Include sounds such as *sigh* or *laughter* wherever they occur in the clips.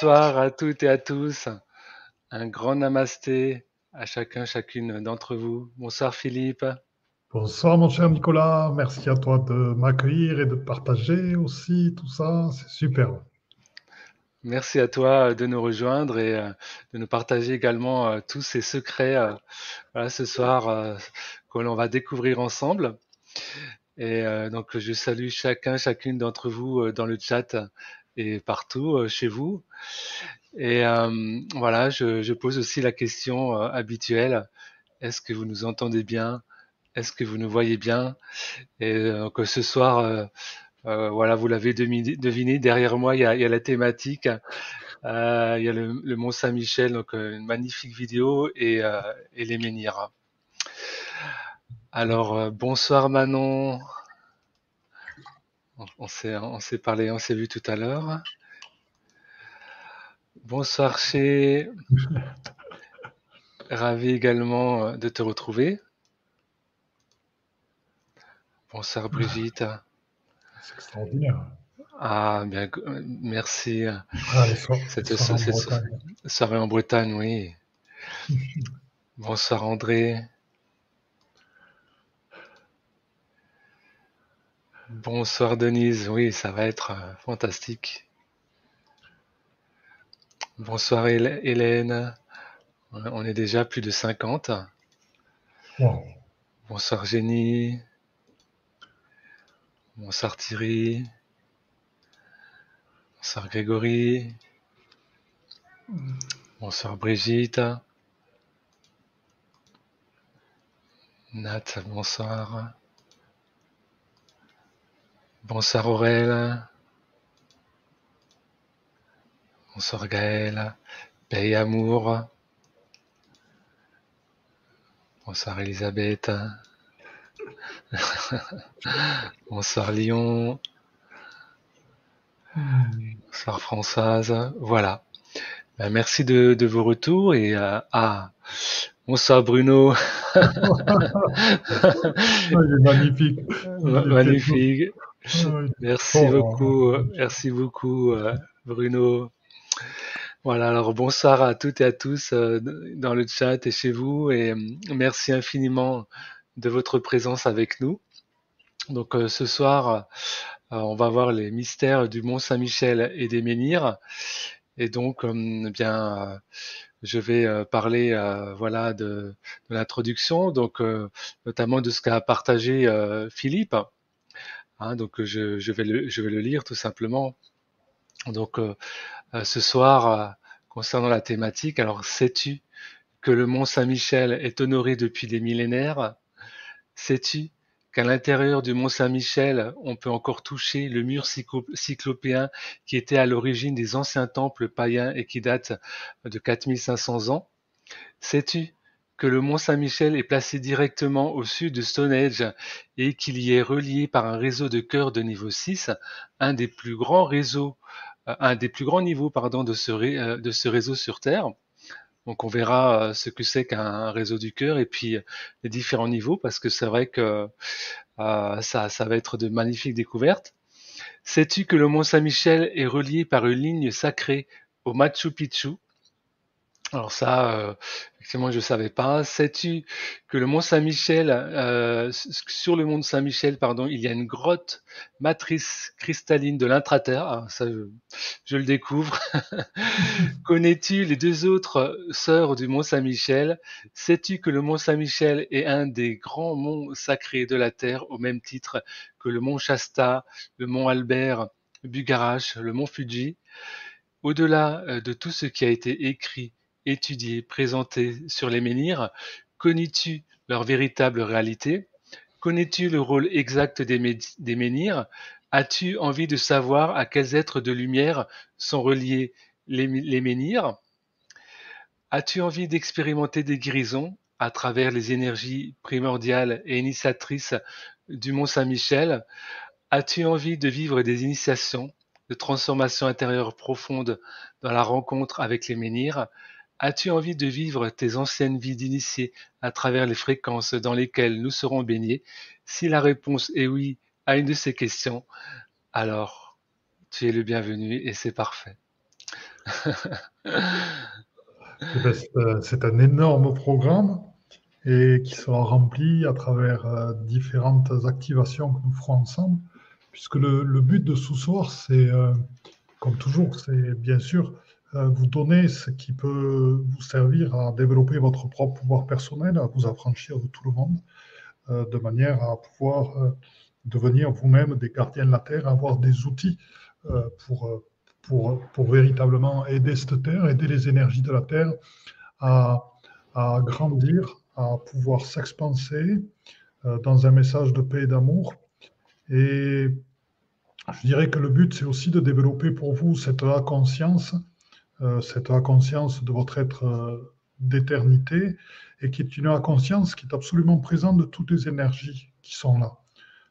Bonsoir à toutes et à tous. Un grand namasté à chacun, chacune d'entre vous. Bonsoir Philippe. Bonsoir mon cher Nicolas, merci à toi de m'accueillir et de partager aussi tout ça, c'est super. Merci à toi de nous rejoindre et euh, de nous partager également euh, tous ces secrets euh, ce soir que l'on va découvrir ensemble. Et donc je salue chacun, chacune d'entre vous dans le chat et partout chez vous. Et voilà, je, pose aussi la question habituelle est-ce que vous nous entendez bien? Est-ce que vous nous voyez bien? Et euh, que ce soir, euh, euh, voilà, vous l'avez deviné, derrière moi, il y a, la thématique. il y a le, Mont Saint-Michel, donc une magnifique vidéo et, les menhirs. Alors, bonsoir Manon. On, s'est, parlé, on s'est vu tout à l'heure. Bonsoir chez. Ravi également de te retrouver. Bonsoir Brigitte. C'est extraordinaire. Ah, bien, merci. Ah, cette, soirée, en Bretagne, oui. Bonsoir André. Bonsoir Denise, oui, ça va être euh, fantastique. Bonsoir Hélène, on est déjà plus de 50. Bonsoir Jenny. Bonsoir Thierry. Bonsoir Grégory. Bonsoir Brigitte. Nat, bonsoir. Bonsoir Aurel. Bonsoir Gaël. Paix et amour. Bonsoir Elisabeth. *laughs* Bonsoir Lyon. Bonsoir Françoise. Voilà. Ben, merci de, vos retours et euh, ah bonsoir Bruno. *laughs* magnifique. *laughs* Magnifique. Merci beaucoup, merci beaucoup euh, Bruno. Voilà, alors bonsoir à toutes et à tous euh, dans le chat et chez vous et merci infiniment de votre présence avec nous. Donc euh, ce soir, euh, on va voir les mystères du Mont Saint-Michel et des menhirs. Et donc, euh, eh bien, je vais parler, voilà, de, l'introduction, donc notamment de ce qu'a partagé Philippe. Hein, donc, je, je, vais le, je vais le lire tout simplement. Donc, ce soir, concernant la thématique, alors sais-tu que le Mont Saint-Michel est honoré depuis des millénaires? Sais-tu qu'à l'intérieur du mont Saint-Michel, on peut encore toucher le mur cyclopéen qui était à l'origine des anciens temples païens et qui date de 4500 ans? Sais-tu que le mont Saint-Michel est placé directement au sud de Stonehenge et qu'il y est relié par un réseau de chœurs de niveau 6, un des plus grands réseaux, euh, un des plus grands niveaux pardon, de, ce, euh, réseau sur Terre donc on verra euh, ce que c'est qu'un réseau du cœur et puis les différents niveaux parce que c'est vrai que ça, va être de magnifiques découvertes. Sais-tu que le mont Saint-Michel est relié par une ligne sacrée au Machu Picchu? Alors ça, effectivement, je ne savais pas. Sais-tu que le mont Saint-Michel, euh, sur le mont Saint-Michel, pardon, il y a une grotte matrice cristalline de l'intraterre? Ah, ça, je, le découvre. *laughs* Connais-tu les deux autres sœurs du mont Saint-Michel? Sais-tu que le mont Saint-Michel est un des grands monts sacrés de la Terre, au même titre que le mont Shasta, le mont Albert, Bugarache, le mont Fuji? Au-delà euh, de tout ce qui a été écrit étudiés, présentés sur les menhirs, connais-tu leur véritable réalité? Connais-tu le rôle exact des, menhirs? As-tu envie de savoir à quels êtres de lumière sont reliés les, les menhirs? As-tu envie d'expérimenter des guérisons à travers les énergies primordiales et initiatrices du Mont Saint-Michel? As-tu envie de vivre des initiations, de transformations intérieures profondes dans la rencontre avec les menhirs? As-tu envie de vivre tes anciennes vies d'initié à travers les fréquences dans lesquelles nous serons baignés? Si la réponse est oui à une de ces questions, alors tu es le bienvenu et c'est parfait. *laughs* Eh ben, euh, c'est un énorme programme et qui sera rempli à travers euh, différentes activations que nous ferons ensemble, puisque le, but de ce soir, c'est, euh, comme toujours, c'est bien sûr vous donner ce qui peut vous servir à développer votre propre pouvoir personnel, à vous affranchir de tout le monde, de manière à pouvoir devenir vous-même des gardiens de la Terre, avoir des outils pour pour, pour véritablement aider cette terre, aider les énergies de la terre à, à grandir, à pouvoir s'expanser euh, dans un message de paix et d'amour. Et je dirais que le but, c'est aussi de développer pour vous cette conscience, euh, cette conscience de votre être euh, d'éternité, et qui est une conscience qui est absolument présente de toutes les énergies qui sont là.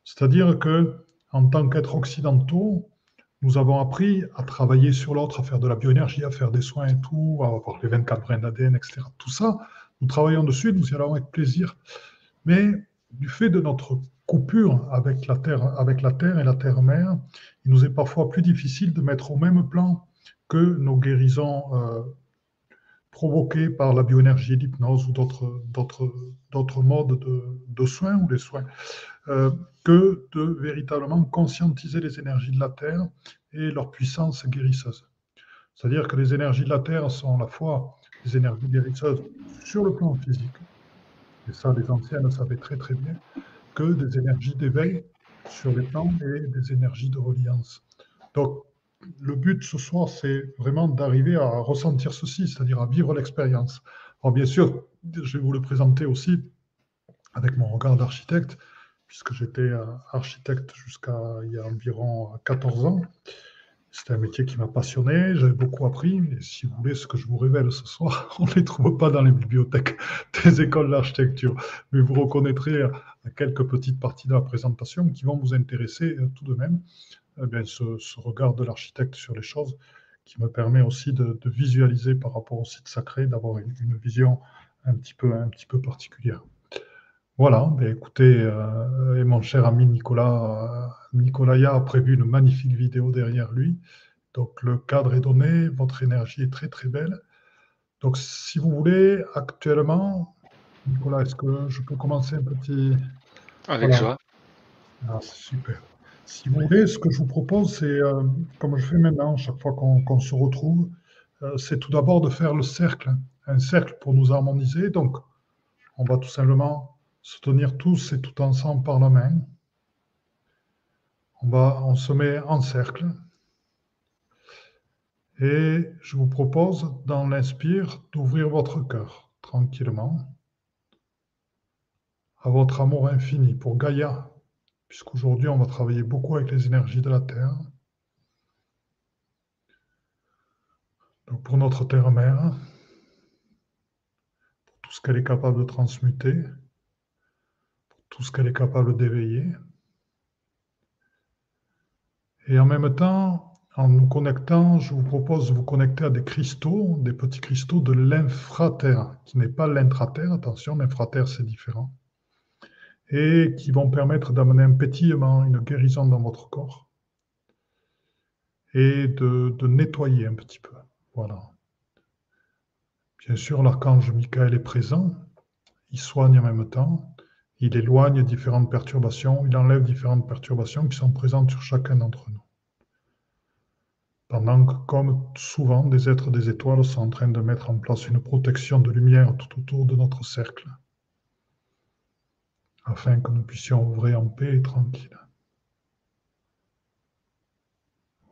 C'est-à-dire que, en tant qu'être occidentaux, nous avons appris à travailler sur l'autre, à faire de la bioénergie, à faire des soins et tout, à avoir les 24 brins d'ADN, etc. Tout ça, nous travaillons dessus, nous y allons avec plaisir. Mais du fait de notre coupure avec la Terre, avec la terre et la Terre-Mère, il nous est parfois plus difficile de mettre au même plan que nos guérisons euh, provoquées par la bioénergie, l'hypnose ou d'autres modes de, soins ou les soins. Euh, que de véritablement conscientiser les énergies de la Terre et leur puissance guérisseuse. C'est-à-dire que les énergies de la Terre sont à la fois des énergies guérisseuses sur le plan physique, et ça les anciens le savaient très très bien, que des énergies d'éveil sur les plans et des énergies de reliance. Donc le but ce soir, c'est vraiment d'arriver à ressentir ceci, c'est-à-dire à vivre l'expérience. Alors bien sûr, je vais vous le présenter aussi avec mon regard d'architecte, puisque j'étais euh, architecte jusqu'à il y a environ 14 ans. C'était un métier qui m'a passionné, j'avais beaucoup appris, et si vous voulez, ce que je vous révèle ce soir, *laughs* on ne les trouve pas dans les bibliothèques des écoles d'architecture, mais vous reconnaîtrez à quelques petites parties de la présentation qui vont vous intéresser euh, tout de même, eh bien, ce, regard de l'architecte sur les choses, qui me permet aussi de, visualiser par rapport au site sacré, d'avoir une, une, vision un petit peu, un petit peu particulière. Voilà, ben écoutez, euh, et mon cher ami Nicolas, euh, Nicolaya a prévu une magnifique vidéo derrière lui. Donc le cadre est donné, votre énergie est très très belle. Donc si vous voulez, actuellement, Nicolas, est-ce que je peux commencer un petit... Avec joie. Ah, c'est super. Si vous voulez, ce que je vous propose, c'est, euh, comme je fais maintenant, chaque fois qu'on se retrouve, c'est tout d'abord de faire le cercle, un cercle pour nous harmoniser. Donc, on va tout simplement se tenir tous et tout ensemble par la main. On, va, on se met en cercle. Et je vous propose, dans l'inspire, d'ouvrir votre cœur tranquillement à votre amour infini pour Gaïa, puisqu'aujourd'hui on va travailler beaucoup avec les énergies de la Terre. Donc pour notre Terre-Mère, pour tout ce qu'elle est capable de transmuter, tout ce qu'elle est capable d'éveiller. Et en même temps, en nous connectant, je vous propose de vous connecter à des cristaux, des petits cristaux de l'infraterre, qui n'est pas l'intraterre, attention, l'infraterre c'est différent, et qui vont permettre d'amener un pétillement, une guérison dans votre corps, et de, nettoyer un petit peu. Voilà. Bien sûr, l'archange Michael est présent, il soigne en même temps, il éloigne différentes perturbations, il enlève différentes perturbations qui sont présentes sur chacun d'entre nous. Pendant que, comme souvent, des êtres des étoiles sont en train de mettre en place une protection de lumière tout autour de notre cercle, afin que nous puissions ouvrir en paix et tranquille.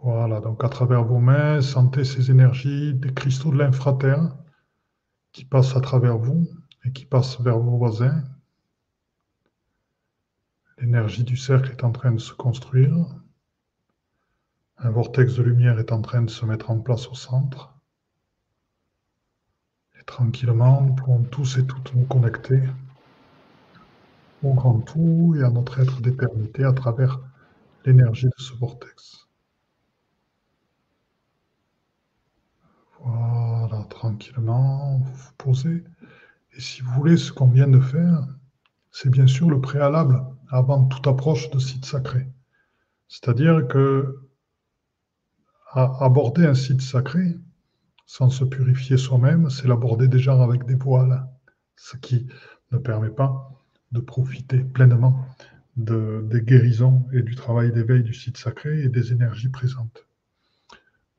Voilà, donc à travers vos mains, sentez ces énergies des cristaux de l'infraterre qui passent à travers vous et qui passent vers vos voisins, L'énergie du cercle est en train de se construire. Un vortex de lumière est en train de se mettre en place au centre. Et tranquillement, nous pouvons tous et toutes nous connecter grand tout et à notre être d'éternité à travers l'énergie de ce vortex. Voilà, tranquillement, vous vous posez. Et si vous voulez, ce qu'on vient de faire, c'est bien sûr le préalable avant toute approche de site sacré. C'est-à-dire que aborder un site sacré, sans se purifier soi-même, c'est l'aborder déjà avec des voiles, ce qui ne permet pas de profiter pleinement de, des guérisons et du travail d'éveil du site sacré et des énergies présentes.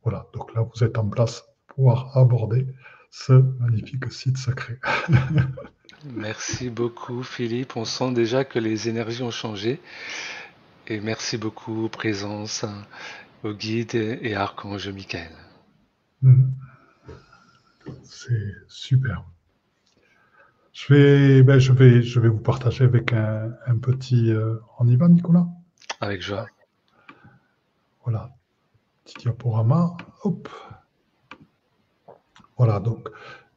Voilà, donc là, vous êtes en place pour pouvoir aborder ce magnifique site sacré. *laughs* merci beaucoup, Philippe. On sent déjà que les énergies ont changé. Et merci beaucoup, présence, au guide et, archange Michael. Mhm. C'est super. Je vais, ben, je, vais, je vais vous partager avec un, petit... Euh, on y va, Nicolas? Avec joie. Voilà. Petit diaporama. Hop. Voilà, donc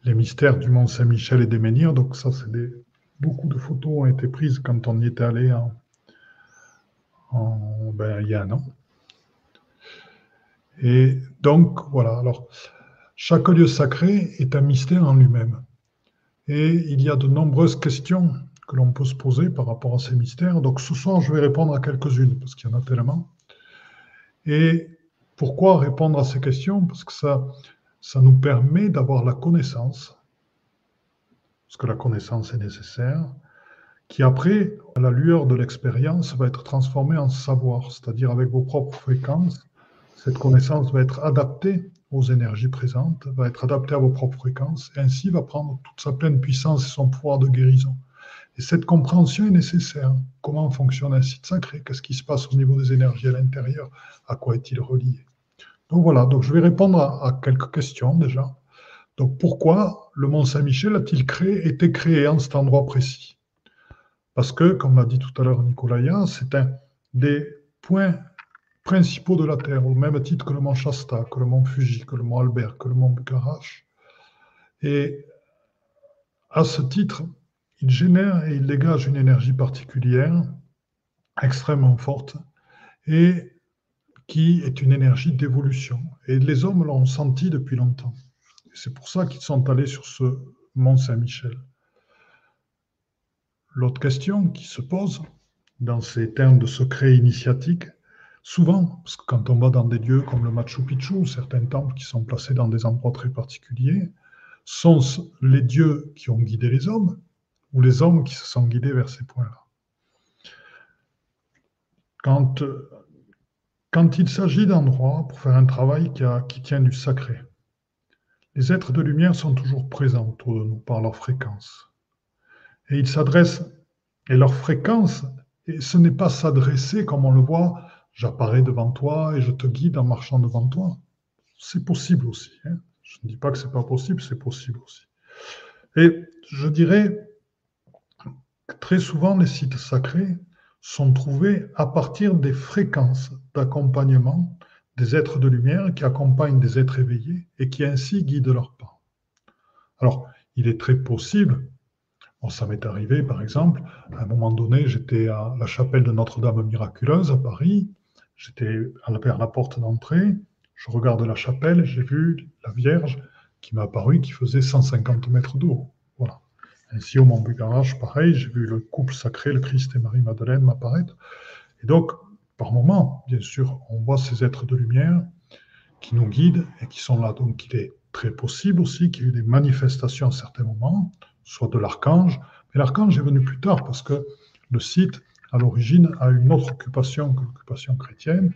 les mystères du Mont Saint-Michel et des Menhirs. Donc ça, c'est des... Beaucoup de photos ont été prises quand on y était allé en, ben, il y a un an. Et donc, voilà. Alors, chaque lieu sacré est un mystère en lui-même. Et il y a de nombreuses questions que l'on peut se poser par rapport à ces mystères. Donc ce soir, je vais répondre à quelques-unes, parce qu'il y en a tellement. Et pourquoi répondre à ces questions? Parce que ça, ça nous permet d'avoir la connaissance, parce que la connaissance est nécessaire, qui après, à la lueur de l'expérience, va être transformée en savoir, c'est-à-dire avec vos propres fréquences. Cette connaissance va être adaptée aux énergies présentes, va être adapté à vos propres fréquences, et ainsi va prendre toute sa pleine puissance et son pouvoir de guérison. Et cette compréhension est nécessaire. Comment fonctionne un site sacré? Qu'est-ce qui se passe au niveau des énergies à l'intérieur? À quoi est-il relié? Donc voilà, donc je vais répondre à, quelques questions déjà. Donc pourquoi le Mont Saint-Michel a-t-il créé, été créé en cet endroit précis? Parce que, comme l'a dit tout à l'heure Nicolaya, c'est un des points principaux de la Terre, au même titre que le mont Shasta, que le mont Fuji, que le mont Albert, que le mont Bukarach. Et à ce titre, il génère et il dégage une énergie particulière, extrêmement forte, et qui est une énergie d'évolution. Et les hommes l'ont senti depuis longtemps. C'est pour ça qu'ils sont allés sur ce mont Saint-Michel. L'autre question qui se pose dans ces termes de secret initiatique, Souvent, parce que quand on va dans des lieux comme le Machu Picchu, certains temples qui sont placés dans des endroits très particuliers, sont les dieux qui ont guidé les hommes ou les hommes qui se sont guidés vers ces points-là? Quand, quand il s'agit d'endroits pour faire un travail qui, qui tient du sacré, les êtres de lumière sont toujours présents autour de nous par leur fréquence. Et ils s'adressent, et leur fréquence, et ce n'est pas s'adresser comme on le voit j'apparais devant toi et je te guide en marchant devant toi. C'est possible aussi. Hein. Je ne dis pas que ce n'est pas possible, c'est possible aussi. Et je dirais que très souvent, les sites sacrés sont trouvés à partir des fréquences d'accompagnement des êtres de lumière qui accompagnent des êtres éveillés et qui ainsi guident leurs pas. Alors, il est très possible, ça m'est arrivé par exemple, à un moment donné, j'étais à la chapelle de Notre-Dame miraculeuse à Paris, J'étais vers la porte d'entrée, je regarde la chapelle, j'ai vu la Vierge qui m'a apparu, qui faisait 150 mètres d'eau. Voilà. Ainsi, au Mont Bugarage, pareil, j'ai vu le couple sacré, le Christ et Marie-Madeleine m'apparaître. Et donc, par moments, bien sûr, on voit ces êtres de lumière qui nous guident et qui sont là. Donc, il est très possible aussi qu'il y ait eu des manifestations à certains moments, soit de l'archange, mais l'archange est venu plus tard parce que le site à l'origine a une autre occupation que l'occupation chrétienne.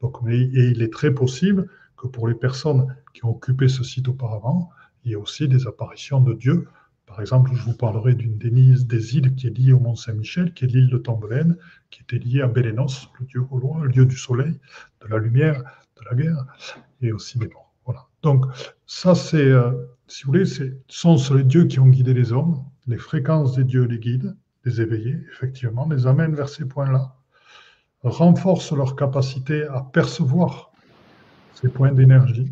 Donc, et il est très possible que pour les personnes qui ont occupé ce site auparavant, il y ait aussi des apparitions de Dieu. Par exemple, je vous parlerai d'une des îles qui est liée au Mont Saint-Michel, qui est l'île de Tombelaine, qui était liée à Bélénos, le dieu gaulois, le dieu du soleil, de la lumière, de la guerre, et aussi des morts. Voilà. Donc, ça, c'est, euh, si vous voulez, ce sont les dieux qui ont guidé les hommes, les fréquences des dieux les guident, les éveiller, effectivement, les amène vers ces points-là, renforce leur capacité à percevoir ces points d'énergie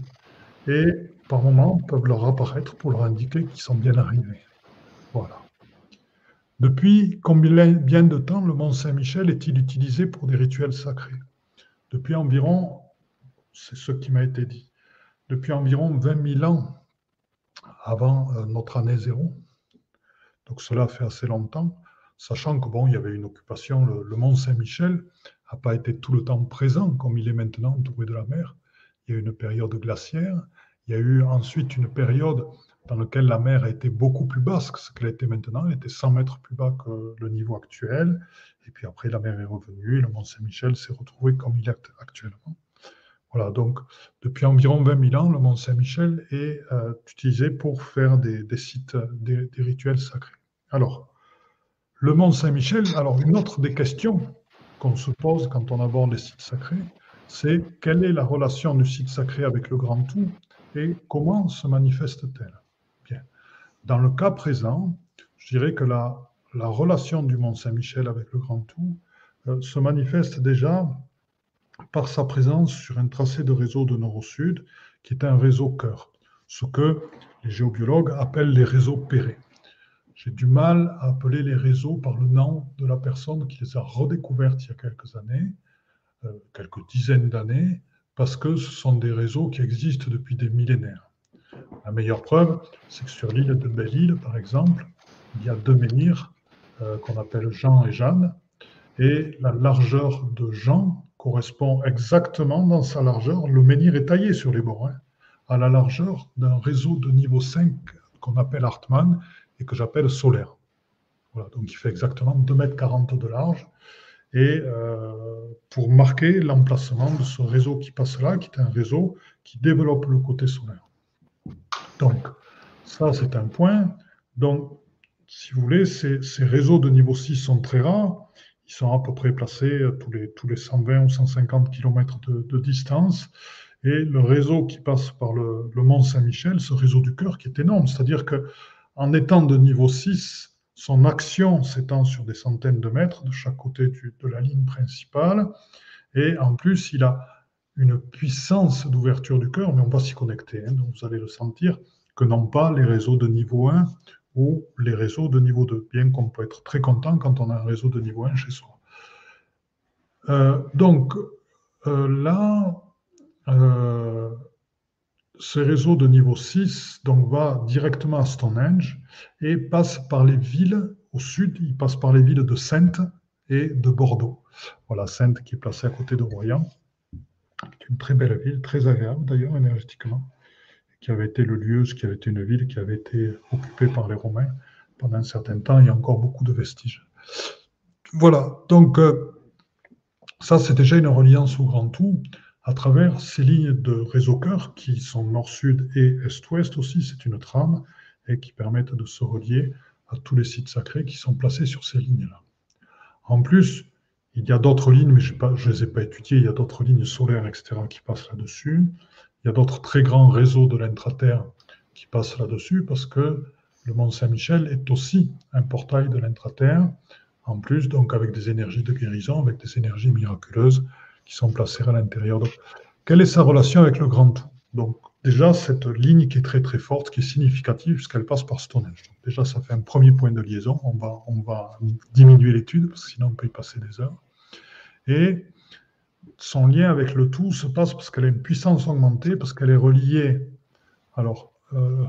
et par moments peuvent leur apparaître pour leur indiquer qu'ils sont bien arrivés. Voilà. Depuis combien de temps le Mont Saint-Michel est-il utilisé pour des rituels sacrés? Depuis environ, c'est ce qui m'a été dit, depuis environ 20 000 ans avant euh, notre année zéro. Donc cela fait assez longtemps sachant que bon, il y avait une occupation, le, mont Saint-Michel n'a pas été tout le temps présent comme il est maintenant entouré de la mer. Il y a eu une période glaciaire Il y a eu ensuite une période dans laquelle la mer a été beaucoup plus basse que ce qu'elle était maintenant. Elle était 100 mètres plus bas que le niveau actuel. Et puis après, la mer est revenue le Mont Saint-Michel s'est retrouvé comme il est actuellement. Voilà, donc depuis environ 20 000 ans, le Mont Saint-Michel est euh, utilisé pour faire des, sites, des, des, rituels sacrés. Alors, le Mont Saint-Michel, alors une autre des questions qu'on se pose quand on aborde les sites sacrés, c'est quelle est la relation du site sacré avec le grand tout et comment se manifeste-t-elle? Dans le cas présent, je dirais que la, la relation du Mont Saint-Michel avec le grand tout euh, se manifeste déjà par sa présence sur un tracé de réseau de nord au sud, qui est un réseau cœur, ce que les géobiologues appellent les réseaux pérés. J'ai du mal à appeler les réseaux par le nom de la personne qui les a redécouvertes il y a quelques années, euh, quelques dizaines d'années, parce que ce sont des réseaux qui existent depuis des millénaires. La meilleure preuve, c'est que sur l'île de Belle-Île, par exemple, il y a deux menhirs euh, qu'on appelle Jean et Jeanne, et la largeur de Jean correspond exactement dans sa largeur, le menhir est taillé sur les bords, hein, à la largeur d'un réseau de niveau 5 qu'on appelle Hartmann et que j'appelle solaire. Donc il fait exactement 2,40 m de large et euh, pour marquer l'emplacement de ce réseau qui passe là, qui est un réseau qui développe le côté solaire. Donc, ça, c'est un point. Donc, si vous voulez, ces, réseaux de niveau 6 sont très rares. Ils sont à peu près placés tous les, tous les 120 ou 150 km de, distance. Et le réseau qui passe par le, Mont Saint-Michel, ce réseau du cœur qui est énorme, c'est-à-dire qu'en étant de niveau 6, son action s'étend sur des centaines de mètres de chaque côté de la ligne principale. Et en plus, il a une puissance d'ouverture du cœur, mais on va s'y connecter. Hein, donc vous allez le sentir, que non pas les réseaux de niveau 1 ou les réseaux de niveau 2, bien qu'on peut être très content quand on a un réseau de niveau 1 chez soi. Euh, donc euh, là, euh, ce réseau de niveau 6 donc, va directement à Stonehenge et passe par les villes au sud, il passe par les villes de Sainte et de Bordeaux. Voilà, Sainte qui est placée à côté de Royan. C'est une très belle ville, très agréable d'ailleurs énergétiquement, qui avait été le lieu, ce qui avait été une ville qui avait été occupée par les Romains pendant un certain temps. Il y a encore beaucoup de vestiges. Voilà, donc euh, ça c'est déjà une reliance au grand tout à travers ces lignes de réseau cœur qui sont nord-sud et est-ouest aussi, c'est une trame, et qui permettent de se relier à tous les sites sacrés qui sont placés sur ces lignes-là. En plus, il y a d'autres lignes, mais je ne les ai pas étudiées, il y a d'autres lignes solaires, etc., qui passent là-dessus. Il y a d'autres très grands réseaux de l'intraterre qui passent là-dessus, parce que le Mont Saint-Michel est aussi un portail de l'intraterre, en plus, donc avec des énergies de guérison, avec des énergies miraculeuses, qui sont placés à l'intérieur. Quelle est sa relation avec le grand tout? Donc, déjà, cette ligne qui est très très forte, qui est significative, puisqu'elle passe par Stonehenge. déjà, ça fait un premier point de liaison. On va, on va diminuer l'étude, parce que sinon, on peut y passer des heures. Et son lien avec le tout se passe parce qu'elle a une puissance augmentée, parce qu'elle est reliée. Alors, euh,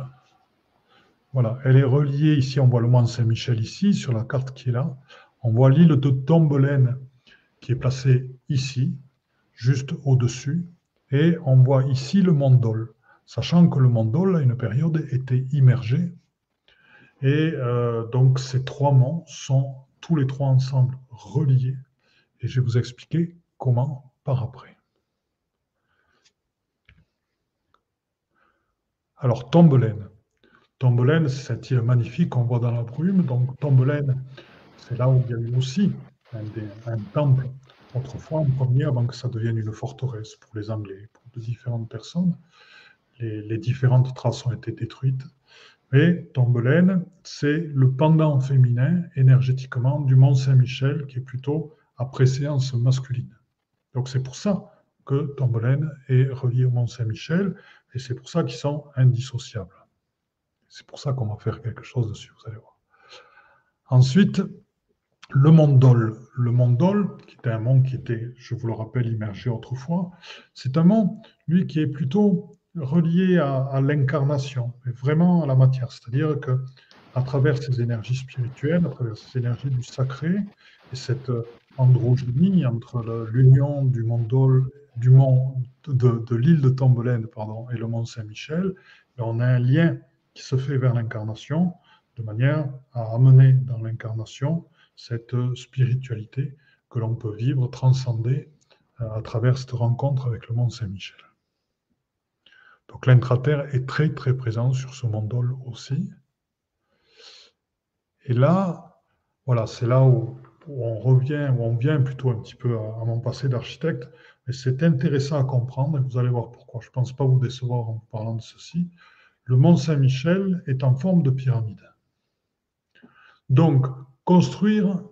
voilà, elle est reliée. Ici, on voit le mont Saint-Michel, ici, sur la carte qui est là. On voit l'île de Tombelaine qui est placée ici, juste au-dessus, et on voit ici le mont Dol, sachant que le mont Dol, à une période, était immergé. Et euh, donc ces trois monts sont tous les trois ensemble reliés. Et je vais vous expliquer comment par après. Alors, Tombelaine. Tombelaine, c'est cette île magnifique qu'on voit dans la brume. Donc, Tombelaine, c'est là où il y a eu aussi un, temple autrefois, en premier, avant que ça devienne une forteresse pour les Anglais, pour différentes personnes. Les, différentes traces ont été détruites. Et Tombelaine, c'est le pendant féminin énergétiquement du Mont Saint-Michel, qui est plutôt à préséance masculine. Donc c'est pour ça que Tombelaine est relié au Mont Saint-Michel, et c'est pour ça qu'ils sont indissociables. C'est pour ça qu'on va faire quelque chose dessus, vous allez voir. Ensuite, le Mondol, le Mondol, qui était un monde qui était, je vous le rappelle, immergé autrefois, c'est un monde, lui, qui est plutôt relié à, l'incarnation, vraiment à la matière. C'est-à-dire que à travers ces énergies spirituelles, à travers ces énergies du sacré, et cette androgynie entre l'union du Mondol du mont, de, l'île de Tombelaine pardon, et le mont Saint-Michel, ben, on a un lien qui se fait vers l'incarnation de manière à amener dans l'incarnation cette spiritualité que l'on peut vivre, transcender euh, à travers cette rencontre avec le mont Saint-Michel. Donc l'intraterre est très très présent sur ce mondol aussi. Et là, voilà, c'est là où, on revient, où on vient plutôt un petit peu à, mon passé d'architecte, mais c'est intéressant à comprendre et vous allez voir pourquoi. Je ne pense pas vous décevoir en parlant de ceci. Le mont Saint-Michel est en forme de pyramide. Donc, construire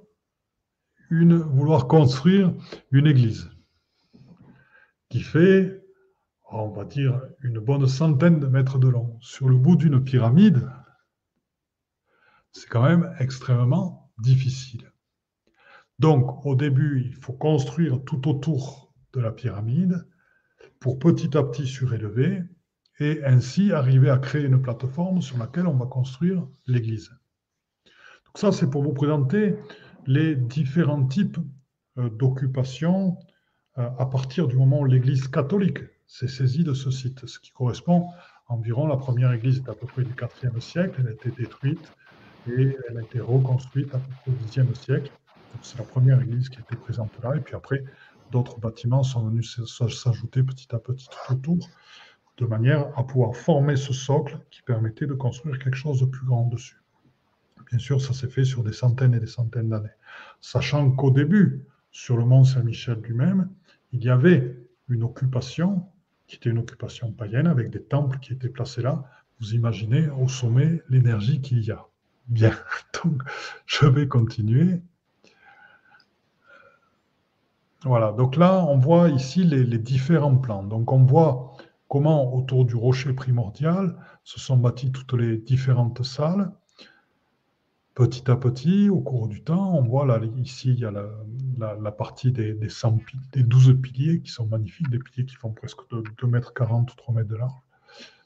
une, vouloir construire une église qui fait, on va dire, une bonne centaine de mètres de long sur le bout d'une pyramide, c'est quand même extrêmement difficile. Donc, au début, il faut construire tout autour de la pyramide pour petit à petit surélever et ainsi arriver à créer une plateforme sur laquelle on va construire l'église. Donc ça, c'est pour vous présenter les différents types euh, d'occupation euh, à partir du moment où l'Église catholique s'est saisie de ce site, ce qui correspond environ, la première église est à peu près du IVe siècle, elle a été détruite et elle a été reconstruite à peu près au Xe siècle. C'est la première église qui était présente là, et puis après, d'autres bâtiments sont venus s'ajouter petit à petit autour, de manière à pouvoir former ce socle qui permettait de construire quelque chose de plus grand dessus. Bien sûr, ça s'est fait sur des centaines et des centaines d'années. Sachant qu'au début, sur le mont Saint-Michel lui-même, il y avait une occupation qui était une occupation païenne avec des temples qui étaient placés là. Vous imaginez au sommet l'énergie qu'il y a. Bien, *laughs* donc je vais continuer. Voilà, donc là, on voit ici les, les, différents plans. Donc on voit comment autour du rocher primordial se sont bâties toutes les différentes salles. Petit à petit, au cours du temps, on voit ici, la, partie des, des, 12 piliers qui sont magnifiques, des piliers qui font presque 2, mètres 40 ou 3 mètres de large.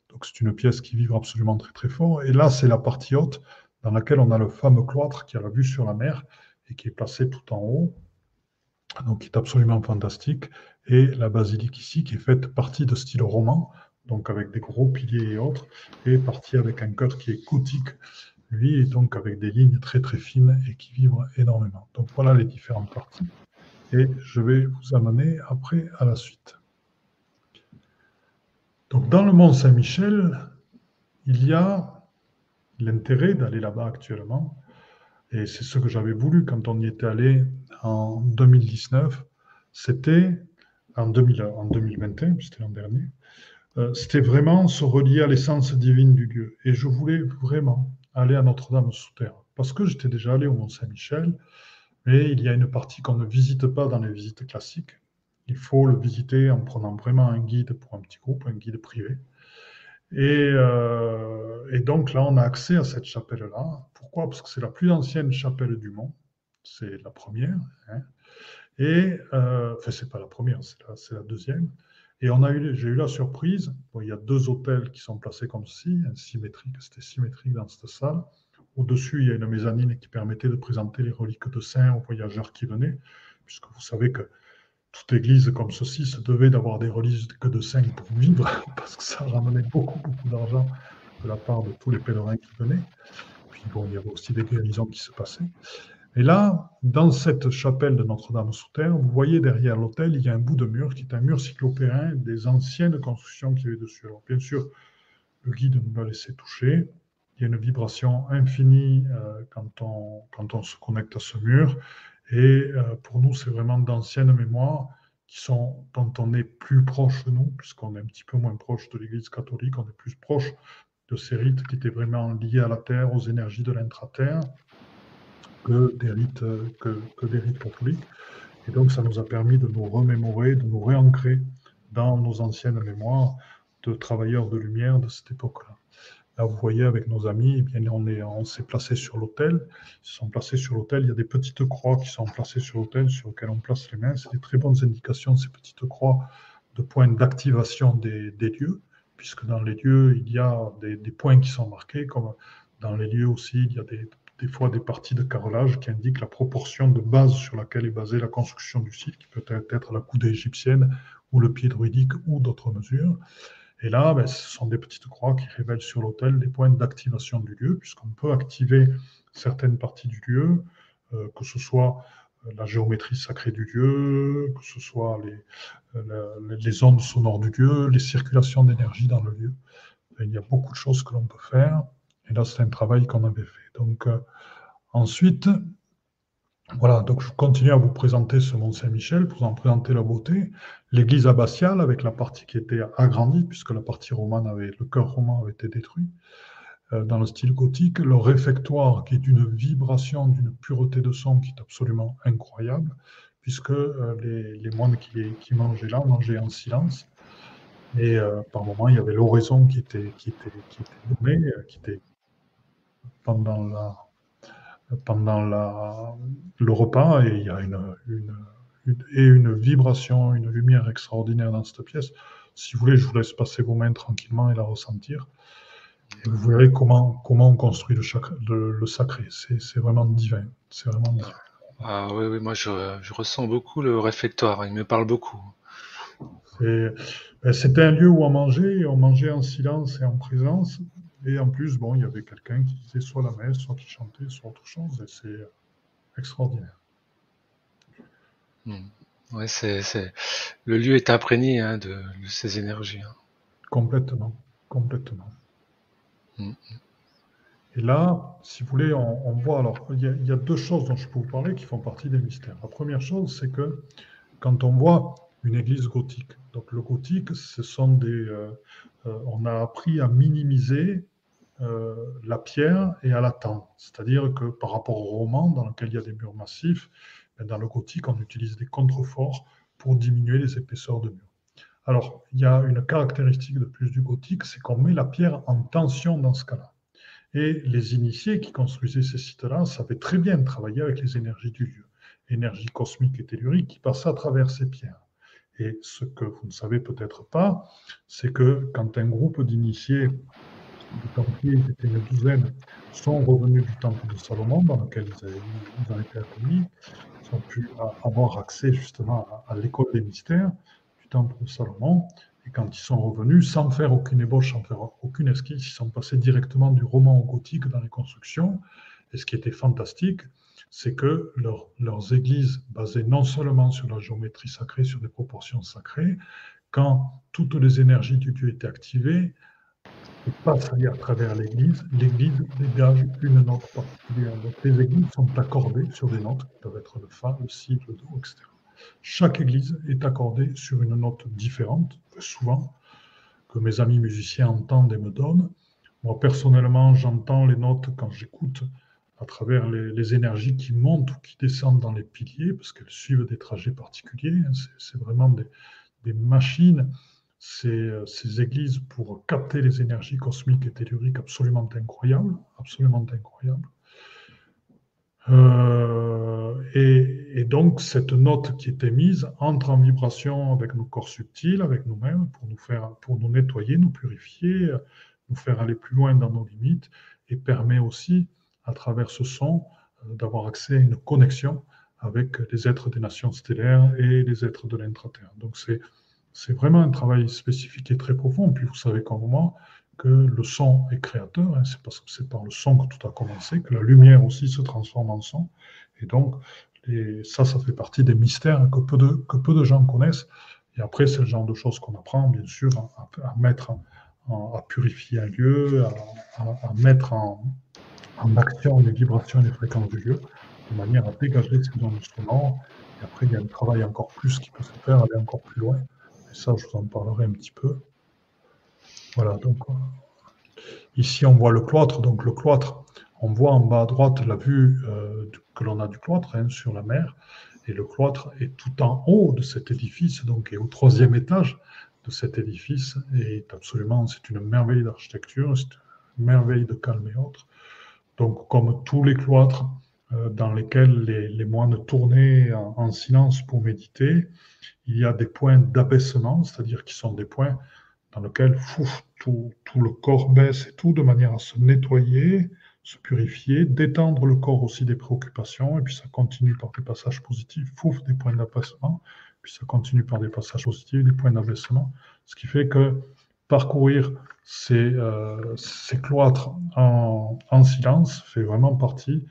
Donc c'est une pièce qui vibre absolument très très fort. Et là, c'est la partie haute dans laquelle on a le fameux cloître qui a la vue sur la mer et qui est placé tout en haut, donc qui est absolument fantastique. Et la basilique ici, qui est faite partie de style roman, donc avec des gros piliers et autres, et partie avec un cœur qui est gothique lui est donc avec des lignes très très fines et qui vibre énormément. Donc voilà les différentes parties. Et je vais vous amener après à la suite. Donc dans le Mont Saint-Michel, il y a l'intérêt d'aller là-bas actuellement. Et c'est ce que j'avais voulu quand on y était allé en 2019. C'était en, 2021, c'était l'an dernier. Euh, c'était vraiment se relier à l'essence divine du lieu. Et je voulais vraiment aller à Notre-Dame sous terre. Parce que j'étais déjà allé au Mont-Saint-Michel, mais il y a une partie qu'on ne visite pas dans les visites classiques. Il faut le visiter en prenant vraiment un guide pour un petit groupe, un guide privé. Et, euh, donc là, on a accès à cette chapelle-là. Pourquoi? Parce que c'est la plus ancienne chapelle du monde. C'est la première. Hein. Et, euh, enfin, c'est pas la première, c'est la, deuxième. Et on a eu, j'ai eu la surprise, il y a deux hôtels qui sont placés comme ceci, symétrique, c'était symétrique dans cette salle. Au-dessus, il y a une mezzanine qui permettait de présenter les reliques de saints aux voyageurs qui venaient, puisque vous savez que toute église comme ceci se devait d'avoir des reliques de saints pour vivre, *laughs* parce que ça ramenait beaucoup, beaucoup d'argent de la part de tous les pèlerins qui venaient. Puis bon, il y avait aussi des guérisons qui se passaient. Et là, dans cette chapelle de Notre-Dame sous terre, vous voyez derrière l'autel, il y a un bout de mur qui est un mur cyclopéen des anciennes constructions qui y avait dessus. Alors, bien sûr, le guide nous l'a laissé toucher. Il y a une vibration infinie euh, quand, on, quand on se connecte à ce mur. Et euh, pour nous, c'est vraiment d'anciennes mémoires qui sont, dont on est plus proche de nous, puisqu'on est un petit peu moins proche de l'Église catholique, on est plus proche de ces rites qui étaient vraiment liés à la terre, aux énergies de l'intra-terre que des rites, que, que des rites catholiques. Et donc, ça nous a permis de nous remémorer, de nous réancrer dans nos anciennes mémoires de travailleurs de lumière de cette époque-là. Là, vous voyez, avec nos amis, eh bien, on est, on s'est placé sur l'autel. Ils sont placés sur l'autel. Il y a des petites croix qui sont placées sur l'autel, sur lesquelles on place les mains. C'est des très bonnes indications, ces petites croix, de points d'activation des, des, lieux, puisque dans les lieux, il y a des, des, points qui sont marqués, comme dans les lieux aussi, il y a des des fois des parties de carrelage qui indiquent la proportion de base sur laquelle est basée la construction du site, qui peut être la coudée égyptienne ou le pied druidique ou d'autres mesures. Et là, ben, ce sont des petites croix qui révèlent sur l'autel des points d'activation du lieu, puisqu'on peut activer certaines parties du lieu, euh, que ce soit euh, la géométrie sacrée du lieu, que ce soit les, les ondes sonores du lieu, les circulations d'énergie dans le lieu. Il y a beaucoup de choses que l'on peut faire. Et là, c'est un travail qu'on avait fait. Donc, ensuite, voilà, donc je continue à vous présenter ce Mont Saint-Michel pour vous en présenter la beauté. L'église abbatiale avec la partie qui était agrandie, puisque la partie romane avait, le cœur roman avait été détruit euh, dans le style gothique. Le réfectoire qui est d'une vibration, d'une pureté de son qui est absolument incroyable, puisque euh, les, moines qui, mangeaient là mangeaient en silence. Et euh, par moments, il y avait l'oraison qui était, qui qui était qui était pendant la, pendant la, le repas et il y a une, une, et une vibration, une lumière extraordinaire dans cette pièce. Si vous voulez, je vous laisse passer vos mains tranquillement et la ressentir. Et vous verrez comment, comment on construit le, le, sacré. C'est vraiment divin. C'est vraiment divin. Ah oui, oui, moi je, je, ressens beaucoup le réfectoire. Il me parle beaucoup. Ben, c'était un lieu où on mangeait, on mangeait en silence et en présence. Et en plus, bon, il y avait quelqu'un qui disait soit la messe, soit qui chantait, soit autre chose, et c'est extraordinaire. Hmm. Ouais, c'est, Le lieu est imprégné hein, de, ces énergies. Hein. Complètement, complètement. Hmm. Et là, si vous voulez, on, voit, alors, il y, a, deux choses dont je peux vous parler qui font partie des mystères. La première chose, c'est que quand on voit une église gothique, donc le gothique, ce sont des, euh, euh, on a appris à minimiser euh, la pierre et à la tente. C'est-à-dire que par rapport au roman, dans lequel il y a des murs massifs, ben, dans le gothique, on utilise des contreforts pour diminuer les épaisseurs de murs. Alors, il y a une caractéristique de plus du gothique, c'est qu'on met la pierre en tension dans ce cas-là. Et les initiés qui construisaient ces sites-là savaient très bien travailler avec les énergies du lieu, énergie cosmique et tellurique qui passaient à travers ces pierres. Et ce que vous ne savez peut-être pas, c'est que quand un groupe d'initiés les Templiers, étaient une douzaine, sont revenus du temple de Salomon, dans lequel ils, ont été accueillis. Ils ont pu avoir accès justement à, l'école des mystères du temple de Salomon. Et quand ils sont revenus, sans faire aucune ébauche, sans faire aucune esquisse, ils sont passés directement du roman au gothique dans les constructions. Et ce qui était fantastique, c'est que leurs églises, basées non seulement sur la géométrie sacrée, sur des proportions sacrées, quand toutes les énergies du Dieu étaient activées, et passe à travers l'Église, l'Église dégage une note particulière. Donc les églises sont accordées sur des notes qui peuvent être le Fa, le Si, le Do, etc. Chaque église est accordée sur une note différente, souvent, que mes amis musiciens entendent et me donnent. Moi, personnellement, j'entends les notes quand j'écoute à travers les, énergies qui montent ou qui descendent dans les piliers, parce qu'elles suivent des trajets particuliers. C'est vraiment des machines ces, églises pour capter les énergies cosmiques et telluriques absolument incroyables, absolument incroyables. Euh, et, donc, cette note qui est émise entre en vibration avec nos corps subtils, avec nous-mêmes, pour nous faire, pour nous nettoyer, nous purifier, nous faire aller plus loin dans nos limites, et permet aussi, à travers ce son, euh, d'avoir accès à une connexion avec les êtres des nations stellaires et les êtres de l'intraterre. Donc, c'est c'est vraiment un travail spécifique et très profond. Puis vous savez comme moi que le son est créateur, hein. c'est parce que c'est par le son que tout a commencé, que la lumière aussi se transforme en son. Et donc, ça, ça fait partie des mystères que peu de, que peu de gens connaissent. Et après, c'est le genre de choses qu'on apprend, bien sûr, à, mettre, à purifier un lieu, à, mettre en, action les vibrations et les fréquences du lieu, de manière à dégager ces sonores. Et après, il y a un travail encore plus qui peut se faire, aller encore plus loin ça, je vous en parlerai un petit peu. Voilà, donc euh, ici on voit le cloître. Donc le cloître, on voit en bas à droite la vue euh, que l'on a du cloître hein, sur la mer. Et le cloître est tout en haut de cet édifice, donc est au troisième étage de cet édifice. Et absolument, c'est une merveille d'architecture, c'est une merveille de calme et autres. Donc comme tous les cloîtres, dans lesquels les, moines tournaient en, silence pour méditer. Il y a des points d'abaissement, c'est-à-dire qui sont des points dans lesquels tout, le corps baisse et tout de manière à se nettoyer, se purifier, détendre le corps aussi des préoccupations, et puis ça continue par des passages positifs, fouf, des points d'abaissement, puis ça continue par des passages positifs, des points d'abaissement, ce qui fait que parcourir ces, ces cloîtres en, silence fait vraiment partie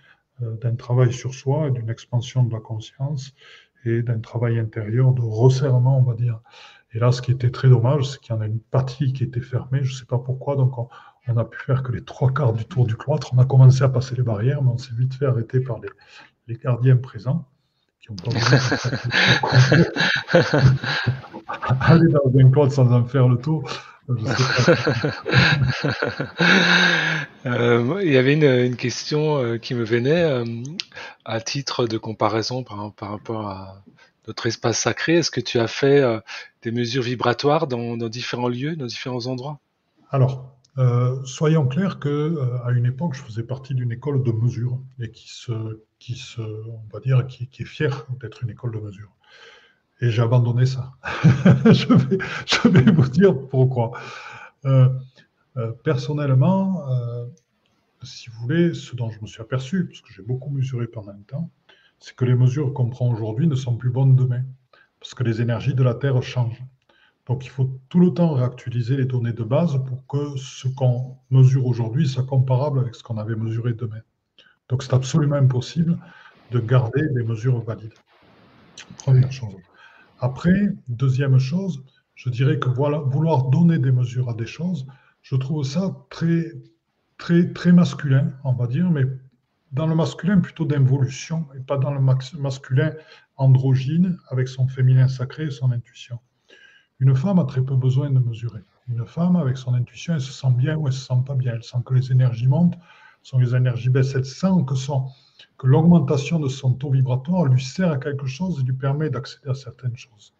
d'un travail sur soi et d'une expansion de la conscience et d'un travail intérieur de resserrement, on va dire. Et là, ce qui était très dommage, c'est qu'il y en a une partie qui était fermée, je ne sais pas pourquoi, donc on, a pu faire que les trois quarts du tour du cloître. On a commencé à passer les barrières, mais on s'est vite fait arrêter par les, les gardiens présents, qui ont pas *laughs* *laughs* aller dans un cloître sans en faire le tour. *laughs* Euh, il y avait une, question euh, qui me venait euh, à titre de comparaison par, par, rapport à notre espace sacré. Est-ce que tu as fait des mesures vibratoires dans, différents lieux, dans différents endroits? Alors, soyons clairs que à une époque, je faisais partie d'une école de mesure et qui se, qui se, on va dire, qui, qui est fière d'être une école de mesure et j'ai abandonné ça. *laughs* je, vais, vous dire pourquoi. Euh, euh, personnellement, euh, si vous voulez, ce dont je me suis aperçu, parce que j'ai beaucoup mesuré pendant un temps, c'est que les mesures qu'on prend aujourd'hui ne sont plus bonnes demain, parce que les énergies de la Terre changent. Donc il faut tout le temps réactualiser les données de base pour que ce qu'on mesure aujourd'hui soit comparable avec ce qu'on avait mesuré demain. Donc c'est absolument impossible de garder des mesures valides. Première chose. Après, deuxième chose, je dirais que vouloir donner des mesures à des choses, je trouve ça très, très, très masculin, on va dire, mais dans le masculin plutôt d'involution et pas dans le masculin androgyne avec son féminin sacré et son intuition. Une femme a très peu besoin de mesurer. Une femme, avec son intuition, elle se sent bien ou elle se sent pas bien. Elle sent que les énergies montent, sont les énergies baissent. Elle sent que son, que l'augmentation de son taux vibratoire lui sert à quelque chose et lui permet d'accéder à certaines choses.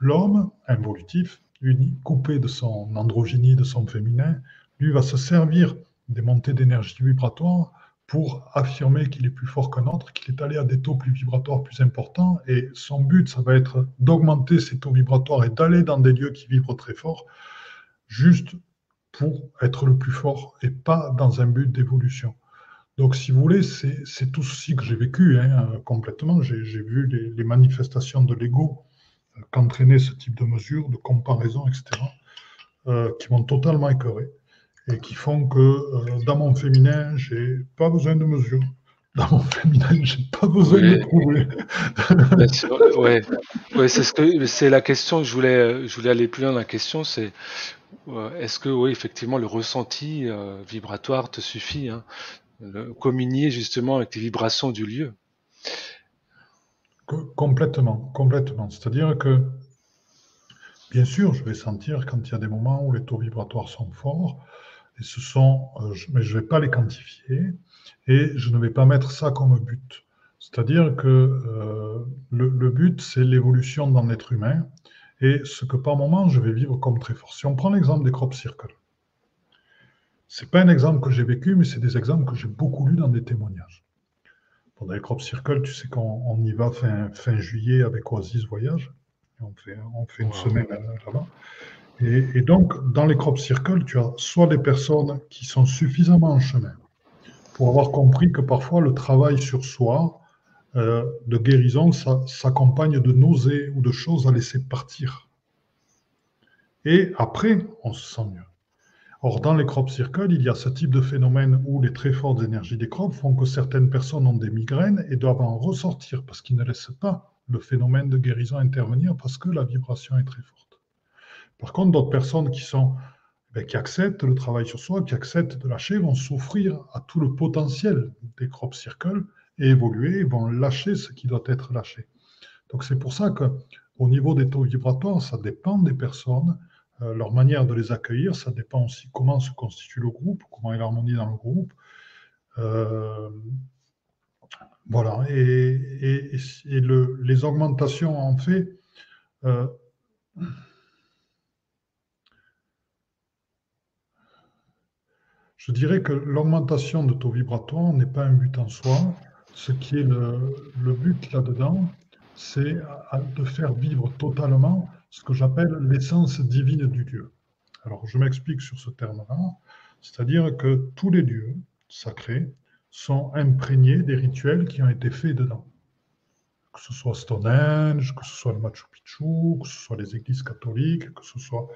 L'homme, involutif, uni, coupé de son androgynie, de son féminin, lui va se servir des montées d'énergie vibratoire pour affirmer qu'il est plus fort qu'un autre, qu'il est allé à des taux plus vibratoires plus importants, et son but, ça va être d'augmenter ces taux vibratoires et d'aller dans des lieux qui vibrent très fort, juste pour être le plus fort et pas dans un but d'évolution. Donc, si vous voulez, c'est tout ceci que j'ai vécu hein, complètement. J'ai vu les, manifestations de l'ego euh, qu'entraînait ce type de mesures, de comparaison, etc., euh, qui m'ont totalement écœuré et qui font que euh, dans mon féminin, j'ai pas besoin de mesures. Dans mon féminin, j'ai pas besoin de prouver. *laughs* ouais, ouais c'est ce que c'est la question que je voulais, je voulais aller plus loin. La question, c'est est-ce que, oui, effectivement, le ressenti vibratoire te suffit hein communier justement avec les vibrations du lieu. Complètement, complètement. C'est-à-dire que, bien sûr, je vais sentir quand il y a des moments où les taux vibratoires sont forts, et ce sont, euh, mais je ne vais pas les quantifier, et je ne vais pas mettre ça comme but. C'est-à-dire que euh, le, le, but, c'est l'évolution dans l'être humain, et ce que par moment je vais vivre comme très fort. Si on prend l'exemple des crop circles, ce n'est pas un exemple que j'ai vécu, mais c'est des exemples que j'ai beaucoup lus dans des témoignages. Pendant les crop circles, tu sais qu'on y va fin, fin, juillet avec Oasis Voyage. On fait, on fait une semaine là-bas. Et, donc, dans les crop circles, tu as soit des personnes qui sont suffisamment en chemin pour avoir compris que parfois le travail sur soi, euh, de guérison, ça s'accompagne de nausées ou de choses à laisser partir. Et après, on se sent mieux. Or, dans les crop circles, il y a ce type de phénomène où les très fortes énergies des crops font que certaines personnes ont des migraines et doivent en ressortir parce qu'ils ne laissent pas le phénomène de guérison intervenir parce que la vibration est très forte. Par contre, d'autres personnes qui eh qui acceptent le travail sur soi, qui acceptent de lâcher, vont souffrir à tout le potentiel des crop circles et évoluer, vont lâcher ce qui doit être lâché. Donc c'est pour ça que au niveau des taux vibratoires, ça dépend des personnes leur manière de les accueillir, ça dépend aussi comment se constitue le groupe, comment est l'harmonie dans le groupe. Euh, voilà, et, les augmentations en fait, euh, je dirais que l'augmentation de taux vibratoire n'est pas un but en soi. Ce qui est le but là-dedans, c'est de faire vivre totalement ce que j'appelle l'essence divine du Dieu. Alors, je m'explique sur ce terme-là, c'est-à-dire que tous les dieux sacrés sont imprégnés des rituels qui ont été faits dedans. que ce soit Stonehenge, que ce soit le Machu Picchu, que ce soit les églises catholiques, que ce soit,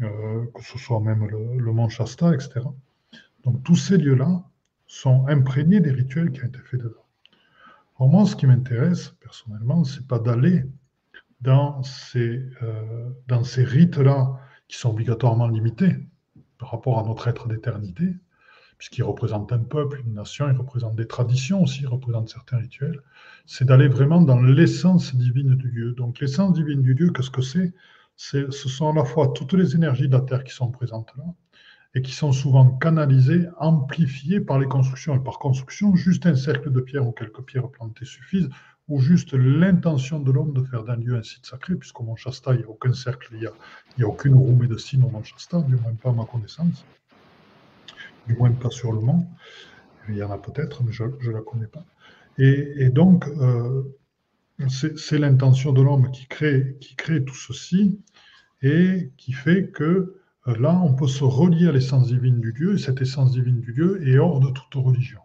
euh, que ce soit même le, Mont Shasta, etc. Donc tous ces lieux-là sont imprégnés des rituels qui ont été faits dedans. Pour moi, ce qui m'intéresse personnellement, c'est pas d'aller dans ces, euh, dans ces rites-là qui sont obligatoirement limités par rapport à notre être d'éternité, puisqu'ils représentent un peuple, une nation, ils représentent des traditions aussi, ils représentent certains rituels, c'est d'aller vraiment dans l'essence divine du lieu. Donc l'essence divine du lieu, qu'est-ce que c'est? Ce sont à la fois toutes les énergies de la Terre qui sont présentes là, et qui sont souvent canalisées, amplifiées par les constructions. Et par construction, juste un cercle de pierre ou quelques pierres plantées suffisent, ou juste l'intention de l'homme de faire d'un lieu un site sacré, puisqu'au Mont Shasta, il n'y a aucun cercle, il n'y a, a, aucune roue médecine au Mont Shasta, du moins pas à ma connaissance, du moins pas sur le mont. Il y en a peut-être, mais je ne la connais pas. Et, donc, euh, c'est l'intention de l'homme qui crée, qui crée tout ceci et qui fait que euh, là, on peut se relier à l'essence divine du lieu, et cette essence divine du lieu est hors de toute religion.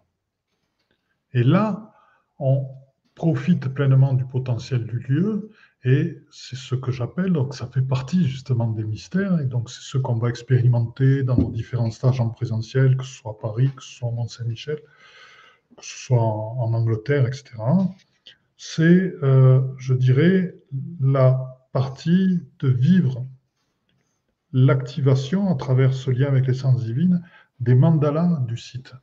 Et là, on profite pleinement du potentiel du lieu, et c'est ce que j'appelle, donc ça fait partie justement des mystères, et donc c'est ce qu'on va expérimenter dans nos différents stages en présentiel, que ce soit à Paris, que ce soit à Mont-Saint-Michel, que ce soit en, Angleterre, etc. C'est, euh, je dirais, la partie de vivre l'activation à travers ce lien avec l'essence divine des mandalas du site.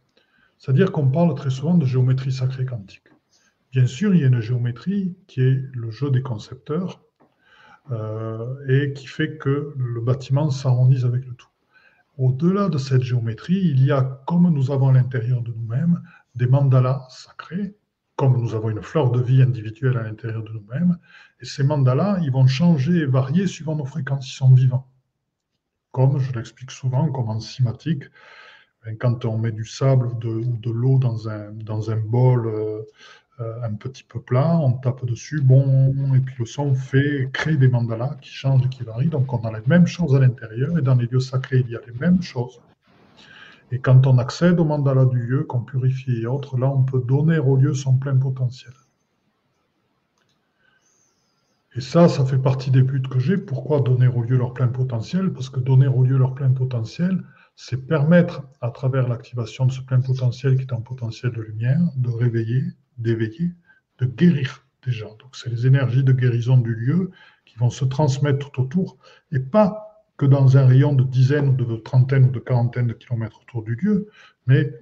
C'est-à-dire qu'on parle très souvent de géométrie sacrée quantique. Bien sûr, il y a une géométrie qui est le jeu des concepteurs euh, et qui fait que le bâtiment s'harmonise avec le tout. Au-delà de cette géométrie, il y a, comme nous avons à l'intérieur de nous-mêmes, des mandalas sacrés, comme nous avons une fleur de vie individuelle à l'intérieur de nous-mêmes, et ces mandalas, ils vont changer et varier suivant nos fréquences, ils sont vivants comme je l'explique souvent, comme en cinématique, ben, quand on met du sable ou de, l'eau dans un, dans un bol euh, un petit peu plat, on tape dessus, bon, et puis le son fait, crée des mandalas qui changent et qui varient. Donc on a les mêmes choses à l'intérieur, et dans les lieux sacrés, il y a les mêmes choses. Et quand on accède au mandala du lieu, qu'on purifie et autres, là, on peut donner au lieu son plein potentiel. Et ça, ça fait partie des buts que j'ai. Pourquoi donner au lieu leur plein potentiel? Parce que donner au lieu leur plein potentiel, c'est permettre, à travers l'activation de ce plein potentiel qui est un potentiel de lumière, de réveiller, d'éveiller, de guérir des gens. Donc, c'est les énergies de guérison du lieu qui vont se transmettre tout autour et pas que dans un rayon de dizaines ou de trentaines ou de quarantaines de kilomètres autour du lieu, mais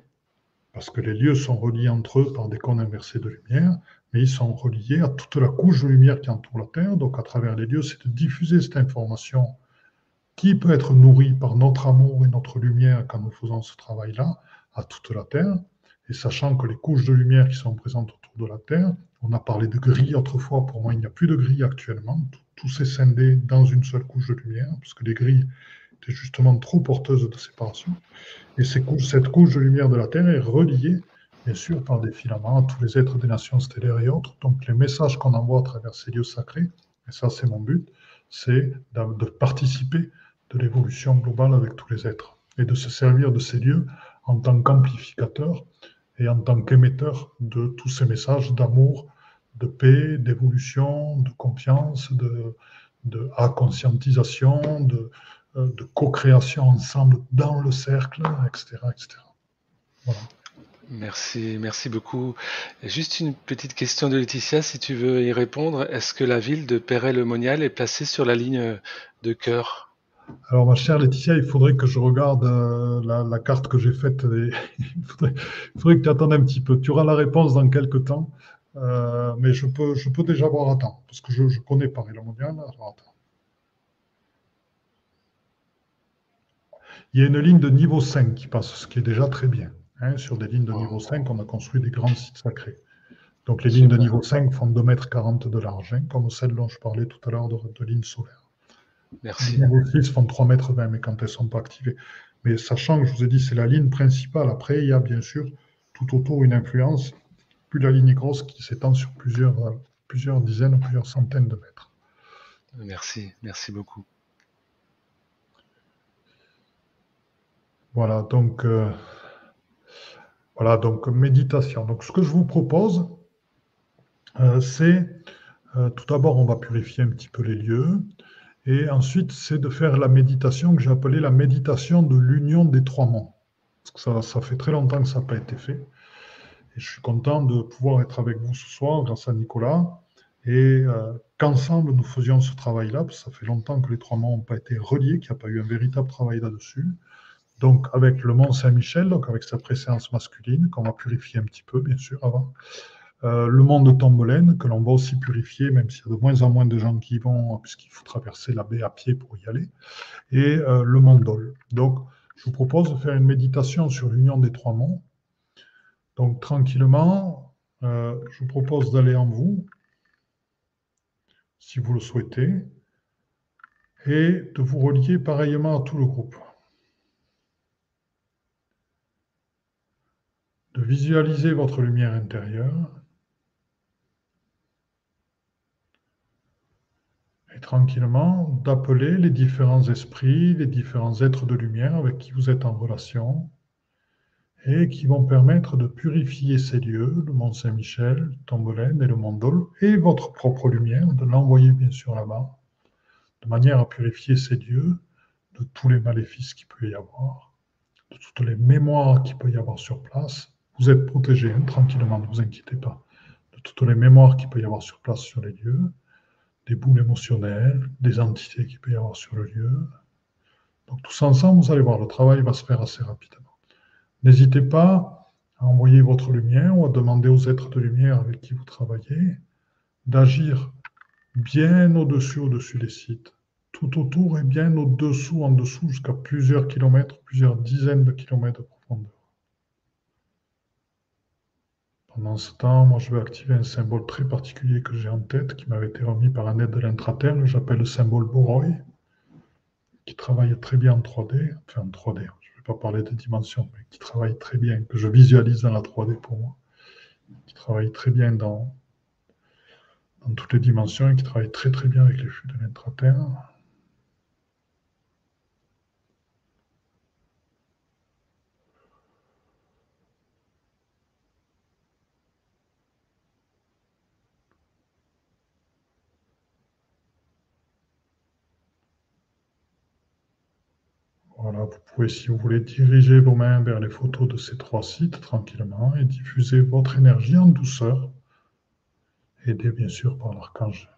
parce que les lieux sont reliés entre eux par des cônes inversés de lumière, mais ils sont reliés à toute la couche de lumière qui entoure la Terre. Donc, à travers les lieux, c'est de diffuser cette information qui peut être nourrie par notre amour et notre lumière quand nous faisons ce travail-là à toute la Terre. Et sachant que les couches de lumière qui sont présentes autour de la Terre, on a parlé de grilles autrefois, pour moi il n'y a plus de grilles actuellement, tout, s'est scindé dans une seule couche de lumière, parce que les grilles étaient justement trop porteuses de séparation. Et cette couche de lumière de la Terre est reliée bien sûr par des filaments à tous les êtres des nations stellaires et autres. Donc les messages qu'on envoie à travers ces lieux sacrés, et ça c'est mon but, c'est de participer de l'évolution globale avec tous les êtres et de se servir de ces lieux en tant qu'amplificateur et en tant qu'émetteur de tous ces messages d'amour, de paix, d'évolution, de confiance, de, de conscientisation, de, euh, de co-création ensemble dans le cercle, etc. etc. Merci, merci beaucoup. Juste une petite question de Laetitia, si tu veux y répondre. Est-ce que la ville de Perret-le-Monial est placée sur la ligne de cœur? Alors, ma chère Laetitia, il faudrait que je regarde euh, la, carte que j'ai faite. *laughs* il, faudrait, que tu attendes un petit peu. Tu auras la réponse dans quelques temps. Euh, mais je peux, je peux déjà voir à temps, parce que je, connais Paris-le-Monial. Il y a une ligne de niveau 5 qui passe, ce qui est déjà très bien. Hein, sur des lignes de niveau 5, on a construit des grands sites sacrés. Donc les lignes de niveau 5 font 2,40 mètres de large, hein, comme celles dont je parlais tout à l'heure de, lignes solaires. Merci. Les niveaux 6 font 3,20 mètres, mais quand elles ne sont pas activées. Mais sachant que je vous ai dit, c'est la ligne principale. Après, il y a bien sûr tout autour une influence, plus la ligne est grosse, qui s'étend sur plusieurs, euh, plusieurs dizaines ou plusieurs centaines de mètres. Merci, merci beaucoup. Voilà, donc euh, voilà, donc méditation. Donc ce que je vous propose, euh, c'est euh, tout d'abord, on va purifier un petit peu les lieux. Et ensuite, c'est de faire la méditation que j'ai appelée la méditation de l'union des trois monts. Parce que ça, fait très longtemps que ça n'a pas été fait. Et je suis content de pouvoir être avec vous ce soir grâce à Nicolas. Et euh, qu'ensemble nous faisions ce travail-là, parce que ça fait longtemps que les trois monts n'ont pas été reliés, qu'il n'y a pas eu un véritable travail là-dessus. Donc avec le mont Saint-Michel, donc avec sa présence masculine, qu'on va purifier un petit peu, bien sûr, avant. Euh, le mont de Tombolaine, que l'on va aussi purifier, même s'il y a de moins en moins de gens qui y vont, puisqu'il faut traverser la baie à pied pour y aller, et euh, le mont Dol. Donc, je vous propose de faire une méditation sur l'union des trois monts. Donc, tranquillement, euh, je vous propose d'aller en vous, si vous le souhaitez, et de vous relier pareillement à tout le groupe. De visualiser votre lumière intérieure tranquillement d'appeler les différents esprits, les différents êtres de lumière avec qui vous êtes en relation et qui vont permettre de purifier ces lieux, le Mont Saint-Michel, Tombolaine et le Mont Dol, et votre propre lumière, de l'envoyer bien sûr là-bas, de manière à purifier ces lieux de tous les maléfices qu'il peut y avoir, de toutes les mémoires qu'il peut y avoir sur place. Vous êtes protégés hein, tranquillement, ne vous inquiétez pas, de toutes les mémoires qu'il peut y avoir sur place sur les lieux des boules émotionnelles, des entités qu'il peut y avoir sur le lieu. Donc tous ensemble, vous allez voir, le travail va se faire assez rapidement. N'hésitez pas à envoyer votre lumière ou à demander aux êtres de lumière avec qui vous travaillez d'agir bien au-dessus, au-dessus des sites, tout autour et bien au-dessous, en dessous, jusqu'à plusieurs kilomètres, plusieurs dizaines de kilomètres de profondeur. Pendant ce temps, moi, je vais activer un symbole très particulier que j'ai en tête, qui m'avait été remis par un aide de l'intraterre, j'appelle le symbole Boroy, qui travaille très bien en 3D, enfin en 3D, je ne vais pas parler de dimension, mais qui travaille très bien, que je visualise dans la 3D pour moi, qui travaille très bien dans, dans toutes les dimensions et qui travaille très très bien avec les flux de l'intraterre. Voilà, vous pouvez, si vous voulez, diriger vos mains vers les photos de ces trois sites tranquillement et diffuser votre énergie en douceur, aidé bien sûr par l'archange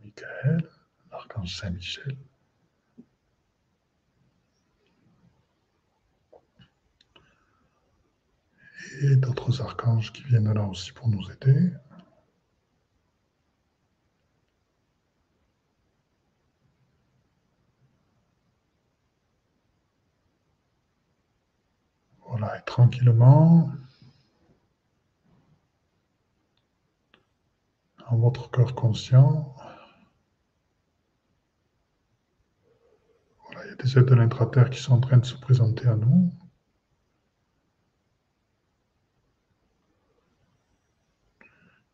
Michael, l'archange Saint-Michel. Et d'autres archanges qui viennent là aussi pour nous aider. Voilà, et tranquillement, en votre cœur conscient, voilà, il y a des êtres de l'intraterre qui sont en train de se présenter à nous.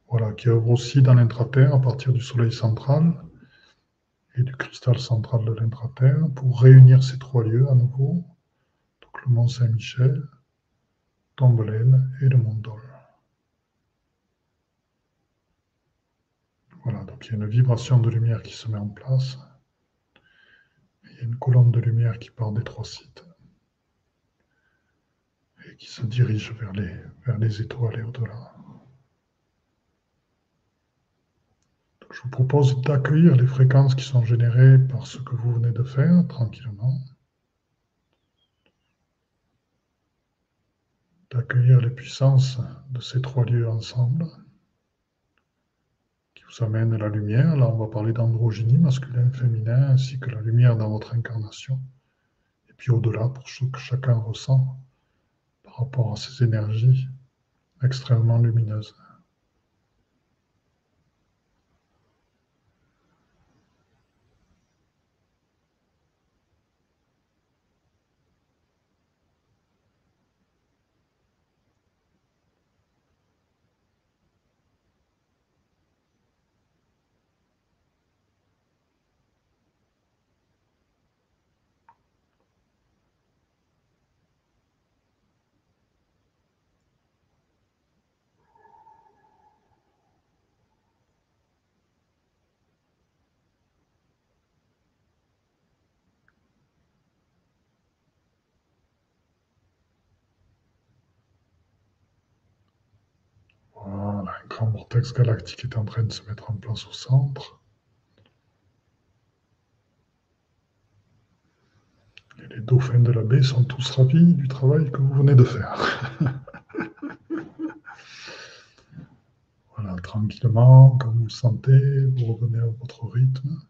Voilà, qui œuvrent aussi dans l'intraterre à partir du soleil central et du cristal central de l'intraterre pour réunir ces trois lieux à nouveau le Mont Saint-Michel, Tombelaine et le Mont Dol. Voilà, donc il y a une vibration de lumière qui se met en place. Il y a une colonne de lumière qui part des trois sites et qui se dirige vers les, vers les étoiles et au-delà. Je vous propose d'accueillir les fréquences qui sont générées par ce que vous venez de faire tranquillement. D'accueillir les puissances de ces trois lieux ensemble, qui vous amènent la lumière. Là, on va parler d'androgynie, masculin, féminin, ainsi que la lumière dans votre incarnation. Et puis au-delà, pour ce que chacun ressent par rapport à ces énergies extrêmement lumineuses. Vortex galactique est en train de se mettre en place au centre. Et les dauphins de la baie sont tous ravis du travail que vous venez de faire. *laughs* voilà, tranquillement, quand vous le sentez, vous revenez à votre rythme.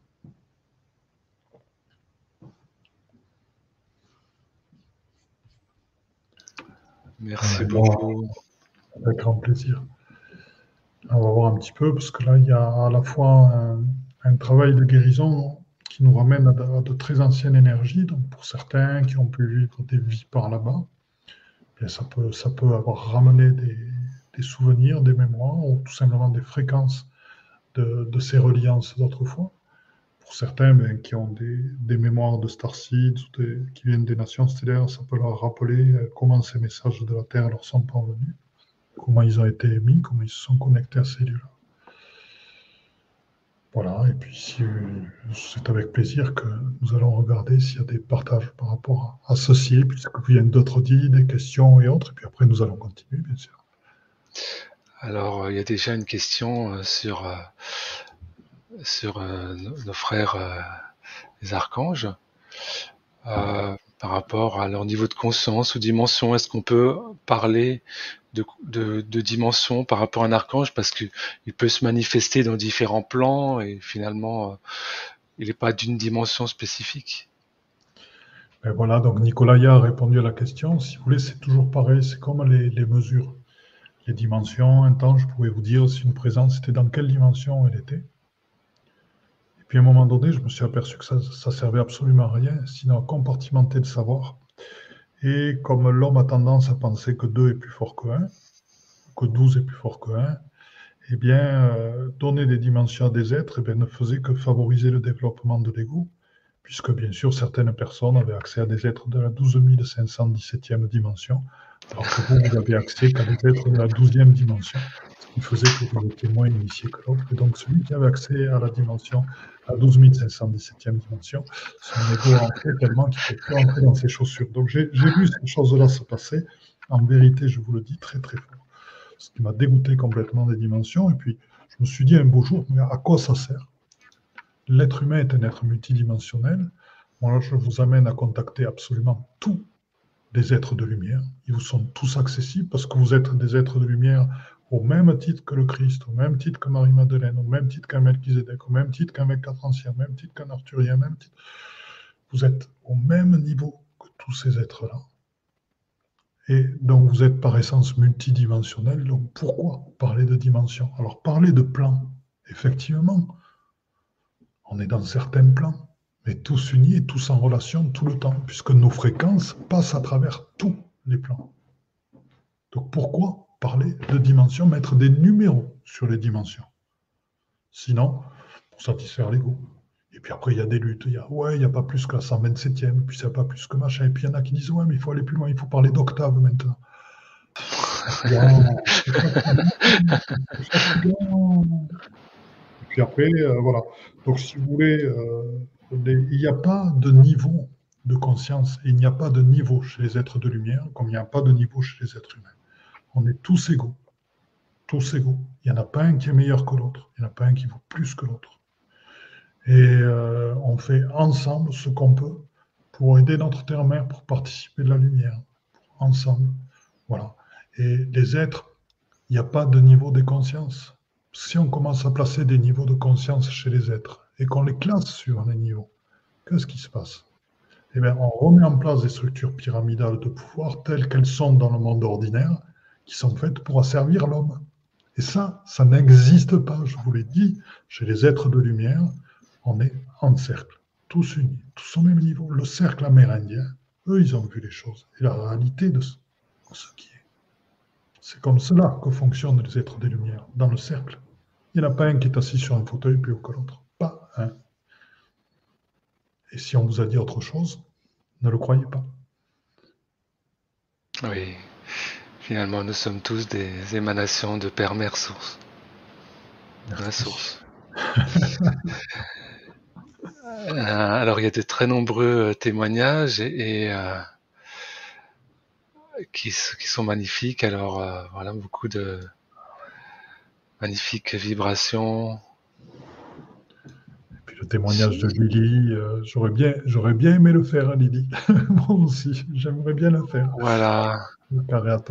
Merci beaucoup. Avec grand plaisir. On va voir un petit peu, parce que là, il y a à la fois un, travail de guérison qui nous ramène à de, très anciennes énergies. Donc, pour certains qui ont pu vivre des vies par là-bas, eh ça peut, ça peut avoir ramené des, souvenirs, des mémoires, ou tout simplement des fréquences de, ces reliances d'autrefois pour certains ben, qui ont des, mémoires de Starseeds ou qui viennent des nations stellaires, ça peut leur rappeler euh, comment ces messages de la Terre leur sont parvenus, comment ils ont été émis, comment ils se sont connectés à ces lieux-là. Voilà, et puis c'est avec plaisir que nous allons regarder s'il y a des partages par rapport à, ceci, puisque viennent d'autres dits, des questions et autres, et puis après nous allons continuer, bien sûr. Alors, il y a déjà une question euh, sur euh, euh, nos frères les archanges par rapport à leur niveau de conscience ou dimension. Est-ce qu'on peut parler de, de, dimension par rapport à un archange parce qu'il peut se manifester dans différents plans et finalement il n'est pas d'une dimension spécifique. Ben voilà, donc Nicolas a répondu à la question. Si vous voulez, c'est toujours pareil, c'est comme les, les, mesures. Les dimensions, un temps, je pouvais vous dire si une présence était dans quelle dimension elle était? Puis à un moment donné, je me suis aperçu que ça ne servait absolument à rien, sinon à compartimenter le savoir. Et comme l'homme a tendance à penser que 2 est plus fort que 1, que 12 est plus fort que 1, eh bien, euh, donner des dimensions à des êtres eh ne faisait que favoriser le développement de l'ego, puisque bien sûr, certaines personnes avaient accès à des êtres de la 12 517e dimension, alors que vous, vous avez accès qu'à de la 12e dimension qui faisait que vous étiez moins initié que l'autre. Et donc, celui qui avait accès à la dimension, à 12 517e dimension, son ego entré tellement qu'il ne peut plus entrer dans ses chaussures. Donc, j'ai vu ces choses-là se passer. En vérité, je vous le dis très, très fort. Ce qui m'a dégoûté complètement des dimensions. Et puis, je me suis dit un beau jour, mais à quoi ça sert? L'être humain est un être multidimensionnel. Moi, je vous amène à contacter absolument tous les êtres de lumière. Ils vous sont tous accessibles parce que vous êtes des êtres de lumière au même titre que le Christ, au même titre que Marie-Madeleine, au même titre qu'un Melchizedek, au même titre qu'un mec ancien, au même titre qu'un Arthurien, même titre. Vous êtes au même niveau que tous ces êtres-là. Et donc vous êtes par essence multidimensionnel. Donc pourquoi parler de dimension? Alors parler de plans, effectivement, on est dans certains plans, tous unis et tous en relation tout le temps, puisque nos fréquences passent à travers tous les plans. Donc pourquoi parler de dimensions, mettre des numéros sur les dimensions? Sinon, pour satisfaire l'ego. Et puis après, il y a des luttes. Il y a, ouais, il n'y a pas plus que la 127e, puis il n'y a pas plus que machin. Et puis il y en a qui disent, ouais, mais il faut aller plus loin, il faut parler d'octave maintenant. *laughs* et puis après, euh, voilà. Donc si vous voulez, euh, il n'y a pas de niveau de conscience il n'y a pas de niveau chez les êtres de lumière comme il n'y a pas de niveau chez les êtres humains on est tous égaux. Tous égaux. Il n'y en a pas un qui est meilleur que l'autre. Il n'y en a pas un qui vaut plus que l'autre. Et euh, on fait ensemble ce qu'on peut pour aider notre terre-mère, pour participer de la lumière. Ensemble. Voilà. Et les êtres, il n'y a pas de niveau de conscience. Si on commence à placer des niveaux de conscience chez les êtres et qu'on les classe sur les niveaux, qu'est-ce qui se passe? Eh bien, on remet en place des structures pyramidales de pouvoir telles qu'elles sont dans le monde ordinaire qui sont faites pour asservir l'homme. Et ça, ça n'existe pas, je vous l'ai dit, chez les êtres de lumière, on est en cercle, tous unis, tous au même niveau. Le cercle amérindien, eux, ils ont vu les choses et la réalité de ce, qui est. C'est comme cela que fonctionnent les êtres des lumières, dans le cercle. Il n'y en a pas un qui est assis sur un fauteuil plus haut que l'autre. Un. Et si on vous a dit autre chose, ne le croyez pas. Oui, Finalement, nous sommes tous des émanations de Père Mère Source. La source. *laughs* Euh, alors, il y a de très nombreux euh, témoignages et, euh, qui, sont magnifiques. Alors, voilà, beaucoup de, magnifique vibration. Le témoignage de Lily, euh, j'aurais bien, j'aurais bien aimé le faire, Lily. *laughs* Moi aussi, j'aimerais bien le faire. Voilà. Le carré à.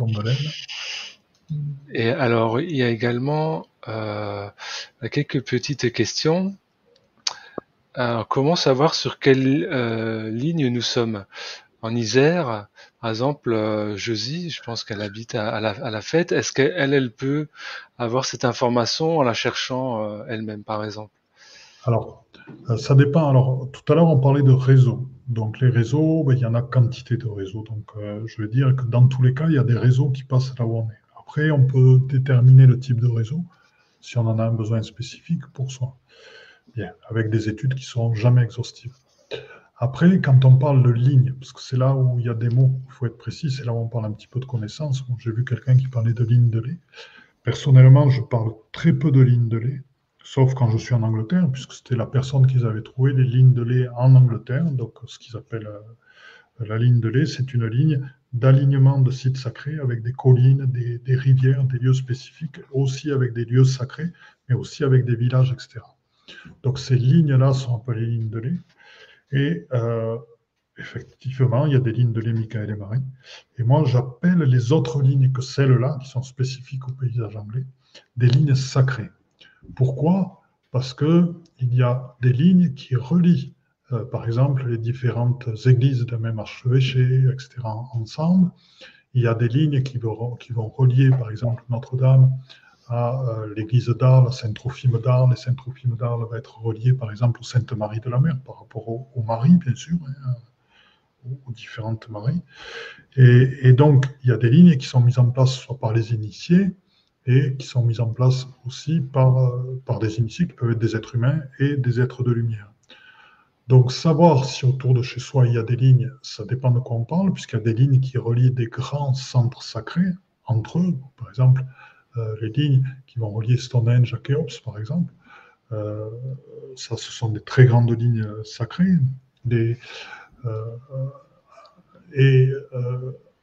Et alors, il y a également euh, quelques petites questions. Alors, comment savoir sur quelle euh, ligne nous sommes? En Isère, par exemple, euh, Josie, je pense qu'elle habite à, la, fête. Est-ce qu'elle, elle peut avoir cette information en la cherchant euh, elle-même, par exemple? Alors, ça dépend. Alors, tout à l'heure, on parlait de réseaux. Donc, les réseaux, ben, il y en a quantité de réseaux. Donc, je veux dire que dans tous les cas, il y a des réseaux qui passent là où on est. Après, on peut déterminer le type de réseau si on en a un besoin spécifique pour soi. Bien, avec des études qui ne seront jamais exhaustives. Après, quand on parle de ligne, parce que c'est là où il y a des mots, il faut être précis, c'est là où on parle un petit peu de connaissances. J'ai vu quelqu'un qui parlait de ligne de lait. Personnellement, je parle très peu de lignes de lait, sauf quand je suis en Angleterre, puisque c'était la personne qu'ils avaient trouvé les lignes de lait en Angleterre. Donc, ce qu'ils appellent euh, la ligne de lait, c'est une ligne d'alignement de sites sacrés avec des collines, des, des, rivières, des lieux spécifiques, aussi avec des lieux sacrés, mais aussi avec des villages, etc. Donc, ces lignes-là sont appelées lignes de lait. Et euh, effectivement, il y a des lignes de lait Michael et Marie. Et moi, j'appelle les autres lignes que celles-là, qui sont spécifiques au paysage anglais, des lignes sacrées. Pourquoi? Parce qu'il y a des lignes qui relient, euh, par exemple, les différentes églises d'un même archevêché, etc., ensemble. Il y a des lignes qui vont, qui vont relier, par exemple, Notre-Dame à euh, l'église d'Arles, à Saint-Trophime d'Arles, et Saint-Trophime d'Arles va être relié par exemple au Sainte-Marie de la Mer, par rapport au, Marie, bien sûr, hein, aux, différentes Maries. Et, donc, il y a des lignes qui sont mises en place soit par les initiés, et qui sont mises en place aussi par, euh, par des initiés qui peuvent être des êtres humains et des êtres de lumière. Donc, savoir si autour de chez soi il y a des lignes, ça dépend de quoi on parle, puisqu'il y a des lignes qui relient des grands centres sacrés entre eux. Par exemple, euh, les lignes qui vont relier Stonehenge à Khéops, par exemple. Euh, ça, ce sont des très grandes lignes sacrées. Et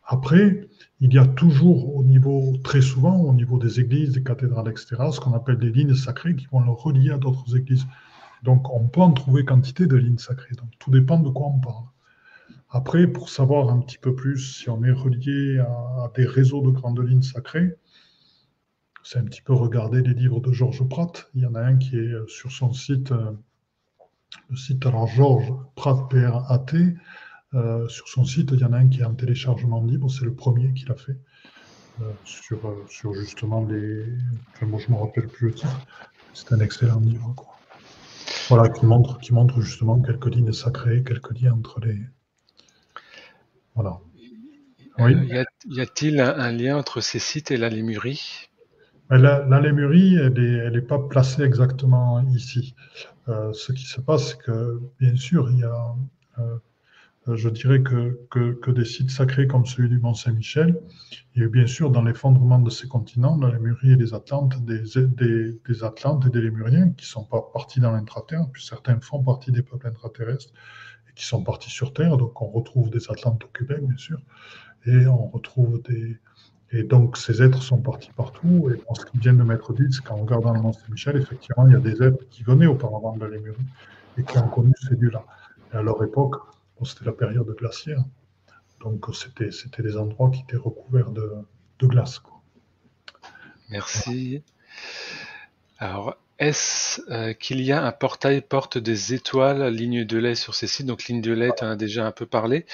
après, il y a toujours au niveau, très souvent, au niveau des églises, des cathédrales, etc., ce qu'on appelle des lignes sacrées qui vont le relier à d'autres églises. Donc, on peut en trouver quantité de lignes sacrées. Donc, tout dépend de quoi on parle. Après, pour savoir un petit peu plus si on est relié à des réseaux de grandes lignes sacrées, c'est un petit peu regarder les livres de Georges Pratt. Il y en a un qui est euh, sur son site, euh, le site alors Georges Pratt P-R-A-T. Euh, sur son site, il y en a un qui est en téléchargement libre, c'est le premier qu'il a fait. sur, sur justement les. Enfin, moi, je ne me rappelle plus le titre. C'est un excellent livre. Quoi. Voilà, qui montre, qui montre justement quelques lignes sacrées, quelques liens entre les. Voilà. Oui. y a-t-il un, lien entre ces sites et la Lémurie la, la, Lémurie, elle n'est pas placée exactement ici. Euh, ce qui se passe, c'est que, bien sûr, il y a, euh, je dirais que, que, des sites sacrés comme celui du Mont-Saint-Michel, il y a eu bien sûr dans l'effondrement de ces continents, la Lémurie et les Atlantes, des, des, Atlantes et des Lémuriens qui ne sont pas partis dans l'intraterre, puis certains font partie des peuples intraterrestres et qui sont partis sur Terre. Donc on retrouve des Atlantes au Québec, bien sûr, et on retrouve des, et donc, ces êtres sont partis partout. Et ce qu'ils viennent de mettre dit, c'est qu'en regardant le Mont Saint-Michel, effectivement, il y a des êtres qui venaient auparavant de la Lémurie et qui ont connu ces lieux-là. À leur époque, c'était la période glaciaire. Donc, c'était, c'était des endroits qui étaient recouverts de, de glace. Merci. Alors, est-ce euh, qu'il y a un portail porte des étoiles, ligne de lait sur ces sites? Donc ligne de lait, tu en as déjà un peu parlé.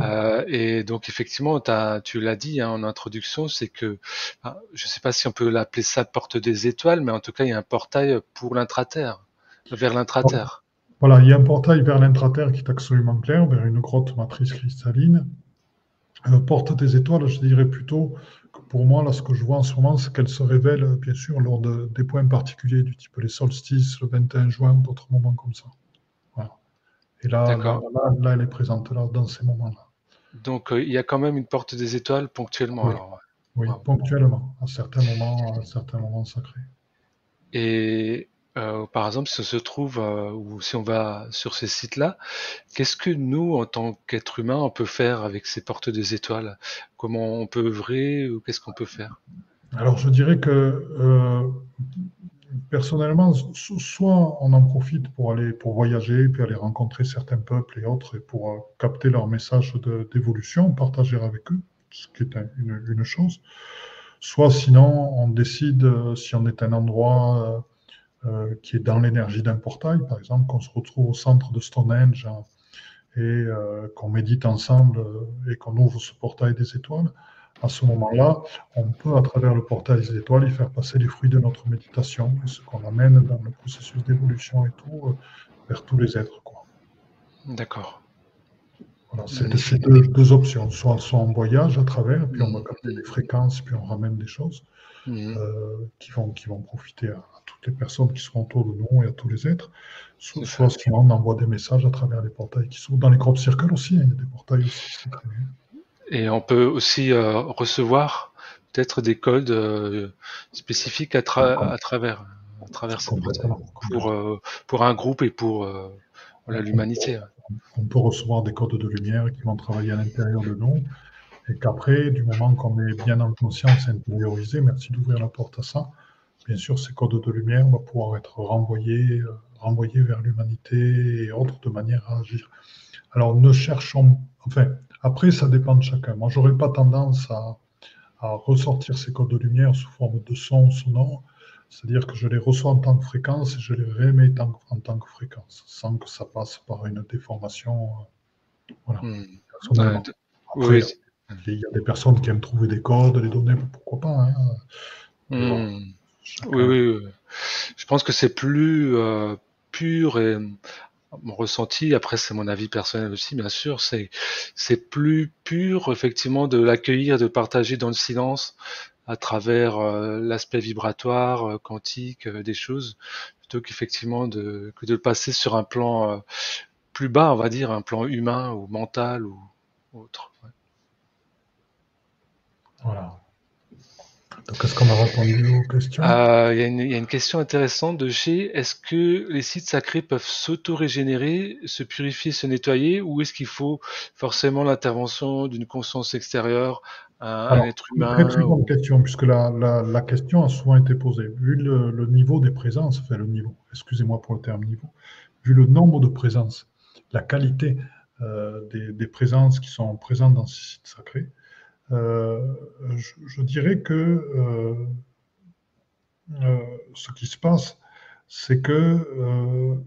Euh, et donc effectivement, tu l'as dit hein, en introduction, c'est que je ne sais pas si on peut l'appeler ça porte des étoiles, mais en tout cas, il y a un portail pour l'intraterre, vers l'intraterre. Voilà, il y a un portail vers l'intraterre qui est absolument clair, vers une grotte matrice cristalline. Euh, porte des étoiles, je dirais plutôt pour moi, là, ce que je vois en ce moment, c'est qu'elle se révèle, bien sûr, lors de, des points particuliers, du type les solstices, le 21 juin, d'autres moments comme ça. Et là, là, elle est présente là, dans ces moments-là. Donc, euh, il y a quand même une porte des étoiles ponctuellement. Oui, ponctuellement, à certains moments, à certains moments sacrés. Et euh, par exemple, si on se trouve euh, ou si on va sur ces sites-là, qu'est-ce que nous, en tant qu'être humain, on peut faire avec ces portes des étoiles? Comment on peut œuvrer ou qu'est-ce qu'on peut faire? Alors je dirais que euh, personnellement, soit on en profite pour aller pour voyager, puis aller rencontrer certains peuples et autres, et pour capter leur message d'évolution, partager avec eux, ce qui est une, chose. Soit sinon, on décide si on est un endroit qui est dans l'énergie d'un portail, par exemple, qu'on se retrouve au centre de Stonehenge hein, et qu'on médite ensemble et qu'on ouvre ce portail des étoiles à ce moment-là, on peut, à travers le portail des étoiles, y faire passer les fruits de notre méditation, ce qu'on amène dans le processus d'évolution et tout, euh, vers tous les êtres. D'accord. Voilà, c'est deux, options. Soit, soit on voyage à travers, puis on va capter des fréquences, puis on ramène des choses mhm. euh, qui, vont, qui vont profiter à, toutes les personnes qui seront autour de nous et à tous les êtres. Soit, soit on envoie des messages à travers les portails qui sont dans les crop circles aussi. Hein, il y a des portails aussi, très bien. Et on peut aussi euh, recevoir peut-être des codes euh, spécifiques à, travers à travers ces pour, euh, pour un groupe et pour l'humanité. On peut recevoir des codes de lumière qui vont travailler à l'intérieur de nous et qu'après, du moment qu'on est bien en conscience intériorisé, merci d'ouvrir la porte à ça, bien sûr, ces codes de lumière vont pouvoir être renvoyés, renvoyés vers l'humanité et autres de manière à agir. Alors, ne cherchons, enfin, après, ça dépend de chacun. Moi, j'aurais pas tendance à, ressortir ces codes de lumière sous forme de son sonore. C'est-à-dire que je les reçois en tant que fréquence et je les rémets en, tant que fréquence, sans que ça passe par une déformation. Euh, voilà. Hmm. oui. Il y a des personnes qui aiment trouver des codes, les donner, pourquoi pas. Hein. Hmm. oui, oui, Je pense que c'est plus euh, pur et mon ressenti, après c'est mon avis personnel aussi, bien sûr, c'est c'est plus pur effectivement de l'accueillir, de partager dans le silence à travers euh, l'aspect vibratoire, euh, quantique, euh, des choses, plutôt qu'effectivement de que de passer sur un plan plus bas, on va dire, un plan humain ou mental ou autre. Voilà. Donc, est-ce qu'on a répondu aux questions? Euh, Il y, a une question intéressante de chez est-ce que les sites sacrés peuvent s'auto-régénérer, se purifier, se nettoyer, ou est-ce qu'il faut forcément l'intervention d'une conscience extérieure, un, être humain Très, très bonne question, puisque la, la, question a souvent été posée. Vu le, niveau des présences, enfin le niveau, excusez-moi pour le terme niveau, vu le nombre de présences, la qualité euh, des, des, présences qui sont présentes dans ces sites sacrés, euh, je, dirais que euh, euh, ce qui se passe, c'est que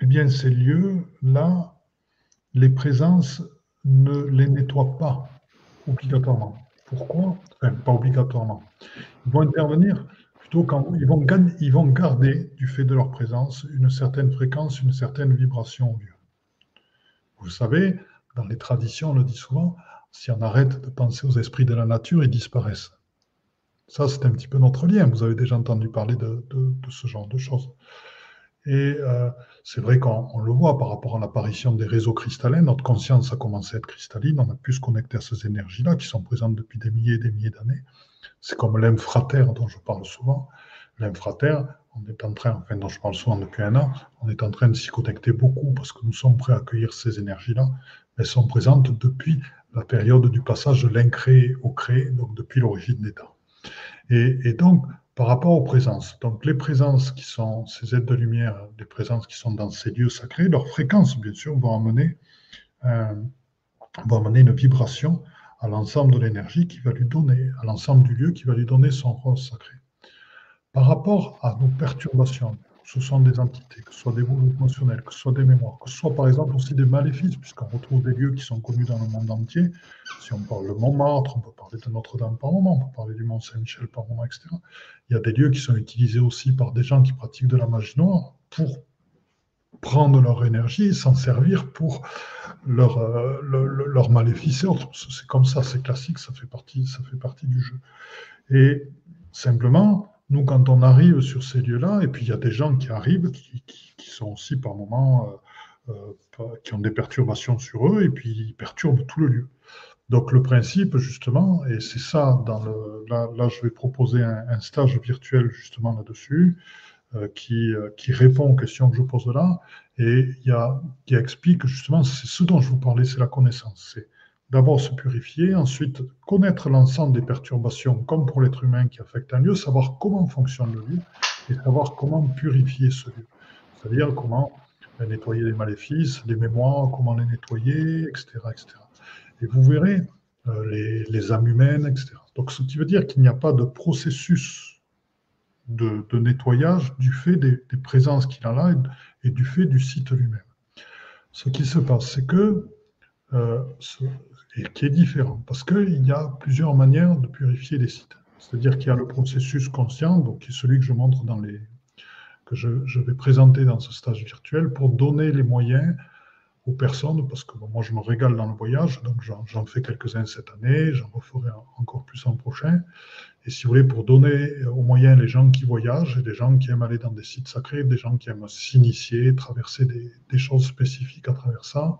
eh bien, ces lieux-là, les présences ne les nettoient pas obligatoirement. Pourquoi? Pas obligatoirement. Ils vont intervenir plutôt quand ils vont garder, du fait de leur présence, une certaine fréquence, une certaine vibration au lieu. Vous savez, dans les traditions, on le dit souvent, si on arrête de penser aux esprits de la nature, ils disparaissent. Ça, c'est un petit peu notre lien. Vous avez déjà entendu parler de, ce genre de choses. Et euh, c'est vrai qu'on le voit par rapport à l'apparition des réseaux cristallins, notre conscience a commencé à être cristalline, on a pu se connecter à ces énergies-là qui sont présentes depuis des milliers et des milliers d'années. C'est comme l'infraterre dont je parle souvent. L'infraterre, on est en train, enfin dont je parle souvent depuis un an, on est en train de s'y connecter beaucoup parce que nous sommes prêts à accueillir ces énergies-là. Elles sont présentes depuis la période du passage de l'incréé au créé, donc depuis l'origine des temps. Et, donc, par rapport aux présences, donc les présences qui sont ces aides de lumière, les présences qui sont dans ces lieux sacrés, leurs fréquences, bien sûr, vont amener, euh, amener une vibration à l'ensemble de l'énergie qui va lui donner, à l'ensemble du lieu qui va lui donner son rôle sacré. Par rapport à nos perturbations, ce sont des entités, que ce soit des boulots émotionnels, que ce soit des mémoires, que ce soit par exemple aussi des maléfices, puisqu'on retrouve des lieux qui sont connus dans le monde entier. Si on parle de Montmartre, on peut parler de Notre-Dame par moment, on peut parler du Mont-Saint-Michel par moment, etc. Il y a des lieux qui sont utilisés aussi par des gens qui pratiquent de la magie noire pour prendre leur énergie et s'en servir pour leur, euh, leur maléfice et autres. C'est comme ça, c'est classique, ça fait, partie, ça fait partie du jeu. Et simplement, nous, quand on arrive sur ces lieux-là, et puis il y a des gens qui arrivent, qui, sont aussi par moments, euh, euh, qui ont des perturbations sur eux, et puis ils perturbent tout le lieu. Donc le principe, justement, et c'est ça, dans le, là, je vais proposer un, stage virtuel justement là-dessus, euh, qui, qui, répond aux questions que je pose là, et y a, qui explique justement, c'est ce dont je vous parlais, c'est la connaissance. C'est d'abord se purifier, ensuite connaître l'ensemble des perturbations, comme pour l'être humain qui affecte un lieu, savoir comment fonctionne le lieu et savoir comment purifier ce lieu. C'est-à-dire comment nettoyer les maléfices, les mémoires, comment les nettoyer, etc. etc. Et vous verrez euh, les, âmes humaines, etc. Donc ce qui veut dire qu'il n'y a pas de processus de, nettoyage du fait des, présences qu'il a là et, du fait du site lui-même. Ce qui se passe, c'est que, euh, et qui est différent, parce qu'il y a plusieurs manières de purifier les sites. C'est-à-dire qu'il y a le processus conscient, donc qui est celui que je montre dans les, que je, vais présenter dans ce stage virtuel pour donner les moyens aux personnes, parce que moi je me régale dans le voyage, donc j'en fais quelques-uns cette année, j'en referai encore plus en prochain. Et si vous voulez, pour donner aux moyens les gens qui voyagent, des gens qui aiment aller dans des sites sacrés, des gens qui aiment s'initier, traverser des, choses spécifiques à travers ça,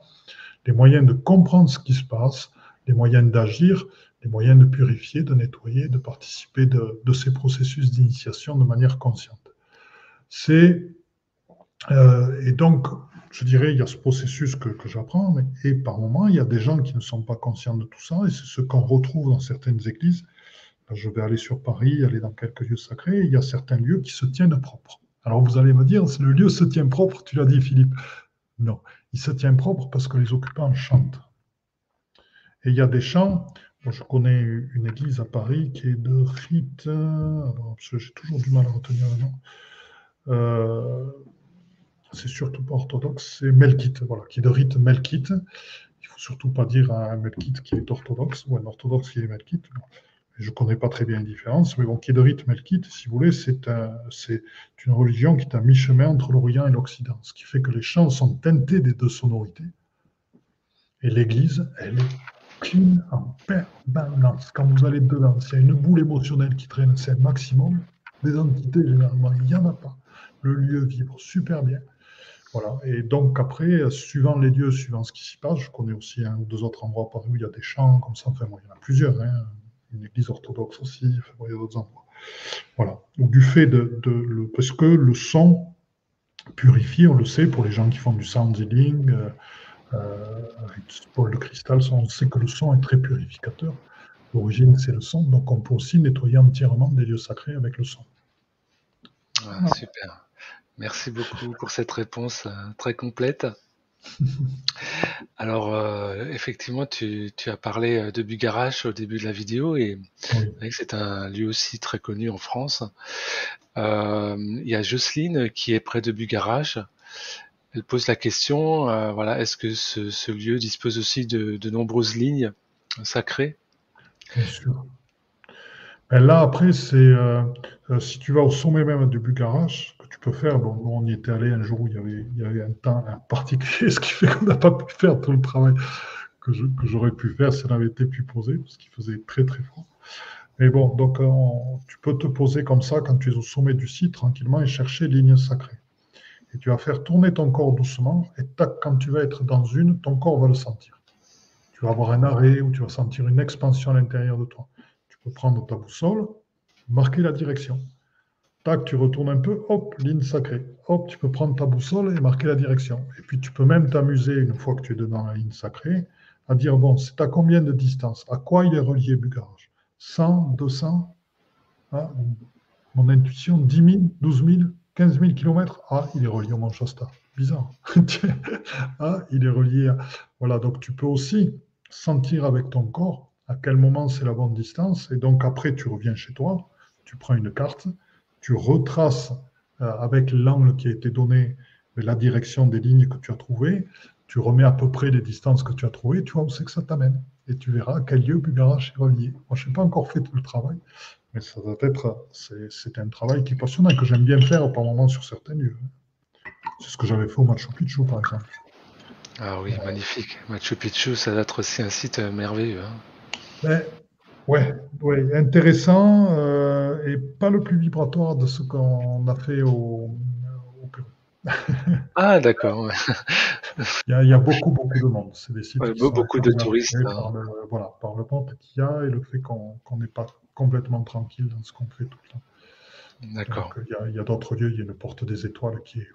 les moyens de comprendre ce qui se passe, les moyens d'agir, les moyens de purifier, de nettoyer, de participer de, de ces processus d'initiation de manière consciente. C'est euh, et donc, je dirais, il y a ce processus que, j'apprends, et par moments, il y a des gens qui ne sont pas conscients de tout ça, et c'est ce qu'on retrouve dans certaines églises. je vais aller sur Paris, aller dans quelques lieux sacrés, et il y a certains lieux qui se tiennent propres. Alors vous allez me dire, le lieu se tient propre, tu l'as dit Philippe. Non, il se tient propre parce que les occupants chantent. Et il y a des chants, je connais une église à Paris qui est de rite, j'ai toujours du mal à retenir le nom. Euh, c'est surtout pas orthodoxe, c'est melkite, voilà, qui est de rite melkite. Il faut surtout pas dire un melkite qui est orthodoxe ou un orthodoxe qui est melkite. Je ne connais pas très bien la différence, mais bon, qui est de rite melkite, si vous voulez, c'est un, une religion qui est à mi-chemin entre l'Orient et l'Occident, ce qui fait que les chants sont teintés des deux sonorités. Et l'Église, elle est clean en permanence. Quand vous allez dedans, s'il y a une boule émotionnelle qui traîne, c'est un maximum. Des entités, généralement, il n'y en a pas. Le lieu vibre super bien. Voilà. Et donc après, suivant les lieux, suivant ce qui s'y passe, je connais aussi un ou deux autres endroits par où il y a des champs comme ça. Enfin, il y en a plusieurs. Hein. Une église orthodoxe aussi. il y a d'autres endroits. Voilà. Donc du fait de, le, parce que le son purifie, on le sait pour les gens qui font du sound healing, euh, euh, avec Paul de cristal, on sait que le son est très purificateur. L'origine, c'est le son, donc on peut aussi nettoyer entièrement des lieux sacrés avec le son. Ah, super. Merci beaucoup pour cette réponse euh, très complète. Alors, euh, effectivement, tu, as parlé euh, de Bugarache au début de la vidéo et c'est un lieu aussi très connu en France. Il y a Jocelyne qui est près de Bugarache. Elle pose la question, voilà, est-ce que ce, lieu dispose aussi de, nombreuses lignes sacrées? Bien sûr. Ben là, après, c'est si tu vas au sommet même de Bugarache, tu peux faire. Bon, on y était allé un jour où il y avait, un temps particulier, *laughs* ce qui fait qu'on n'a pas pu faire tout le travail que, j'aurais pu faire si on avait été plus posé, parce qu'il faisait très très froid. Mais bon, donc tu peux te poser comme ça quand tu es au sommet du site tranquillement et chercher ligne sacrée. Et tu vas faire tourner ton corps doucement, et tac, quand tu vas être dans une, ton corps va le sentir. Tu vas avoir un arrêt ou tu vas sentir une expansion à l'intérieur de toi. Peux prendre ta boussole, marquer la direction. Tac, tu retournes un peu, hop, ligne sacrée. Hop, tu peux prendre ta boussole et marquer la direction. Et puis tu peux même t'amuser, une fois que tu es dans la ligne sacrée, à dire, bon, c'est à combien de distance? À quoi il est relié Bugarage 100, 200 ah, Mon intuition, 10 000, 12 000, 15 000 km Ah, il est relié au Manchester. Bizarre. *laughs* ah, il est relié. Voilà, donc tu peux aussi sentir avec ton corps à quel moment c'est la bonne distance. Et donc après, tu reviens chez toi, tu prends une carte, tu retraces euh, avec l'angle qui a été donné la direction des lignes que tu as trouvées, tu remets à peu près les distances que tu as trouvées, tu vois où c'est que ça t'amène. Et tu verras à quel lieu Bugarache est relié. Moi, je n'ai pas encore fait tout le travail, mais ça doit être, c'est un travail qui est passionnant que j'aime bien faire par moments sur certains lieux. C'est ce que j'avais fait au Machu Picchu, par exemple. Ah oui, magnifique. Machu Picchu, ça doit être aussi un site merveilleux. Hein. Ben, Ouais, ouais, intéressant euh, et pas le plus vibratoire de ce qu'on a fait au, au Pérou. *laughs* ah, d'accord. il, y a, beaucoup, beaucoup de monde. C'est des sites beaucoup de touristes. Hein. Par le, voilà, par le monde qu'il y a et le fait qu'on n'est pas complètement tranquille dans ce qu'on fait tout le temps. D'accord. Il y a, d'autres lieux, il y a une porte des étoiles qui est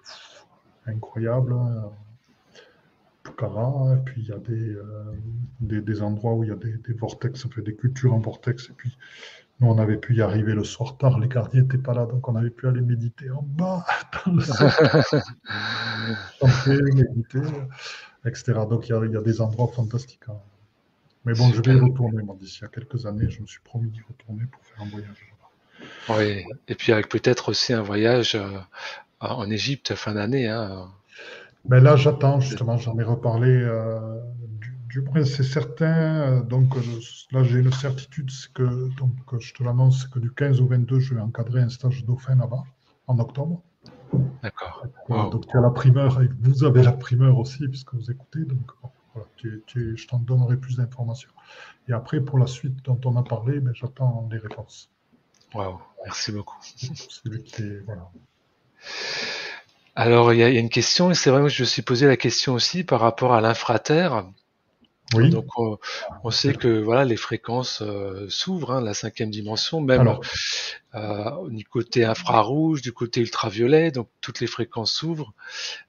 incroyable. Pucara, et puis il y a des, des, des, endroits où il y a des, des vortex, fait des cultures en vortex, et puis nous, on avait pu y arriver le soir tard, les gardiens n'étaient pas là, donc on avait pu aller méditer en bas, *laughs* dans le *laughs* chanter, méditer, etc. Donc il y, a, des endroits fantastiques. Hein. Mais bon, je vais y retourner, moi, d'ici à quelques années, je me suis promis d'y retourner pour faire un voyage. Oui, et puis avec peut-être aussi un voyage euh, en Égypte fin d'année. Hein. Ben là, j'attends, justement, j'en ai reparlé euh, du moins, c'est certain. Euh, donc là, j'ai une certitude, c'est que, donc, je te l'annonce, c'est que du 15 au 22, je vais encadrer un stage dauphin là-bas, en octobre. D'accord. Donc tu as la primeur, et vous avez la primeur aussi, puisque vous écoutez. Donc voilà, je t'en donnerai plus d'informations. Et après, pour la suite dont on a parlé, ben, j'attends les réponses. Waouh, merci beaucoup. Alors, il y, a une question, et c'est vrai que je me suis posé la question aussi par rapport à l'infraterre. Oui. Donc on, sait que voilà les fréquences euh, s'ouvrent, hein, la cinquième dimension, même euh, du côté infrarouge, du côté ultraviolet, donc toutes les fréquences s'ouvrent.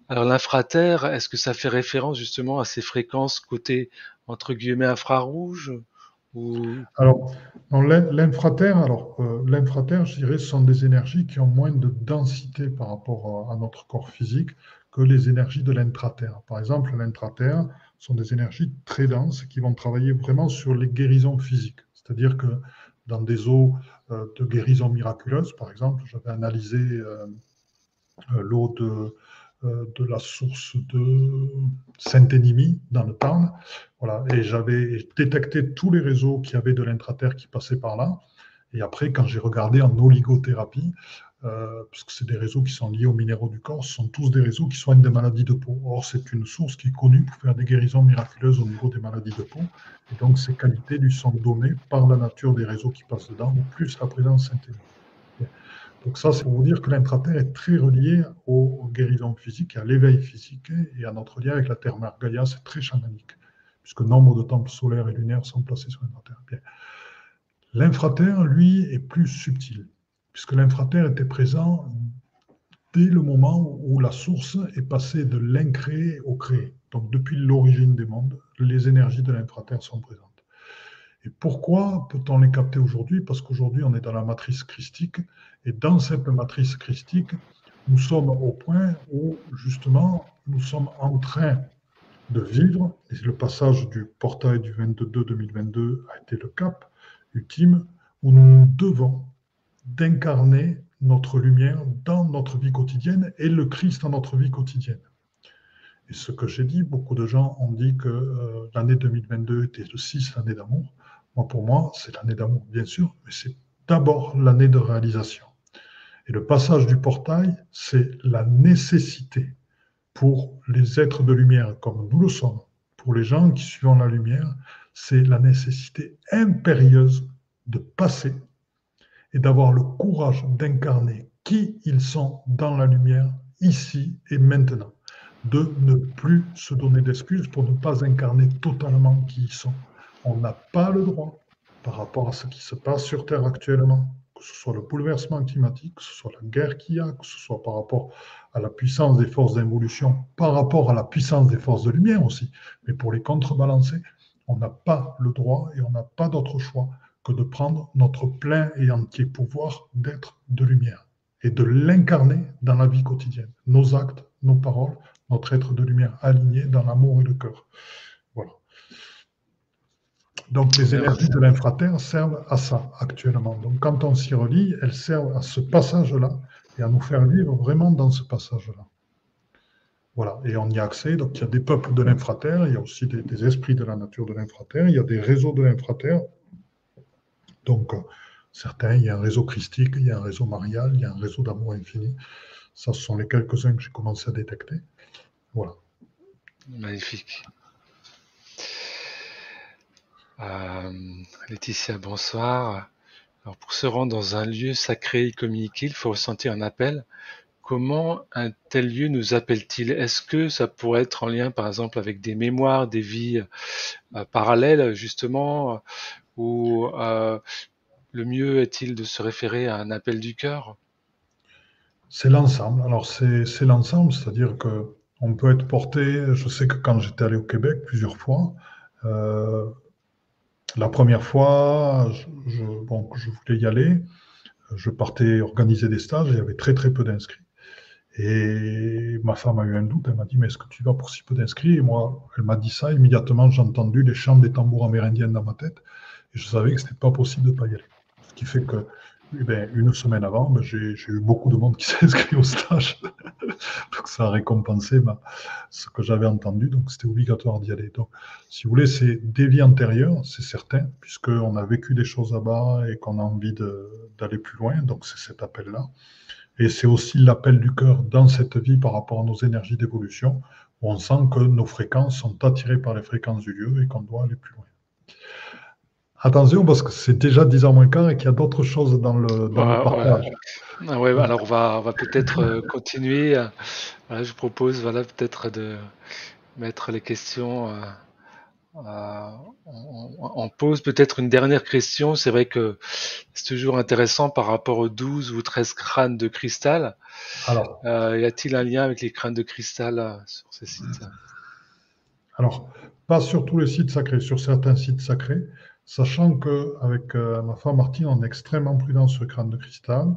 Alors l'infraterre, est-ce que ça fait référence justement à ces fréquences côté entre guillemets infrarouge? Alors l'infraterre, alors euh, l'infraterre, je dirais, ce sont des énergies qui ont moins de densité par rapport à, notre corps physique que les énergies de l'intraterre. Par exemple, l'intraterre sont des énergies très denses qui vont travailler vraiment sur les guérisons physiques. C'est-à-dire que dans des eaux euh, de guérison miraculeuse, par exemple, j'avais analysé euh, l'eau de, de la source de Saint-Énimie dans le Tarn, voilà, et j'avais détecté tous les réseaux qui avaient de l'intraterre qui passaient par là. Et après, quand j'ai regardé en oligothérapie, euh, puisque c'est des réseaux qui sont liés aux minéraux du corps, ce sont tous des réseaux qui soignent des maladies de peau. Or, c'est une source qui est connue pour faire des guérisons miraculeuses au niveau des maladies de peau. Et donc, ces qualités lui sont données par la nature des réseaux qui passent dedans, plus la présence synthétique. Donc ça, c'est pour vous dire que l'intraterre est très relié aux, guérisons physiques et à l'éveil physique et à notre lien avec la Terre-Mère Gaïa, c'est très chamanique, puisque nombre de temples solaires et lunaires sont placés sur l'infraterre. L'infraterre, lui, est plus subtil puisque l'infraterre était présent dès le moment où la source est passée de l'incréé au créé. Donc depuis l'origine des mondes, les énergies de l'infraterre sont présentes. Et pourquoi peut-on les capter aujourd'hui? Parce qu'aujourd'hui, on est dans la matrice christique, et dans cette matrice christique, nous sommes au point où, justement, nous sommes en train de vivre, et le passage du portail du 22-2022 a été le cap ultime, où nous devons d'incarner notre lumière dans notre vie quotidienne et le Christ dans notre vie quotidienne. Et ce que j'ai dit, beaucoup de gens ont dit que euh, l'année 2022 était le 6, l'année d'amour. Pour moi, c'est l'année d'amour, bien sûr, mais c'est d'abord l'année de réalisation. Et le passage du portail, c'est la nécessité pour les êtres de lumière comme nous le sommes, pour les gens qui suivent la lumière, c'est la nécessité impérieuse de passer et d'avoir le courage d'incarner qui ils sont dans la lumière, ici et maintenant. De ne plus se donner d'excuses pour ne pas incarner totalement qui ils sont. On n'a pas le droit, par rapport à ce qui se passe sur Terre actuellement, que ce soit le bouleversement climatique, que ce soit la guerre qu'il y a, que ce soit par rapport à la puissance des forces d'involution, par rapport à la puissance des forces de lumière aussi, mais pour les contrebalancer, on n'a pas le droit et on n'a pas d'autre choix que de prendre notre plein et entier pouvoir d'être de lumière et de l'incarner dans la vie quotidienne. Nos actes, nos paroles, notre être de lumière aligné dans l'amour et le cœur. Donc les énergies de l'infraterre servent à ça actuellement. Donc quand on s'y relie, elles servent à ce passage-là et à nous faire vivre vraiment dans ce passage-là. Voilà, et on y a accès. Donc il y a des peuples de l'infraterre, il y a aussi des, des esprits de la nature de l'infraterre, il y a des réseaux de l'infraterre donc, euh, certains, il y a un réseau christique, il y a un réseau marial, il y a un réseau d'amour infini. Ça, ce sont les quelques-uns que j'ai commencé à détecter. Voilà. Magnifique. Euh, Laetitia, bonsoir. Alors, pour se rendre dans un lieu sacré et communiquer, il faut ressentir un appel. Comment un tel lieu nous appelle-t-il? Est-ce que ça pourrait être en lien, par exemple, avec des mémoires, des vies euh, parallèles, justement, ou euh, le mieux est-il de se référer à un appel du cœur? C'est l'ensemble. Alors c'est l'ensemble, c'est-à-dire que on peut être porté. Je sais que quand j'étais allé au Québec plusieurs fois, la première fois, je, je voulais y aller. Je partais organiser des stages, il y avait très très peu d'inscrits. Et ma femme a eu un doute, elle m'a dit, mais est-ce que tu vas pour si peu d'inscrits? Et moi, elle m'a dit ça, immédiatement j'ai entendu les chants des tambours amérindiens dans ma tête, et je savais que ce n'était pas possible de ne pas y aller. Ce qui fait que ben, une semaine avant, ben, j'ai eu beaucoup de monde qui *laughs* s'est inscrit au stage. donc ça a récompensé ce que j'avais entendu, donc c'était obligatoire d'y aller. Donc, si vous voulez, c'est des vies antérieures, c'est certain, puisqu'on a vécu des choses là-bas et qu'on a envie d'aller plus loin, donc c'est cet appel-là. Et c'est aussi l'appel du cœur dans cette vie par rapport à nos énergies d'évolution, où on sent que nos fréquences sont attirées par les fréquences du lieu et qu'on doit aller plus loin. Attention, parce que c'est déjà 10 h moins quart et qu'il y a d'autres choses dans le, partage. Ah alors on va, on va peut-être euh, continuer. je propose voilà, peut-être de mettre les questions. Euh, euh, on, pose peut-être une dernière question. C'est vrai que c'est toujours intéressant par rapport aux 12 ou 13 crânes de cristal. Alors, y a-t-il un lien avec les crânes de cristal sur ces sites? Alors, pas sur tous les sites sacrés, sur certains sites sacrés. Sachant qu'avec euh, ma femme Martine, on est extrêmement prudent sur le crâne de cristal,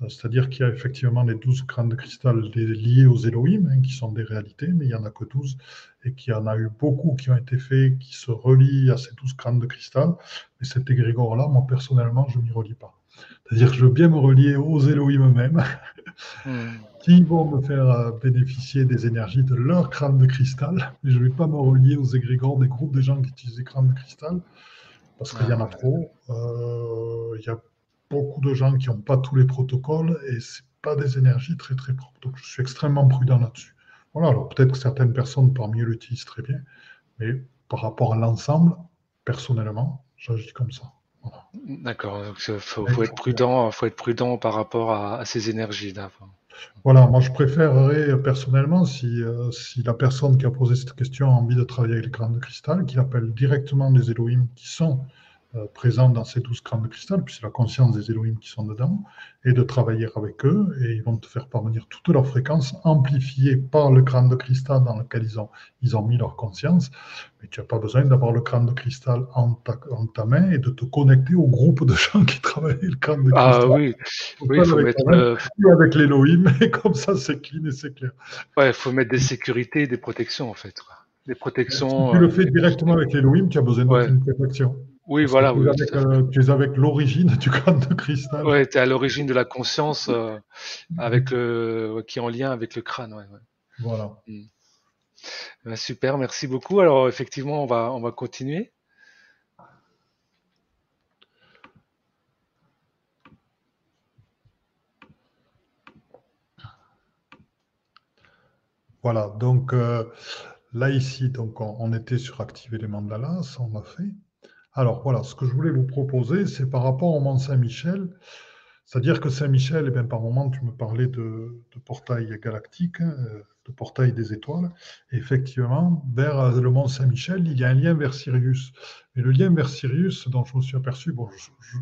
euh, c'est-à-dire qu'il y a effectivement les 12 crânes de cristal liés aux Elohim, hein, qui sont des réalités, mais il n'y en a que 12, et qu'il y en a eu beaucoup qui ont été faits, qui se relient à ces 12 crânes de cristal. Mais cet égrégore-là, moi personnellement, je ne m'y relie pas. C'est-à-dire que je veux bien me relier aux Elohim eux-mêmes, *laughs* hmm. qui vont me faire euh, bénéficier des énergies de leur crâne de cristal, mais je ne vais pas me relier aux égrégores des groupes de gens qui utilisent des crânes de cristal, parce qu'il y en a trop. Euh, il y a beaucoup de gens qui n'ont pas tous les protocoles et ce pas des énergies très très propres. Donc je suis extrêmement prudent là-dessus. Voilà, alors peut-être que certaines personnes parmi eux l'utilisent très bien, mais par rapport à l'ensemble, personnellement, j'agis comme ça. D'accord, donc il faut, être prudent, faut être prudent par rapport à, ces énergies. Là. Voilà, moi je préférerais personnellement, si, euh, si la personne qui a posé cette question a envie de travailler avec crânes de cristal, qu'il appelle directement des Elohim qui sont euh, présents dans ces douze crânes de cristal, puis c'est la conscience des Elohim qui sont dedans, et de travailler avec eux, et ils vont te faire parvenir toutes leurs fréquences amplifiées par le crâne de cristal dans lequel ils ont, ils ont mis leur conscience. Mais tu n'as pas besoin d'avoir le crâne de cristal en ta, en ta, main et de te connecter au groupe de gens qui travaillent le crâne de ah cristal. Ah oui, oui il faut avec mettre. Euh, avec l'Elohim, *laughs* et comme ça c'est clean et c'est clair. Ouais, il faut mettre des sécurités et des protections en fait. Des protections. Si tu le euh, fais directement avec l'Elohim, tu as besoin d'aucune protection. Oui, voilà. Tu, es avec, l'origine du crâne de cristal. Oui, tu es à l'origine de la conscience euh, *laughs* avec le, qui est en lien avec le crâne. Voilà. Hmm. Ben, super, merci beaucoup. Alors, effectivement, on va, on va continuer. Voilà, donc euh, là ici, donc on, était sur activer les mandalas, on a fait. Alors voilà, ce que je voulais vous proposer, c'est par rapport au Mont Saint-Michel. C'est-à-dire que Saint-Michel, eh par moment, tu me parlais de, portail galactique, hein, de portail des étoiles. effectivement, vers euh, le Mont Saint-Michel, il y a un lien vers Sirius. Mais le lien vers Sirius, dont je me suis aperçu, bon,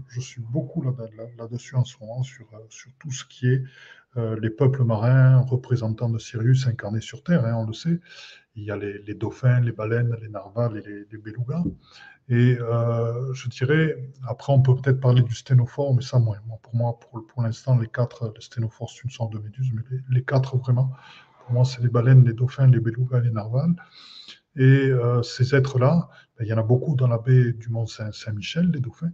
je, suis beaucoup là-dessus en ce moment, sur, euh, tout ce qui est euh, les peuples marins représentants de Sirius incarnés sur Terre, hein, on le sait. Il y a les, dauphins, les baleines, les narvals et les, les belugas. Et euh, je dirais, après, on peut peut-être parler du sténophore, mais ça, moins. Pour moi, pour, pour l'instant, les quatre, le sténophore, c'est une sorte de méduse, mais les, quatre, vraiment, pour moi, c'est les baleines, les dauphins, les belugas, les narvals. Et euh, ces êtres-là, ben, il y en a beaucoup dans la baie du Mont Saint-Michel, les dauphins,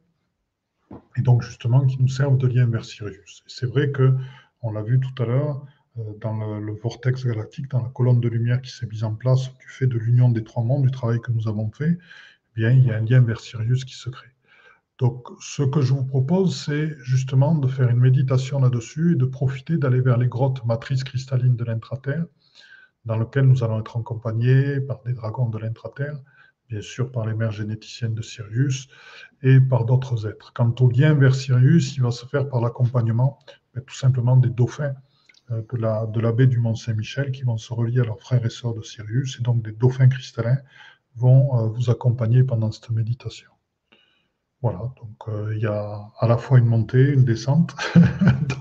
et donc justement qui nous servent de lien vers Sirius. C'est vrai que, on l'a vu tout à l'heure, euh, dans le, le, vortex galactique, dans la colonne de lumière qui s'est mise en place du fait de l'union des trois mondes, du travail que nous avons fait, bien, il y a un lien vers Sirius qui se crée. Donc, ce que je vous propose, c'est justement de faire une méditation là-dessus et de profiter d'aller vers les grottes matrices cristallines de l'intraterre, dans lesquelles nous allons être accompagnés par des dragons de l'intraterre, bien sûr par les mères généticiennes de Sirius et par d'autres êtres. Quant au lien vers Sirius, il va se faire par l'accompagnement tout simplement des dauphins euh, de la, baie du Mont Saint-Michel qui vont se relier à leurs frères et sœurs de Sirius, et donc des dauphins cristallins vont euh, vous accompagner pendant cette méditation. Voilà, donc euh, il y a à la fois une montée, une descente. *laughs*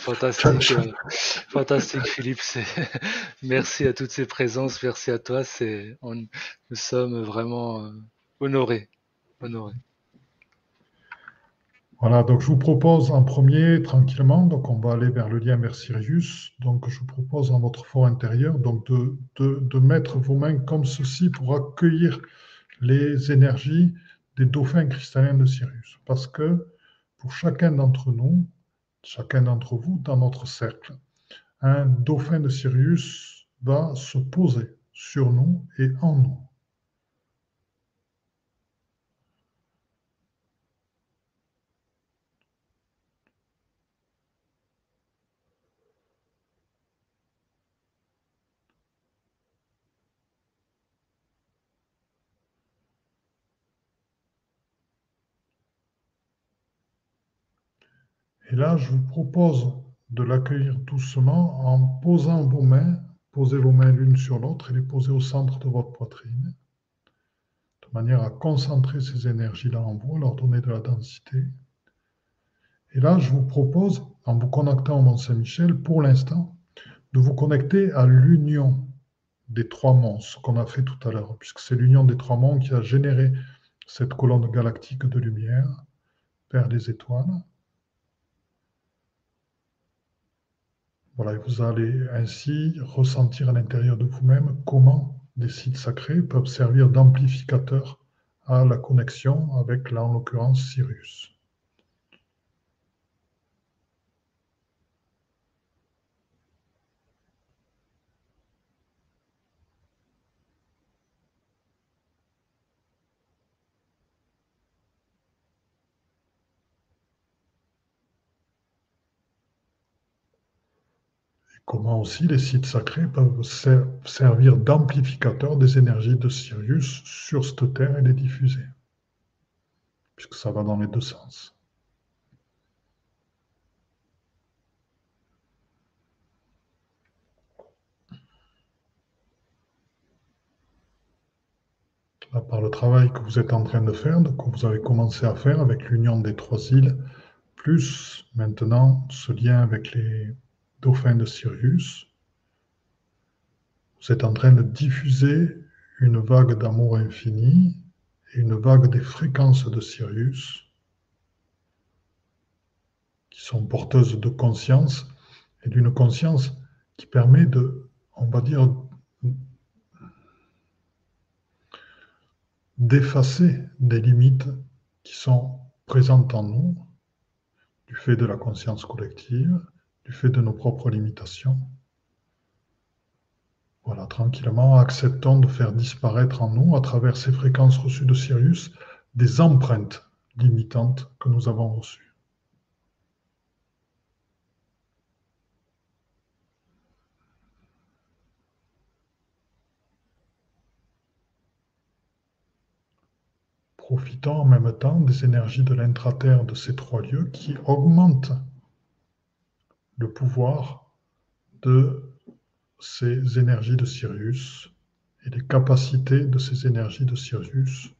fantastique, euh, fantastique Philippe. *laughs* Merci à toutes ces présences, merci à toi. C'est, nous sommes vraiment honorés, honorés. Voilà, donc je vous propose en premier, tranquillement, donc on va aller vers le lien vers Sirius. Donc je vous propose dans votre fort intérieur donc de, de mettre vos mains comme ceci pour accueillir les énergies des dauphins cristallins de Sirius. Parce que pour chacun d'entre nous, chacun d'entre vous dans notre cercle, un dauphin de Sirius va se poser sur nous et en nous. Et là, je vous propose de l'accueillir doucement en posant vos mains, posez vos mains l'une sur l'autre et les poser au centre de votre poitrine, de manière à concentrer ces énergies-là en vous, à leur donner de la densité. Et là, je vous propose, en vous connectant au Mont Saint-Michel, pour l'instant, de vous connecter à l'union des trois monts, ce qu'on a fait tout à l'heure, puisque c'est l'union des trois monts qui a généré cette colonne galactique de lumière vers les étoiles. Voilà, vous allez ainsi ressentir à l'intérieur de vous-même comment des sites sacrés peuvent servir d'amplificateur à la connexion avec, là en l'occurrence, Sirius. Comment aussi les sites sacrés peuvent servir d'amplificateur des énergies de Sirius sur cette Terre et les diffuser, puisque ça va dans les deux sens. Là, par le travail que vous êtes en train de faire, que vous avez commencé à faire avec l'union des trois îles, plus maintenant ce lien avec les dauphin de Sirius, vous êtes en train de diffuser une vague d'amour infini et une vague des fréquences de Sirius qui sont porteuses de conscience et d'une conscience qui permet de, on va dire, d'effacer des limites qui sont présentes en nous du fait de la conscience collective du fait de nos propres limitations. Voilà, tranquillement, acceptons de faire disparaître en nous, à travers ces fréquences reçues de Sirius, des empreintes limitantes que nous avons reçues. Profitons en même temps des énergies de l'intraterre de ces trois lieux qui augmentent le pouvoir de ces énergies de Sirius et les capacités de ces énergies de Sirius,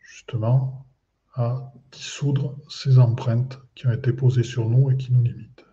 justement, à dissoudre ces empreintes qui ont été posées sur nous et qui nous limitent.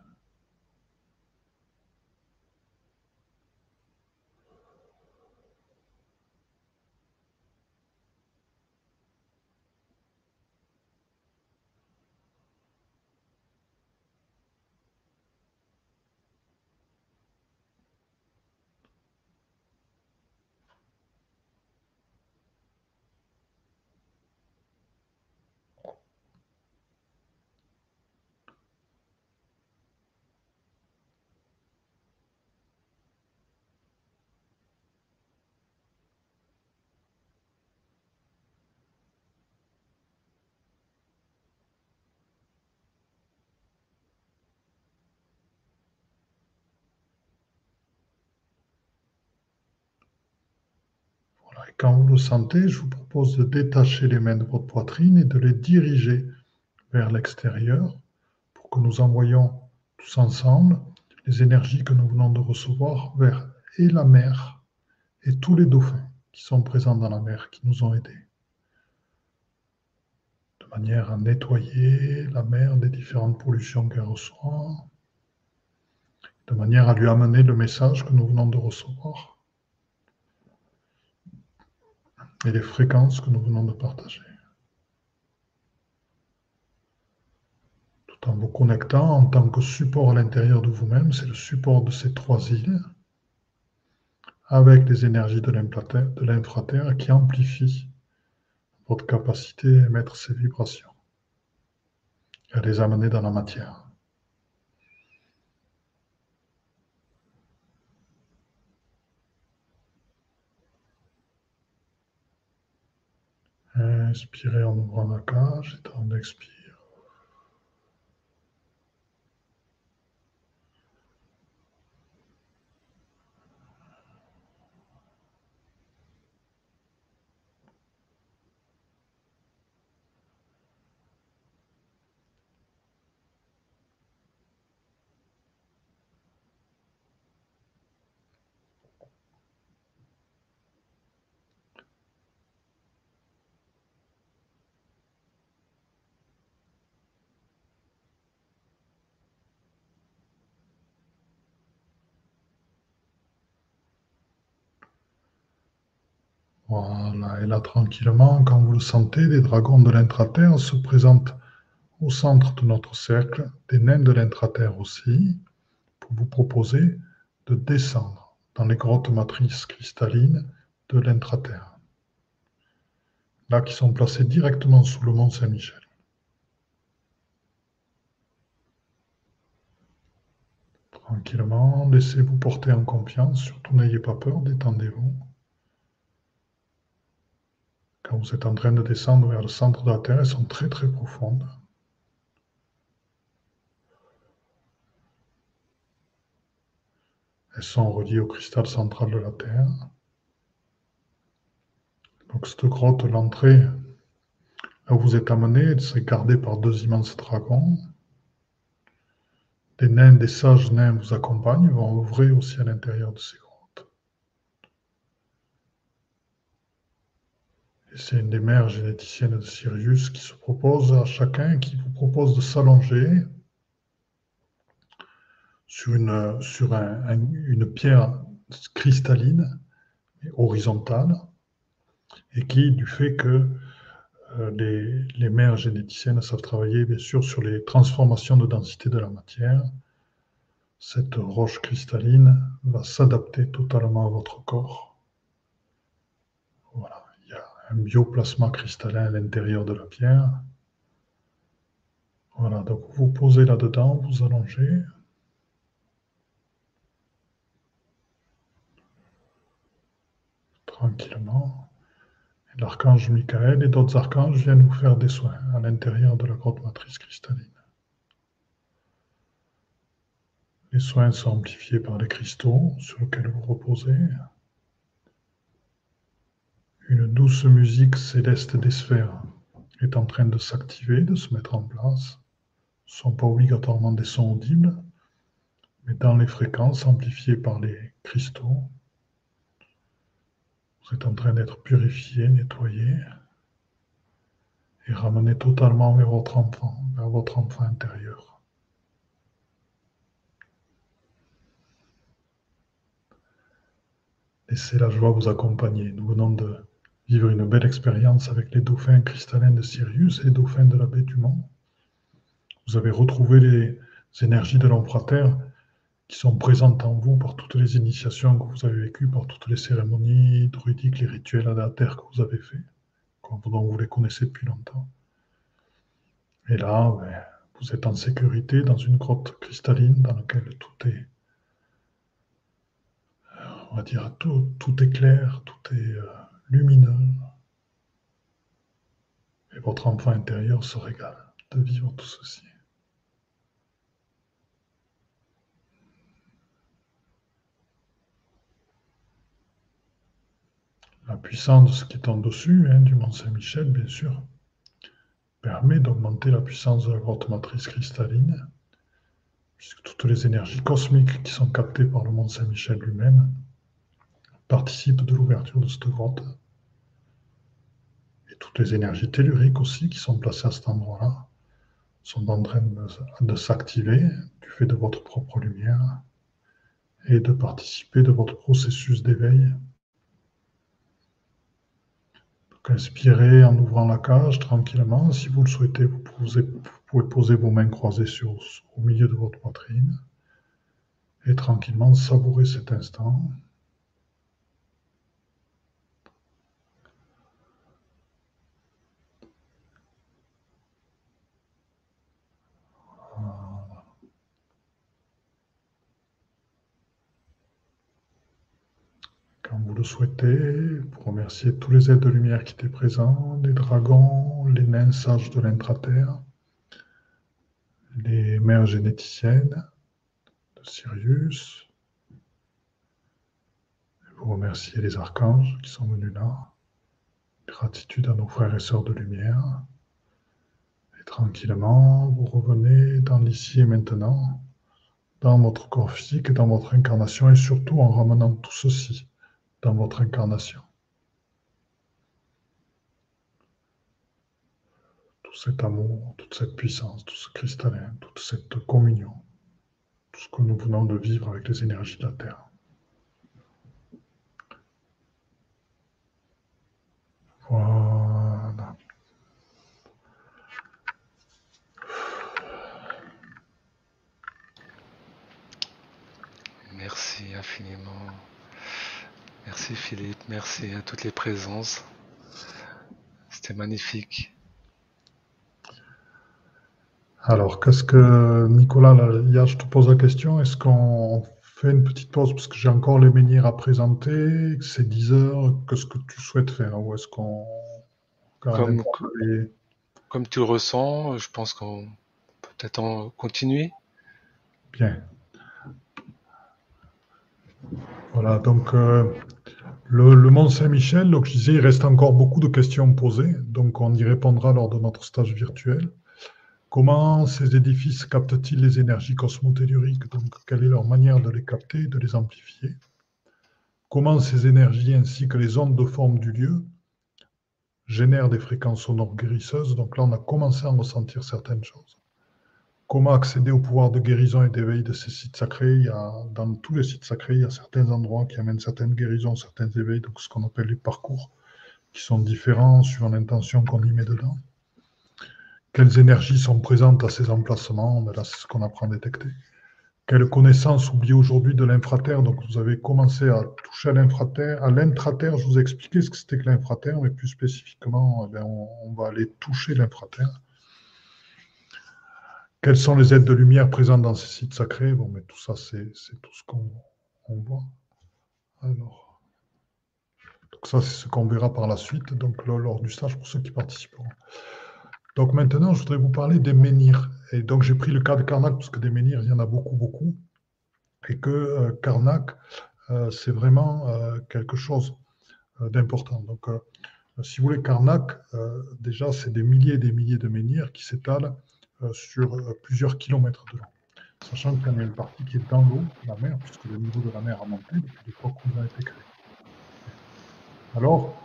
Quand vous le sentez, je vous propose de détacher les mains de votre poitrine et de les diriger vers l'extérieur pour que nous envoyions tous ensemble les énergies que nous venons de recevoir vers et la mer et tous les dauphins qui sont présents dans la mer, qui nous ont aidés. manière à nettoyer la mer des différentes pollutions qu'elle reçoit, de manière à lui amener le message que nous venons de recevoir et les fréquences que nous venons de partager. Tout en vous connectant en tant que support à l'intérieur de vous-même, c'est le support de ces trois îles avec les énergies de l'infraterre qui amplifient votre capacité à émettre ces vibrations et à les amener dans la matière. Inspirez en ouvrant la cage et en expirant. Et là tranquillement, quand vous le sentez, les dragons de l'intraterre se présentent au centre de notre cercle, des nains de l'intraterre aussi, pour vous proposer de descendre dans les grottes matrices cristallines de l'intraterre. Là, qui sont placées directement sous le mont Saint-Michel. Tranquillement, laissez-vous porter en confiance, surtout n'ayez pas peur, détendez-vous. Quand vous êtes en train de descendre vers le centre de la Terre, elles sont très très profondes. Elles sont reliées au cristal central de la Terre. Donc cette grotte, l'entrée, là où vous êtes amené, elle serait gardée par deux immenses dragons. Des nains, des sages nains vous accompagnent, vont ouvrir aussi à l'intérieur de ces grottes. C'est une des mères généticiennes de Sirius qui se propose à chacun, qui vous propose de s'allonger sur une, sur une pierre cristalline, horizontale, et qui, du fait que euh, les, les mères généticiennes savent travailler bien sûr sur les transformations de densité de la matière, cette roche cristalline va s'adapter totalement à votre corps. Voilà un bioplasma cristallin à l'intérieur de la pierre. Voilà, donc vous posez là-dedans, vous allongez. Tranquillement. L'archange Michael et d'autres archanges viennent vous faire des soins à l'intérieur de la grotte matrice cristalline. Les soins sont amplifiés par les cristaux sur lesquels vous reposez. Une douce musique céleste des sphères est en train de s'activer, de se mettre en place. Ce ne sont pas obligatoirement des sons audibles, mais dans les fréquences amplifiées par les cristaux, vous êtes en train d'être purifié, nettoyé et ramené totalement vers votre enfant, vers votre enfant intérieur. Laissez la joie vous accompagner. Nous venons de vivre une belle expérience avec les dauphins cristallins de Sirius et les dauphins de la baie du Mont. Vous avez retrouvé les énergies de l'empereur qui sont présentes en vous par toutes les initiations que vous avez vécues, par toutes les cérémonies druidiques, les rituels à la terre que vous avez faits, dont vous les connaissez depuis longtemps. Et là, ben, vous êtes en sécurité dans une grotte cristalline dans laquelle tout est, on va dire, tout, tout est clair, tout est... Lumineux. Et votre enfant intérieur se régale de vivre tout ceci. La puissance qui est en dessus, hein, du Mont Saint-Michel, bien sûr, permet d'augmenter la puissance de la grotte matrice cristalline, puisque toutes les énergies cosmiques qui sont captées par le Mont Saint-Michel lui-même participe de l'ouverture de cette grotte. Et toutes les énergies telluriques aussi qui sont placées à cet endroit-là sont en train de, s'activer du fait de votre propre lumière et de participer de votre processus d'éveil. Donc inspirez en ouvrant la cage tranquillement. Si vous le souhaitez, vous pouvez, poser vos mains croisées au milieu de votre poitrine et tranquillement savourer cet instant. Souhaitez, vous remerciez tous les êtres de lumière qui étaient présents, les dragons, les nains sages de l'intraterre, les mères généticiennes de Sirius. Vous remerciez les archanges qui sont venus là. Gratitude à nos frères et sœurs de lumière. Et tranquillement, vous revenez dans l'ici et maintenant, dans votre corps physique et dans votre incarnation, et surtout en ramenant tout ceci dans votre incarnation. Tout cet amour, toute cette puissance, tout ce cristallin, toute cette communion, tout ce que nous venons de vivre avec les énergies de la Terre. Voilà. Merci infiniment. Merci Philippe, merci à toutes les présences. C'était magnifique. Alors, qu'est-ce que Nicolas, là, je te pose la question, est-ce qu'on fait une petite pause? Parce que j'ai encore les menhirs à présenter, c'est 10 heures, qu'est-ce que tu souhaites faire? Ou est-ce qu'on... Comme, comme tu le ressens, je pense qu'on peut peut-être continuer. Bien. Voilà, donc euh, le, Mont Saint-Michel, donc je disais, il reste encore beaucoup de questions posées, donc on y répondra lors de notre stage virtuel. Comment ces édifices captent-ils les énergies cosmotelluriques? Donc, quelle est leur manière de les capter de les amplifier? Comment ces énergies ainsi que les ondes de forme du lieu génèrent des fréquences sonores guérisseuses? Donc là, on a commencé à ressentir certaines choses. Comment accéder au pouvoir de guérison et d'éveil de ces sites sacrés Dans tous les sites sacrés, il y a certains endroits qui amènent certaines guérisons, certains éveils, donc ce qu'on appelle les parcours, qui sont différents suivant l'intention qu'on y met dedans. Quelles énergies sont présentes à ces emplacements? Ben Là, c'est ce qu'on apprend à détecter. Quelle connaissance oubliée aujourd'hui de l'infraterre? Donc, vous avez commencé à toucher à l'infraterre. À l'intraterre, je vous ai expliqué ce que c'était que l'infraterre, mais plus spécifiquement, eh on, on va aller toucher l'infraterre. Quelles sont les aides de lumière présentes dans ces sites sacrés? Bon, mais tout ça, c'est tout ce qu'on voit. Alors, donc ça, c'est ce qu'on verra par la suite, donc lors du stage pour ceux qui participeront. Donc maintenant, je voudrais vous parler des menhirs. Et donc j'ai pris le cas de Karnak parce que des menhirs, il y en a beaucoup, beaucoup. Et que euh, Karnak, euh, c'est vraiment euh, quelque chose d'important. Donc, si vous voulez, Karnak, déjà, c'est des milliers et des milliers de menhirs qui s'étalent euh, sur euh, plusieurs kilomètres de l'eau. Sachant qu'il y a une partie qui est dans l'eau, la mer, puisque le niveau de la mer a monté depuis l'époque où il a été créé. Alors,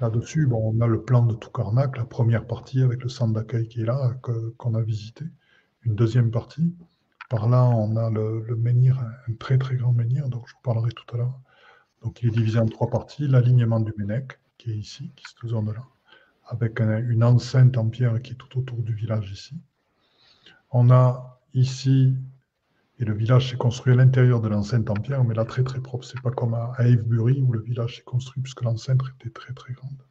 là-dessus, bon, on a le plan de Toukarnak, la première partie avec le centre d'accueil qui est là, qu'on a visité. Une deuxième partie. Par là, on a le, menhir, un très très grand menhir, donc je vous parlerai tout à l'heure. Donc il est divisé en trois parties. L'alignement du Ménec, qui est ici, qui est cette zone-là, avec une enceinte en pierre qui est tout autour du village ici. On a ici, et le village s'est construit à l'intérieur de l'enceinte en pierre, mais là très très propre. C'est pas comme à Avebury où le village s'est construit puisque l'enceinte était très très grande.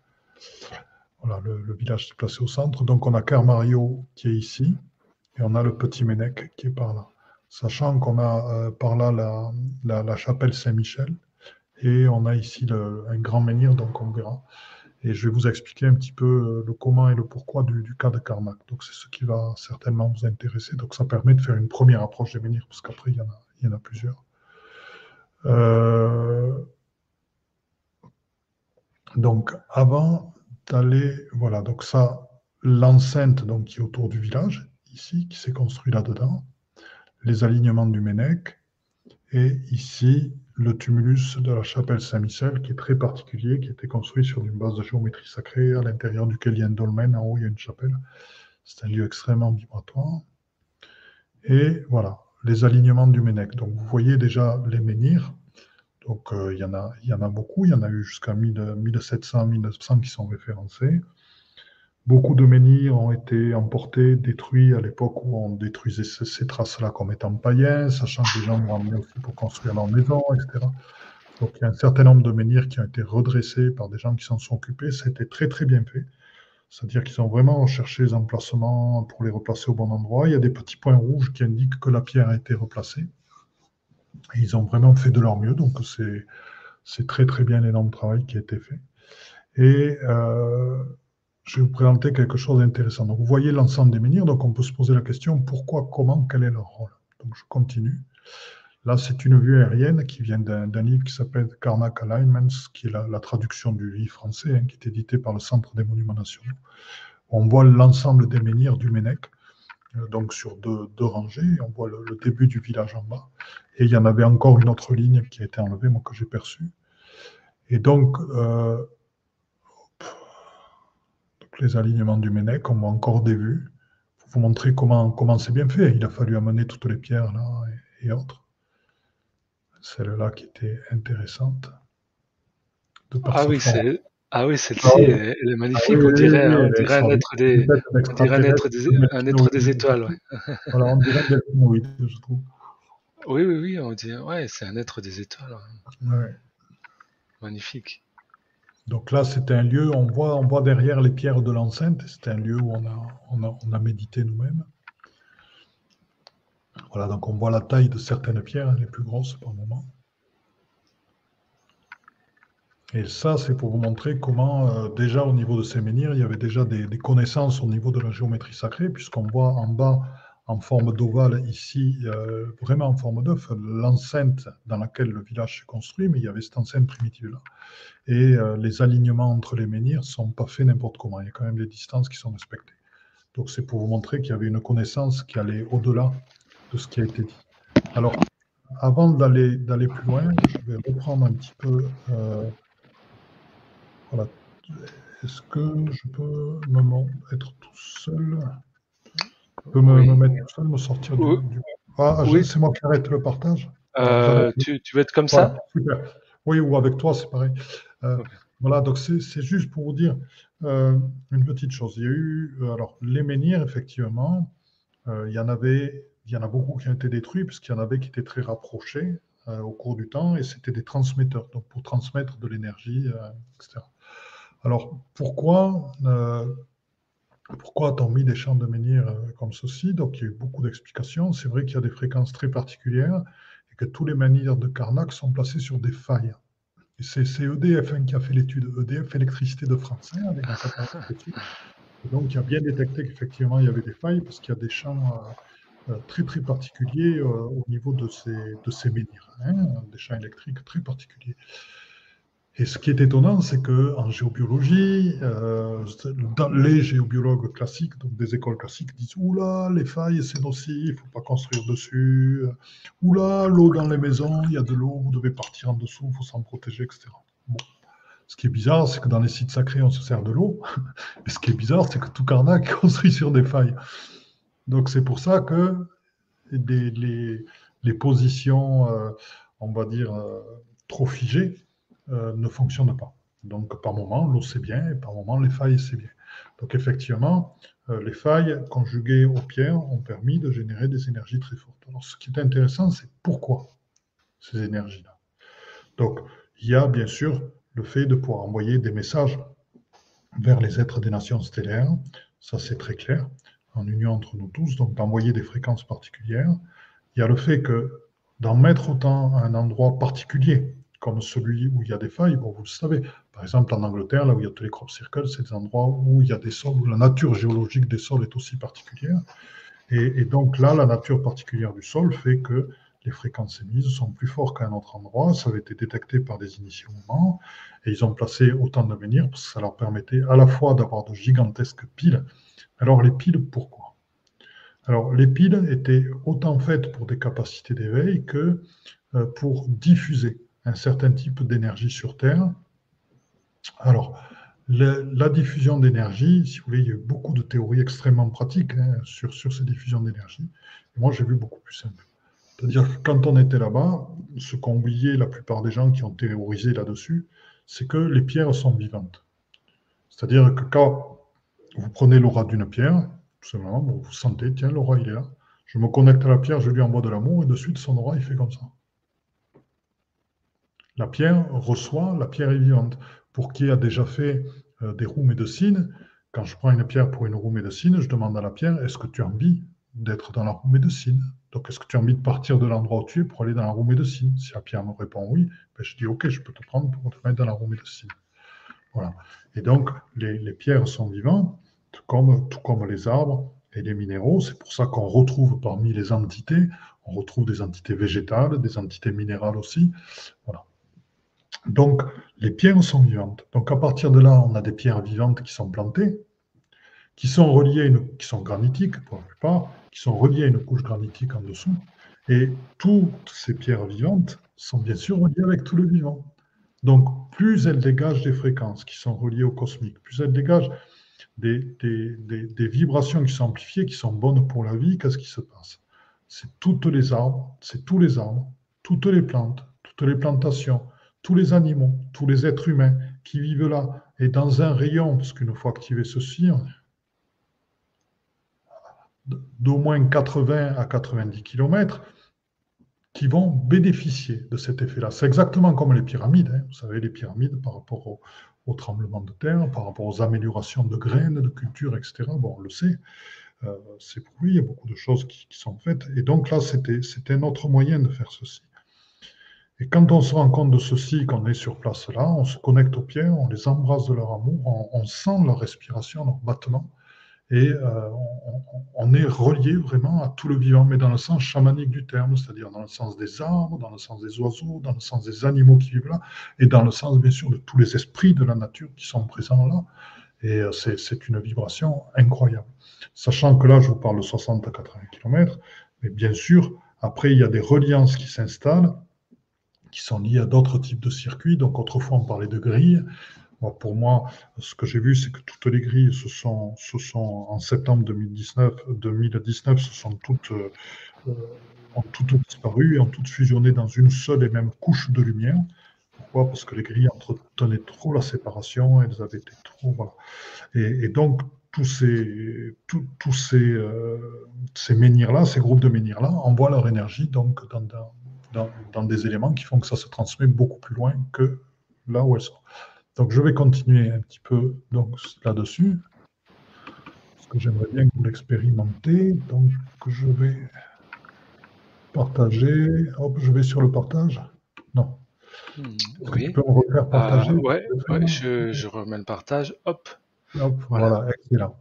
Voilà, le, village s'est placé au centre. Donc on a Carmario qui est ici et on a le petit Ménec qui est par là. Sachant qu'on a euh, par là la, chapelle Saint-Michel et on a ici un grand menhir, donc on verra. Et je vais vous expliquer un petit peu euh, le comment et le pourquoi du, cas de Carnac. Donc c'est ce qui va certainement vous intéresser. Donc ça permet de faire une première approche des menhirs, parce qu'après il, y en a, plusieurs. Euh, donc avant d'aller, voilà, donc ça, l'enceinte qui est autour du village, ici, qui s'est construit là-dedans, les alignements du Ménec, et ici, le tumulus de la chapelle Saint-Michel, qui est très particulier, qui été construit sur une base de géométrie sacrée, à l'intérieur duquel il y a un dolmen, en haut il y a une chapelle. C'est un lieu extrêmement vibratoire. Et voilà, les alignements du Ménec. Donc vous voyez déjà les menhirs. Donc euh, il, y en a, y en a beaucoup, il y en a eu jusqu'à 1700, 1900 qui sont référencés. Beaucoup de menhirs ont été emportés, détruits à l'époque où on détruisait ces, traces-là comme étant païens, sachant que les gens l'ont amené aussi pour construire leur maison, etc. Donc il y a un certain nombre de menhirs qui ont été redressés par des gens qui s'en sont occupés. Ça a été très très bien fait. C'est-à-dire qu'ils ont vraiment recherché les emplacements pour les replacer au bon endroit. Il y a des petits points rouges qui indiquent que la pierre a été replacée. Ils ont vraiment fait de leur mieux. Donc c'est très très bien l'énorme travail qui a été fait. Et euh, je vais vous présenter quelque chose d'intéressant. Donc, vous voyez l'ensemble des menhirs, donc on peut se poser la question pourquoi, comment, quel est leur rôle? Donc, je continue. Là, c'est une vue aérienne qui vient d'un livre qui s'appelle Karnak Alignments, qui est la, traduction du livre français, hein, qui est édité par le Centre des Monuments Nationaux. On voit l'ensemble des menhirs du Ménec, euh, donc sur deux, rangées. On voit le, début du village en bas. Et il y en avait encore une autre ligne qui a été enlevée, moi, que j'ai perçue. Et donc, euh, les alignements du Ménec, on voit encore des vues. Pour vous montrer comment, comment c'est bien fait. Il a fallu amener toutes les pierres là et, autres. Celle-là qui était intéressante. ah, oui, c'est, ah oui, celle-ci, ah elle est magnifique. on dirait, un, être des, un être des, étoiles. *laughs* voilà, on dirait des je trouve. Oui, oui, oui, on dit, ouais, c'est un être des étoiles. Ouais. Magnifique. Donc là, c'est un lieu, on voit, derrière les pierres de l'enceinte, c'est un lieu où on a, médité nous-mêmes. Voilà, donc on voit la taille de certaines pierres, les plus grosses par moment. Et ça, c'est pour vous montrer comment, euh, déjà au niveau de ces menhirs, il y avait déjà des connaissances au niveau de la géométrie sacrée, puisqu'on voit en bas en forme d'ovale ici, euh, vraiment en forme d'œuf, l'enceinte dans laquelle le village s'est construit, mais il y avait cette enceinte primitive-là. Et euh, les alignements entre les menhirs ne sont pas faits n'importe comment, il y a quand même des distances qui sont respectées. Donc c'est pour vous montrer qu'il y avait une connaissance qui allait au-delà de ce qui a été dit. Alors, avant d'aller plus loin, je vais reprendre un petit peu... Euh, voilà. Est-ce que je peux me être tout seul? Peux me, mettre tout seul, me sortir du. Ah, c'est moi qui arrête le partage. Euh, tu, tu, veux être comme ça Oui, ou avec toi, c'est pareil. Euh, voilà, donc c'est juste pour vous dire euh, une petite chose. Il y a eu, alors, les menhirs, effectivement, il y en avait, il y en a beaucoup qui ont été détruits, puisqu'il y en avait qui étaient très rapprochés au cours du temps, et c'était des transmetteurs, donc pour transmettre de l'énergie, etc. Alors, pourquoi pourquoi a-t-on mis des champs de menhir euh, comme ceci? Donc il y a eu beaucoup d'explications. C'est vrai qu'il y a des fréquences très particulières et que tous les menhirs de Carnac sont placés sur des failles. C'est EDF hein, qui a fait l'étude, EDF Électricité de France. Hein, donc il a bien détecté qu'effectivement il y avait des failles parce qu'il y a des champs euh, euh, très très particuliers au niveau de ces, de ces menhirs, hein, des champs électriques très particuliers. Et ce qui est étonnant, c'est qu'en géobiologie, euh, les géobiologues classiques, donc des écoles classiques, disent Oula, les failles, c'est nocif, il ne faut pas construire dessus. Oula, l'eau dans les maisons, il y a de l'eau, vous devez partir en dessous, faut s'en protéger, etc. Bon. Ce qui est bizarre, c'est que dans les sites sacrés, on se sert de l'eau. *laughs* Et ce qui est bizarre, c'est que tout Karnak est *laughs* construit sur des failles. Donc c'est pour ça que les, les, positions, euh, on va dire, euh, trop figées, euh, ne fonctionne pas. Donc par moment, l'eau c'est bien, et par moment, les failles c'est bien. Donc effectivement, euh, les failles conjuguées aux pierres ont permis de générer des énergies très fortes. Alors ce qui est intéressant, c'est pourquoi ces énergies-là. Donc il y a bien sûr le fait de pouvoir envoyer des messages vers les êtres des nations stellaires, ça c'est très clair, en union entre nous tous, donc d'envoyer des fréquences particulières. Il y a le fait que d'en mettre autant à un endroit particulier, comme celui où il y a des failles, bon, vous le savez. Par exemple, en Angleterre, là où il y a tous les crop circles, c'est des endroits où il y a des sols, où la nature géologique des sols est aussi particulière. Et, donc là, la nature particulière du sol fait que les fréquences émises sont plus fortes qu'à un autre endroit. Ça avait été détecté par des initiés mouvements. Et ils ont placé autant de menhirs parce que ça leur permettait à la fois d'avoir de gigantesques piles. Alors les piles, pourquoi? Alors les piles étaient autant faites pour des capacités d'éveil que euh, pour diffuser un certain type d'énergie sur Terre. Alors, la diffusion d'énergie, si vous voulez, il y a eu beaucoup de théories extrêmement pratiques hein, sur, sur ces diffusions d'énergie. Moi, j'ai vu beaucoup plus simple. C'est-à-dire que quand on était là-bas, ce qu'ont oublié la plupart des gens qui ont théorisé là-dessus, c'est que les pierres sont vivantes. C'est-à-dire que quand vous prenez l'aura d'une pierre, tout simplement, vous sentez, tiens, l'aura, il est là. Je me connecte à la pierre, je lui envoie de l'amour, et de suite, son aura, il fait comme ça. La pierre reçoit, la pierre est vivante pour qui a déjà fait euh, des roues médecines, quand je prends une pierre pour une roue médecine, je demande à la pierre, est-ce que tu as envie d'être dans la roue médecine? Donc, est-ce que tu as envie de partir de l'endroit où tu es pour aller dans la roue médecine? Si la pierre me répond oui, ben, je dis, OK, je peux te prendre pour te mettre dans la roue médecine. Voilà. Et donc, les, pierres sont vivantes, tout comme, tout comme les arbres et les minéraux. C'est pour ça qu'on retrouve parmi les entités, on retrouve des entités végétales, des entités minérales aussi. Voilà. Donc, les pierres sont vivantes. Donc, à partir de là, on a des pierres vivantes qui sont plantées, qui sont reliées, qui sont granitiques pour la plupart, qui sont reliées à une couche granitique en dessous. Et toutes ces pierres vivantes sont bien sûr reliées avec tout le vivant. Donc, plus elles dégagent des fréquences qui sont reliées au cosmique, plus elles dégagent des, des vibrations qui sont amplifiées, qui sont bonnes pour la vie, qu'est-ce qui se passe? C'est toutes les arbres, c'est tous les arbres, toutes les plantes, toutes les plantations, tous les animaux, tous les êtres humains qui vivent là, et dans un rayon, parce qu'une fois activé ceci, d'au moins 80 à 90 km, qui vont bénéficier de cet effet-là. C'est exactement comme les pyramides. Hein. Vous savez, les pyramides par rapport au, tremblement de terre, par rapport aux améliorations de graines, de culture, etc. Bon, on le sait. Euh, c'est lui, il y a beaucoup de choses qui sont faites. Et donc là, c'était un autre moyen de faire ceci. Et quand on se rend compte de ceci, qu'on est sur place là, on se connecte aux pierres, on les embrasse de leur amour, on, sent leur respiration, leur battement, et euh, on, est relié vraiment à tout le vivant, mais dans le sens chamanique du terme, c'est-à-dire dans le sens des arbres, dans le sens des oiseaux, dans le sens des animaux qui vivent là, et dans le sens bien sûr de tous les esprits de la nature qui sont présents là. Et euh, c'est une vibration incroyable. Sachant que là, je vous parle de 60 à 80 km, mais bien sûr, après, il y a des reliances qui s'installent qui sont liés à d'autres types de circuits. Donc autrefois, on parlait de grilles. pour moi, ce que j'ai vu, c'est que toutes les grilles, ce sont, ce sont en septembre 2019, 2019 ce sont toutes, euh, ont toutes disparu et ont toutes fusionné dans une seule et même couche de lumière. Pourquoi? Parce que les grilles entretenaient trop la séparation, elles avaient été trop. Et, donc, tous ces, tous ces, euh, ces menhirs-là, ces groupes de menhirs-là, envoient leur énergie donc dans, dans, dans, des éléments qui font que ça se transmet beaucoup plus loin que là où elles sont. Donc je vais continuer un petit peu donc, là-dessus, parce que j'aimerais bien que vous l'expérimentez. Donc je vais partager. Hop, je vais sur le partage. Non. Oui. Tu peux me refaire partager euh, ouais, je, je, remets le partage. Hop. Hop, voilà. voilà, excellent.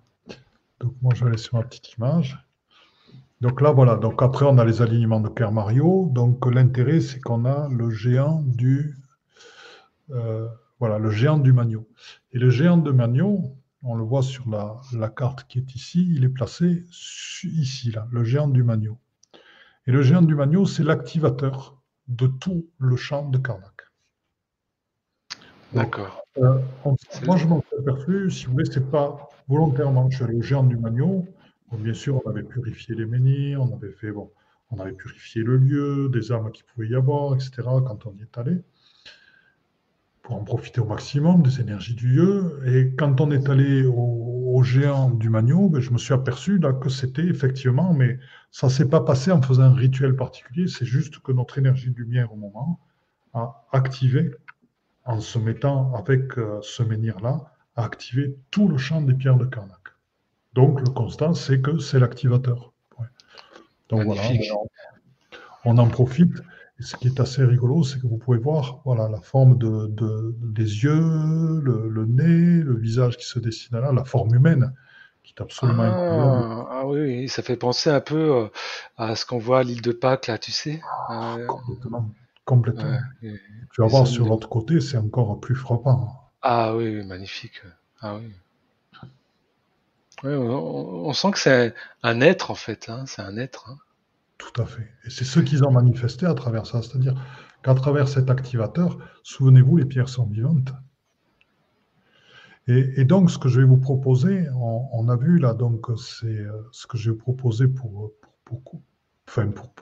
Donc moi je vais aller sur ma petite image. Donc là, voilà. Donc après, on a les alignements de Kerr Mario. Donc l'intérêt, c'est qu'on a le géant du, euh, voilà, le géant du Magno. Et le géant de Magno, on le voit sur la, carte qui est ici, il est placé ici, là, le géant du Magno. Et le géant du Magno, c'est l'activateur de tout le champ de Karnak. D'accord. Euh, moi, je m'en suis aperçu, si vous voulez, c'est pas volontairement. Je suis allé au géant du Magno, bien sûr, on avait purifié les menhirs, on avait purifié le lieu, des armes qui pouvaient y avoir, etc. quand on y est allé, pour en profiter au maximum des énergies du lieu. Et quand on est allé au, géant du Magno, ben, je me suis aperçu que c'était effectivement, mais ça s'est pas passé en faisant un rituel particulier, c'est juste que notre énergie de lumière au moment a activé, en se mettant avec euh, ce menhir-là, a activé tout le champ des pierres de Karnak. Donc le constant, c'est que c'est l'activateur. Donc voilà, on, en profite. Et ce qui est assez rigolo, c'est que vous pouvez voir voilà, la forme de, des yeux, le, nez, le visage qui se dessine là, la forme humaine, qui est absolument ah, incroyable. Ah oui, ça fait penser un peu euh, à ce qu'on voit à l'île de Pâques, là, tu sais. Ah, euh, complètement. complètement. tu vas voir sur l'autre côté, c'est encore plus frappant. Ah oui, magnifique. Ah oui on, sent que c'est un être en fait, hein, c'est un être. Hein. Tout à fait. Et c'est ce qu'ils ont manifesté à travers ça. C'est-à-dire, qu'à travers cet activateur, souvenez-vous, les pierres sont vivantes. Et, donc, ce que je vais vous proposer, on, a vu là, donc, c'est euh, ce que je vais proposer pour, pour, pour,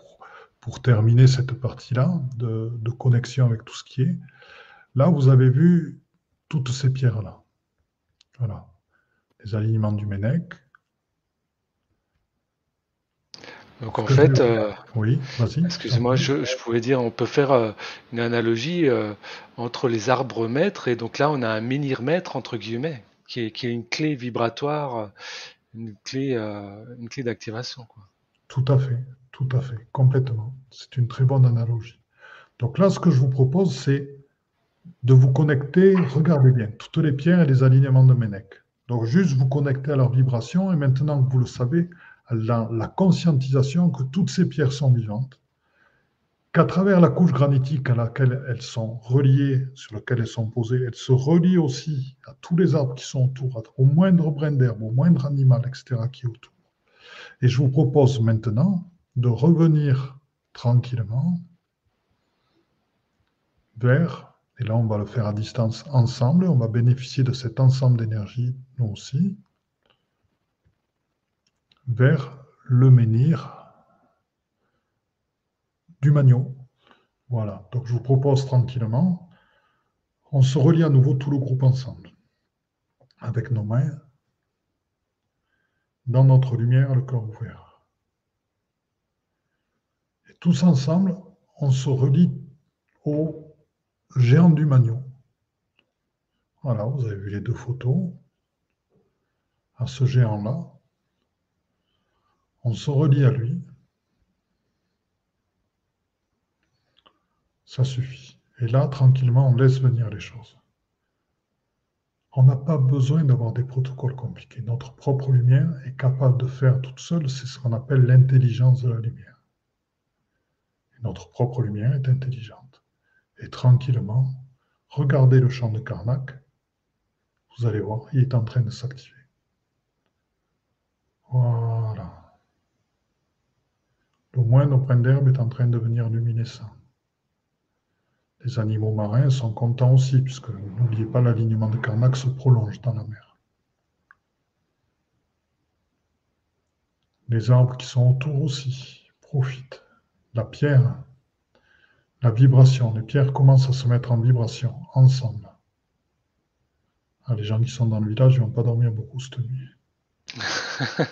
pour, terminer cette partie-là de, de, connexion avec tout ce qui est. Là, vous avez vu toutes ces pierres-là. Voilà. Les alignements du Ménec, Donc en fait, euh, oui, excusez-moi, je, je, pouvais dire, on peut faire euh, une analogie euh, entre les arbres maîtres et donc là on a un menhir maître entre guillemets, qui est, qui est une clé vibratoire, une clé, une clé d'activation. Tout à fait, tout à fait, complètement. C'est une très bonne analogie. Donc là, ce que je vous propose, c'est de vous connecter, regardez bien, toutes les pierres et les alignements de Ménec. Donc juste vous connecter à leur vibration et maintenant que vous le savez, la, conscientisation que toutes ces pierres sont vivantes, qu'à travers la couche granitique à laquelle elles sont reliées, sur laquelle elles sont posées, elles se relient aussi à tous les arbres qui sont autour, au moindre brin d'herbe, au moindre animal, etc., qui est autour. Et je vous propose maintenant de revenir tranquillement vers, et là on va le faire à distance ensemble, on va bénéficier de cet ensemble d'énergie, nous aussi, vers le menhir du Magnon. Voilà, donc je vous propose tranquillement, on se relie à nouveau tout le groupe ensemble, avec nos mains, dans notre lumière, le corps ouvert. Et tous ensemble, on se relie au géant du Magnon. Voilà, vous avez vu les deux photos, à ce géant-là on se relie à lui. Ça suffit. Et là, tranquillement, on laisse venir les choses. On n'a pas besoin d'avoir des protocoles compliqués. Notre propre lumière est capable de faire toute seule, c'est ce qu'on appelle l'intelligence de la lumière. notre propre lumière est intelligente. Et tranquillement, regardez le champ de Karnak, vous allez voir, il est en train de s'activer. Voilà. Le moindre brin d'herbe est en train de devenir luminescent. Les animaux marins sont contents aussi, puisque n'oubliez pas, l'alignement de Karnak se prolonge dans la mer. Les arbres qui sont autour aussi profitent. La pierre, la vibration, les pierres commencent à se mettre en vibration ensemble. Ah, les gens qui sont dans le village ne vont pas dormir beaucoup cette nuit. *laughs*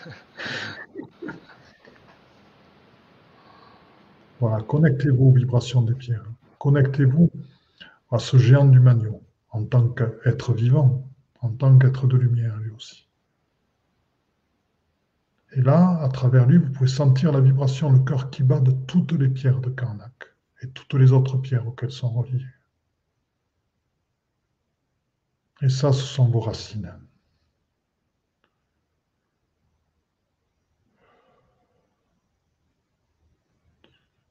Voilà, connectez-vous aux vibrations des pierres. Connectez-vous à ce géant du Magnon en tant qu'être vivant, en tant qu'être de lumière lui aussi. Et là, à travers lui, vous pouvez sentir la vibration, le cœur qui bat de toutes les pierres de Karnak et toutes les autres pierres auxquelles sont reliées. Et ça, ce sont vos racines.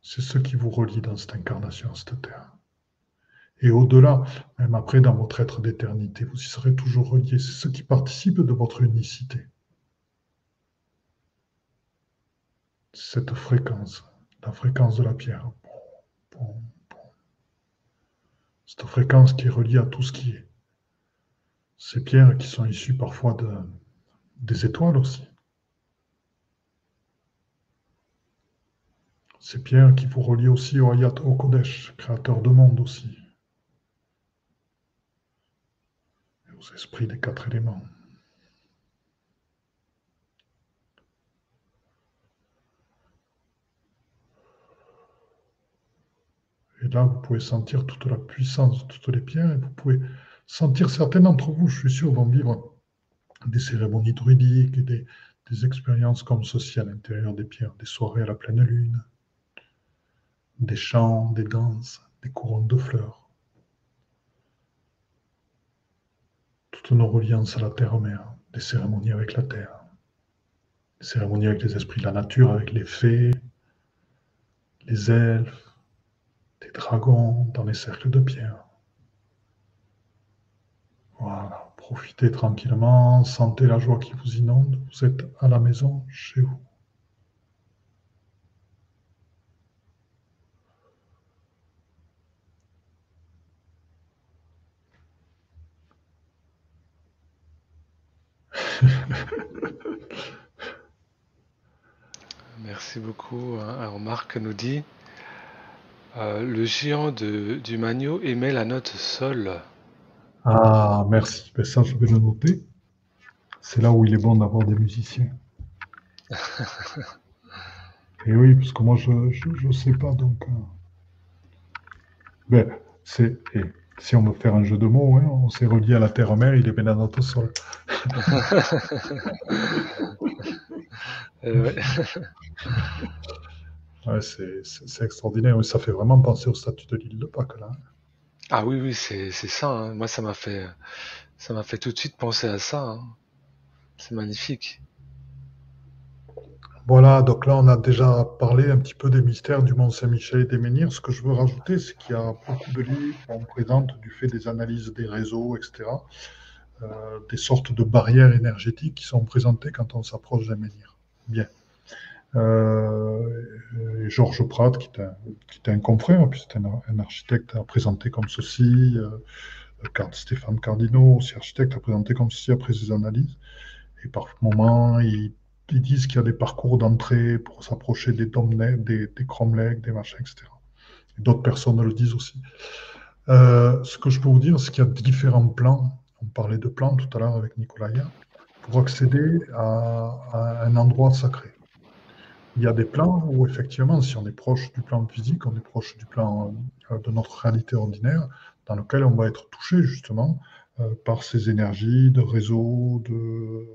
C'est ce qui vous relie dans cette incarnation, cette terre. Et au-delà, même après dans votre être d'éternité, vous y serez toujours relié. C'est ce qui participe de votre unicité. Cette fréquence, la fréquence de la pierre. Cette fréquence qui est reliée à tout ce qui est. Ces pierres qui sont issues parfois de, des étoiles aussi. Ces pierres qui vous relient aussi au Hayat Kodesh, créateur de monde aussi. Et aux esprits des quatre éléments. Et vous pouvez sentir toute la puissance de toutes les pierres et vous pouvez sentir certaines d'entre vous, je suis sûr, vont vivre des cérémonies druidiques et des, des expériences comme ceci à l'intérieur des pierres, des soirées à la pleine lune, des chants, des danses, des couronnes de fleurs. Toutes nos reliances à la terre-mère, des cérémonies avec la terre, des cérémonies avec les esprits de la nature, avec les fées, les elfes, dragons dans les cercles de pierre. Voilà, profitez tranquillement, sentez la joie qui vous inonde, vous êtes à la maison, chez vous. *laughs* Merci beaucoup. Hein, Omar que nous dit euh, le géant de, du Magno émet la note sol. Ah, merci. Ben, ça, je vais le noter. C'est là où il est bon d'avoir des musiciens. *laughs* Et oui, parce que moi, je ne sais pas, donc. Euh, ben, c'est. si on veut faire un jeu de mots, hein, on s'est relié à la terre-mère, il est bien à notre sol. *laughs* Euh, *laughs* ouais. c'est extraordinaire. Ça fait vraiment penser au statut de l'île de Pâques, là. Ah oui, oui, c'est ça. Hein. Moi, ça m'a fait, ça m'a fait tout de suite penser à ça. Hein. C'est magnifique. Voilà, donc là, on a déjà parlé un petit peu des mystères du Mont Saint-Michel et des menhirs. Ce que je veux rajouter, c'est qu'il y a beaucoup de livres on présente du fait des analyses des réseaux, etc., euh, des sortes de barrières énergétiques qui sont présentées quand on s'approche d'un menhir. Bien. Euh, Georges Pratt, qui est un, confrère, puis c'est un, architecte, a présenté comme ceci. Euh, Stéphane Cardino, aussi architecte, a présenté comme ceci après ses analyses. Et par moments, ils, disent qu'il y a des parcours d'entrée pour s'approcher des Domneck, des, des Cromlech, des machins, etc. D'autres personnes le disent aussi. Euh, ce que je peux vous dire, c'est qu'il y a différents plans. On parlait de plans tout à l'heure avec Nicolas pour accéder à, un endroit sacré. Il y a des plans où, effectivement, si on est proche du plan physique, on est proche du plan euh, de notre réalité ordinaire, dans lequel on va être touché, justement, euh, par ces énergies de réseau, de,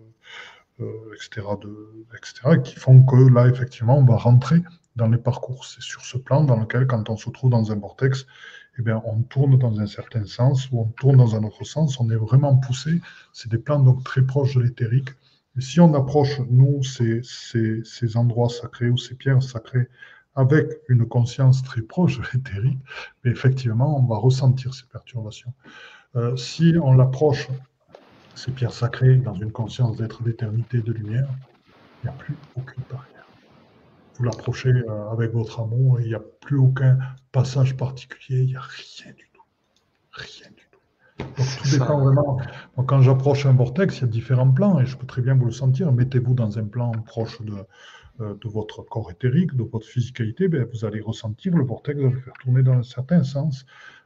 euh, etc., de, etc., qui font que là, effectivement, on va rentrer dans les parcours. C'est sur ce plan dans lequel, quand on se trouve dans un vortex, eh bien, on tourne dans un certain sens ou on tourne dans un autre sens. On est vraiment poussé. C'est des plans donc très proches de l'éthérique. Si on approche, nous, ces, ces, endroits sacrés ou ces pierres sacrées avec une conscience très proche *laughs* de l'éthérique, effectivement, on va ressentir ces perturbations. Euh, si on l'approche, ces pierres sacrées, dans une conscience d'être d'éternité, de lumière, il n'y a plus aucune barrière vous l'approchez euh, avec votre amour et il n'y a plus aucun passage particulier, il n'y a rien du tout. Rien du tout. Donc tout dépend vraiment. quand j'approche un vortex, il y a différents plans et je peux très bien vous le sentir. Mettez-vous dans un plan proche de, euh, de votre corps éthérique, de votre physicalité, ben, vous allez ressentir le vortex, vous allez le faire tourner dans un certain sens.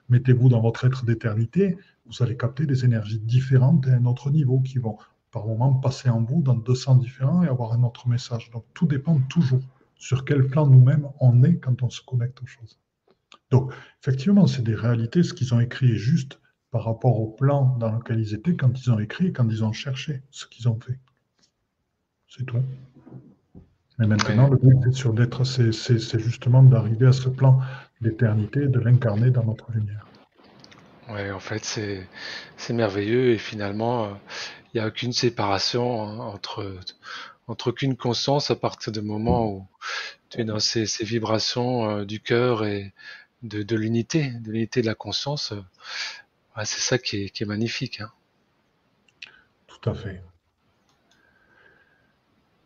Mettez-vous dans votre être d'éternité, vous allez capter des énergies différentes à un autre niveau qui vont par moments passer en vous dans deux sens différents et avoir un autre message. Donc tout dépend toujours sur quel plan nous-mêmes on est quand on se connecte aux choses. Donc, effectivement, c'est des réalités. Ce qu'ils ont écrit est juste par rapport au plan dans lequel ils étaient quand ils ont écrit, quand ils ont cherché ce qu'ils ont fait. C'est tout. Mais maintenant, le but, c'est justement d'arriver à ce plan d'éternité, de l'incarner dans notre lumière. Oui, en fait, c'est merveilleux et finalement, euh, il n'y a aucune séparation hein, entre, entre aucune conscience à partir du moment où tu es dans ces, vibrations euh, du cœur et de, l'unité, de l'unité de la conscience. Euh, c'est ça qui est, magnifique. Hein. Tout à fait.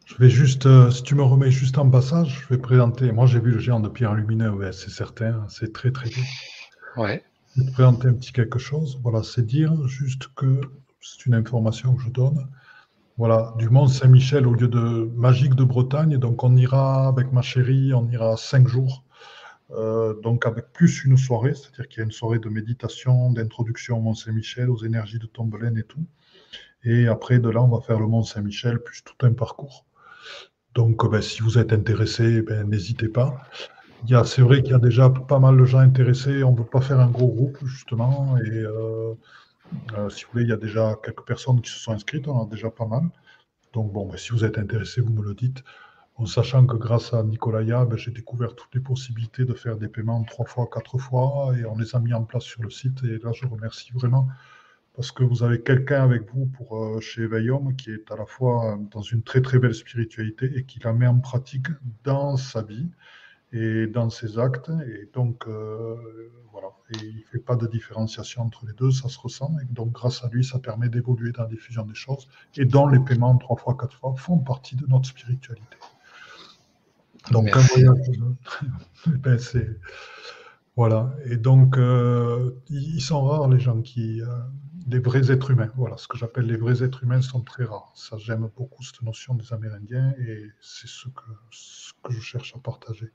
Je vais juste, euh, si tu me remets juste en passage, je vais présenter. Moi, j'ai vu le géant de pierre lumineuse, ouais, c'est certain, c'est très très beau. Ouais. Je vais te présenter un petit quelque chose. Voilà, c'est dire juste que c'est une information que je donne. Voilà, du Mont Saint-Michel au lieu de Magique de Bretagne. Donc on ira avec ma chérie, on ira cinq jours. Euh, donc avec plus une soirée, c'est-à-dire qu'il y a une soirée de méditation, d'introduction au Mont Saint-Michel, aux énergies de Tombelaine et tout. Et après de là, on va faire le Mont Saint-Michel, plus tout un parcours. Donc ben, si vous êtes intéressé, ben, n'hésitez pas. C'est vrai qu'il y a déjà pas mal de gens intéressés. On ne veut pas faire un gros groupe, justement. Et euh, euh, si vous voulez, il y a déjà quelques personnes qui se sont inscrites, on en a déjà pas mal. Donc bon, ben, si vous êtes intéressé, vous me le dites. En sachant que grâce à Nicolaya, j'ai découvert toutes les possibilités de faire des paiements trois fois, quatre fois, et on les a mis en place sur le site. Et là, je remercie vraiment parce que vous avez quelqu'un avec vous pour euh, chez Veillum qui est à la fois dans une très très belle spiritualité et qui la met en pratique dans sa vie et dans ses actes. Et donc, euh, voilà. Il ne fait pas de différenciation entre les deux, ça se ressent. Et donc, grâce à lui, ça permet d'évoluer dans la diffusion des choses et dont les paiements trois fois, quatre fois font partie de notre spiritualité. Donc, un voyage, *laughs* ben, c'est. Voilà. Et donc, euh, ils sont rares les gens qui, euh, les vrais êtres humains. Voilà, ce que j'appelle les vrais êtres humains sont très rares. Ça, j'aime beaucoup cette notion des Amérindiens et c'est ce que, ce que je cherche à partager.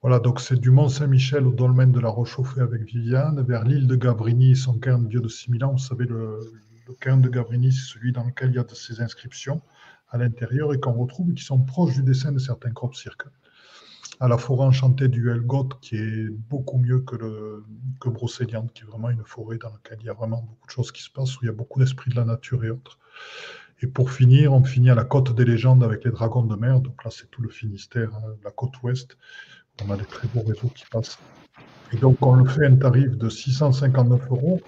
Voilà, donc c'est du Mont-Saint-Michel au dolmen de la Rochauffée avec Viviane, vers l'île de Gabrini, son cairn vieux de 6000 ans. Vous savez, le, le cairn de Gabrini, c'est celui dans lequel il y a de ces inscriptions à l'intérieur et qu'on retrouve qui sont proches du dessin de certains crop circles. À la forêt enchantée du Helgoth, qui est beaucoup mieux que, le, que Brocéliande, qui est vraiment une forêt dans laquelle il y a vraiment beaucoup de choses qui se passent, où il y a beaucoup d'esprit de la nature et autres. Et pour finir, on finit à la côte des légendes avec les dragons de mer. Donc là, c'est tout le Finistère, hein, la côte ouest. On a des très beaux réseaux qui passent. Et donc, on le fait un tarif de 659 euros.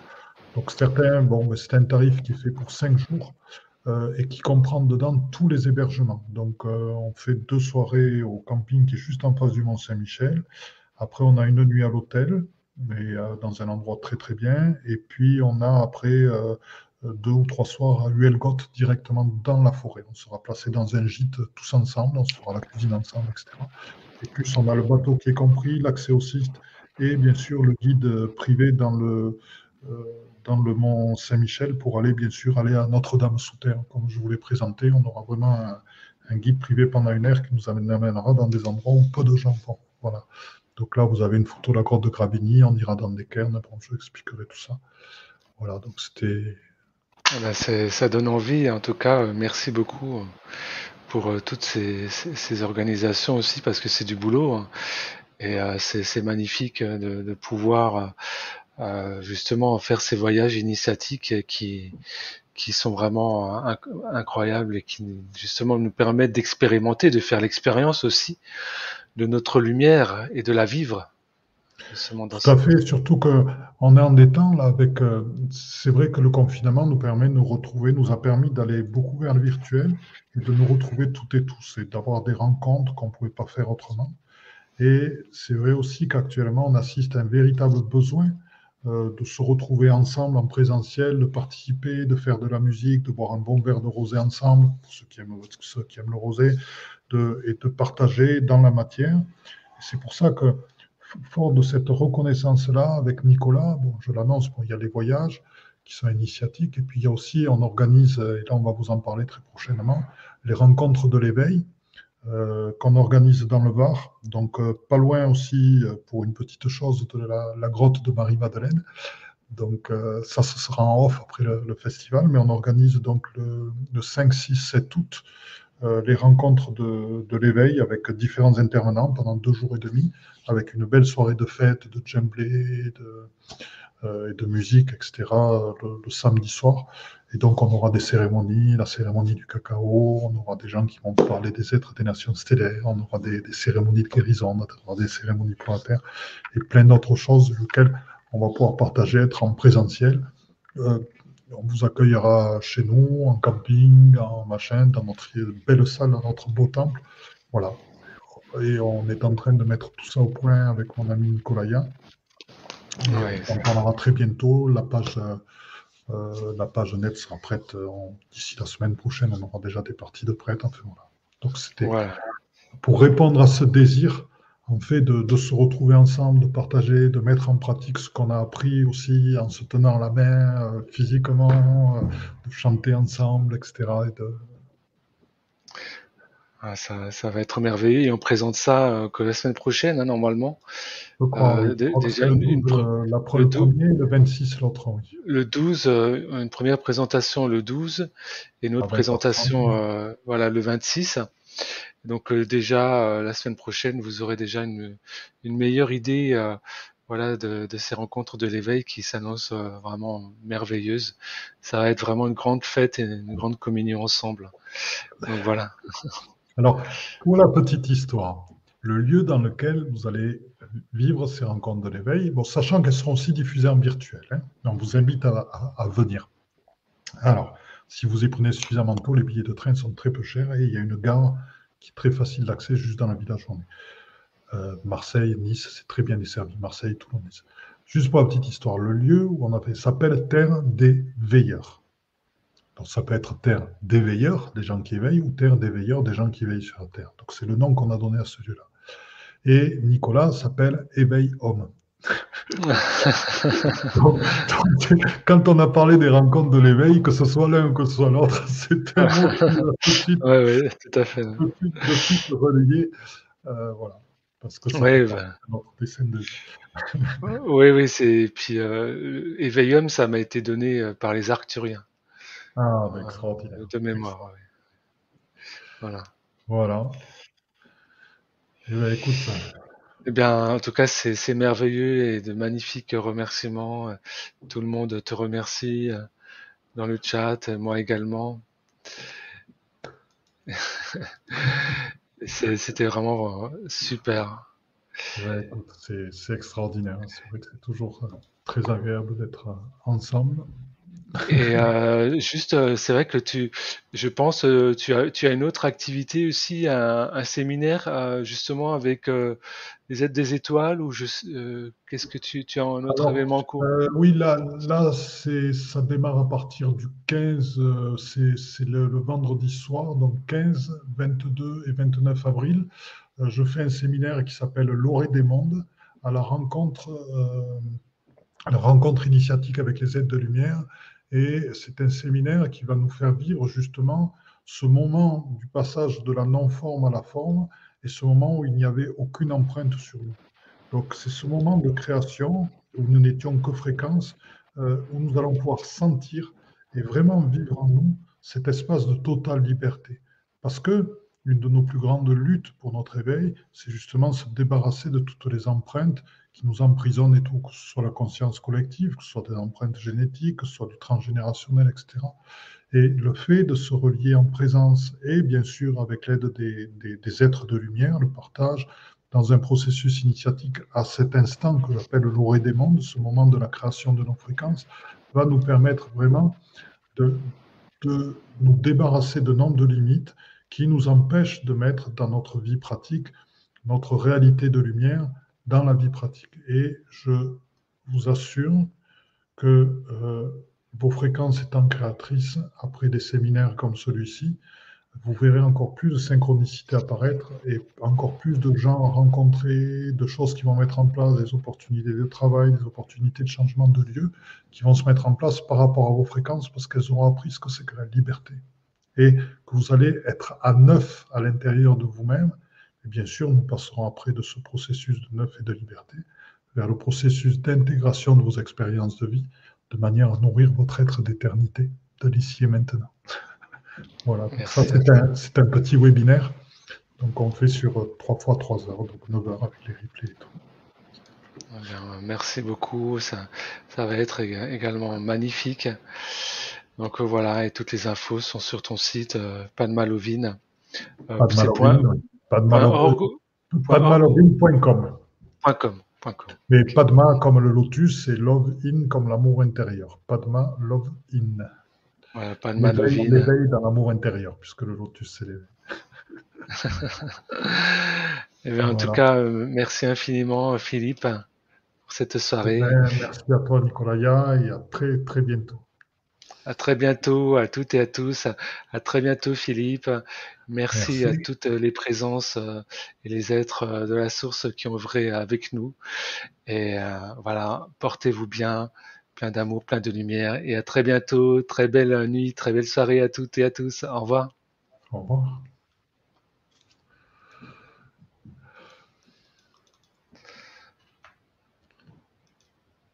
Donc, certains, bon, c'est un tarif qui est fait pour 5 jours. Euh, et qui comprend dedans tous les hébergements. Donc, euh, on fait deux soirées au camping qui est juste en face du Mont-Saint-Michel. Après, on a une nuit à l'hôtel, mais euh, dans un endroit très très bien. Et puis, on a après deux ou trois soirs à Huelgoth directement dans la forêt. On sera placé dans un gîte tous ensemble, on fera la cuisine ensemble, etc. Et puis, on a le bateau qui est compris, l'accès au site et bien sûr le guide privé dans le dans le Mont Saint-Michel pour aller, bien sûr, aller à Notre-Dame sous terre. Comme je vous l'ai présenté, on aura vraiment un, guide privé pendant une heure qui nous amènera dans des endroits où peu de gens vont. Voilà. Donc là, vous avez une photo de la grotte de Gravigny, on ira dans des cairns, bon, je vous expliquerai tout ça. Voilà, donc c'était... Eh ben, ça donne envie, en tout cas, euh, merci beaucoup euh, pour euh, toutes ces, organisations aussi, parce que c'est du boulot. Hein. Et c'est magnifique de pouvoir justement faire ces voyages initiatiques qui qui sont vraiment incroyables et qui justement nous permettent d'expérimenter, de faire l'expérience aussi de notre lumière et de la vivre. Tout à fait, surtout qu'on est en des temps là avec. Euh, c'est vrai que le confinement nous permet de nous retrouver, nous a permis d'aller beaucoup vers le virtuel et de nous retrouver toutes et tous et d'avoir des rencontres qu'on ne pouvait pas faire autrement. Et c'est vrai aussi qu'actuellement on assiste à un véritable besoin euh, de se retrouver ensemble en présentiel, de participer, de faire de la musique, de boire un bon verre de rosé ensemble, pour ceux qui aiment, ceux qui aiment le rosé, de, et de partager dans la matière. C'est pour ça que, fort de cette reconnaissance-là, avec Nicolas, bon, je l'annonce, il y a les voyages qui sont initiatiques, et puis il y a aussi, on organise, et là on va vous en parler très prochainement, les rencontres de l'éveil, euh, qu'on organise dans le Var, donc euh, pas loin aussi euh, pour une petite chose de la, grotte de Marie-Madeleine. Donc ça, ce sera en off après le, festival, mais on organise donc le, 5, 6, 7 août les rencontres de, de l'éveil avec différents intervenants pendant deux jours et demi, avec une belle soirée de fête, de djemblé, de, et de musique, etc., le, samedi soir. Et donc, on aura des cérémonies, la cérémonie du cacao, on aura des gens qui vont parler des êtres des nations stellaires, on aura des, cérémonies de guérison, on aura des cérémonies pour la Terre, et plein d'autres choses lesquelles on va pouvoir partager, être en présentiel. Euh, on vous accueillera chez nous, en camping, en machin, dans notre belle salle, dans notre beau temple. Voilà. Et on est en train de mettre tout ça au point avec mon ami Nicolas. on parlera très bientôt. La page euh, euh, la page net sera prête euh, d'ici la semaine prochaine. On aura déjà des parties de prêtes. Enfin, voilà. Donc c'était pour répondre à ce désir, en fait, de, se retrouver ensemble, de partager, de mettre en pratique ce qu'on a appris aussi en se tenant la main euh, physiquement, de chanter ensemble, etc. Et de, ah, ça, ça, va être merveilleux et on présente ça euh, que la semaine prochaine, hein, normalement. Euh, déjà, le, une, euh, la le, premier, le 26 l'autre. Oui. Le 12, une première présentation le 12 et une autre ah, présentation voilà, le 26. Donc déjà, la semaine prochaine, vous aurez déjà une, une meilleure idée voilà, de, de, ces rencontres de l'éveil qui s'annoncent vraiment merveilleuses. Ça va être vraiment une grande fête et une grande communion ensemble. Donc voilà. Alors, pour la petite histoire, le lieu dans lequel vous allez vivre ces rencontres de l'éveil, bon, sachant qu'elles seront aussi diffusées en virtuel, hein, on vous invite à, venir. Alors, si vous y prenez suffisamment tôt, les billets de train sont très peu chers et il y a une gare qui est très facile d'accès juste dans la ville de journée. Euh, Marseille, Nice, c'est très bien desservi. Marseille, Toulon, Nice. Juste pour la petite histoire, le lieu où on appelle s'appelle Terre des Veilleurs ça peut être terre d'éveilleurs, des gens qui éveillent, ou terre d'éveilleurs, des gens qui éveillent sur la terre. Donc c'est le nom qu'on a donné à ce lieu-là. Et Nicolas s'appelle Éveil Homme. *laughs* quand on a parlé des rencontres de l'éveil, que ce soit l'un ou que ce soit l'autre, *laughs* c'est un mot qui tout de suite, ouais, tout à fait. De suite, de suite relayé. Euh, voilà. Parce que c'est ouais, bah. notre dessin de oui, *laughs* oui, c'est. Puis euh, Éveillum, ça m'a été donné euh, par les Arcturiens. Ah, bah, extraordinaire. De mémoire, oui. Voilà. Voilà. Eh bien, écoute. Eh bien, en tout cas, c'est merveilleux et de magnifiques remerciements. Tout le monde te remercie euh, dans le chat, moi également. *laughs* C'était vraiment super. c'est extraordinaire. C'est toujours euh, très agréable d'être euh, ensemble. Et euh, juste, c'est vrai que tu, je pense, tu as, tu as une autre activité aussi, un, séminaire justement avec les aides des étoiles ou qu'est-ce que tu, tu as un autre événement en cours? Oui, là, là, ça démarre à partir du 15, c'est, le, le, vendredi soir, donc 15, 22 et 29 avril. je fais un séminaire qui s'appelle L'Orée des mondes à la rencontre, à la rencontre initiatique avec les aides de lumière et c'est un séminaire qui va nous faire vivre justement ce moment du passage de la non-forme à la forme et ce moment où il n'y avait aucune empreinte sur nous. Donc c'est ce moment de création où nous n'étions que fréquence, euh, où nous allons pouvoir sentir et vraiment vivre en nous cet espace de totale liberté. Parce que une de nos plus grandes luttes pour notre éveil, c'est justement se débarrasser de toutes les empreintes qui nous emprisonnent et tout, que ce soit la conscience collective, que ce soit des empreintes génétiques, que ce soit du transgénérationnel, etc. Et le fait de se relier en présence et bien sûr avec l'aide des, des, êtres de lumière, le partage, dans un processus initiatique à cet instant que j'appelle l'orée des mondes, ce moment de la création de nos fréquences, va nous permettre vraiment de, de nous débarrasser de nombre de limites qui nous empêchent de mettre dans notre vie pratique notre réalité de lumière dans la vie pratique. Et je vous assure que euh, vos fréquences étant créatrices, après des séminaires comme celui-ci, vous verrez encore plus de synchronicité apparaître et encore plus de gens à rencontrer, de choses qui vont mettre en place, des opportunités de travail, des opportunités de changement de lieu qui vont se mettre en place par rapport à vos fréquences parce qu'elles auront appris ce que c'est que la liberté. Et que vous allez être à neuf à l'intérieur de vous-même et bien sûr, nous passerons après de ce processus de neuf et de liberté vers le processus d'intégration de vos expériences de vie, de manière à nourrir votre être d'éternité de l'ici et maintenant. *laughs* voilà, ça c'est un, petit webinaire. Donc on fait sur 3 fois 3 heures, donc 9 heures avec les replays et tout. Eh merci beaucoup, ça, ça va être également magnifique. Donc voilà, et toutes les infos sont sur ton site, euh, Padmalovine. Euh, Padmalovin.com. Mais Padma comme le lotus et Love In comme l'amour intérieur. Padma Love In. Voilà, Padma L'éveil dans l'amour intérieur, puisque le lotus c'est l'éveil. *laughs* Eh en tout cas, euh, merci infiniment Philippe pour cette soirée. Eh merci à toi Nicolas et à très très bientôt. À très bientôt à toutes et à tous. À très bientôt Philippe. Merci, à toutes les présences euh, et les êtres euh, de la source qui ont œuvré avec nous. Et euh, voilà, portez-vous bien, plein d'amour, plein de lumière. Et à très bientôt. Très belle nuit, très belle soirée à toutes et à tous. Au revoir. Au revoir.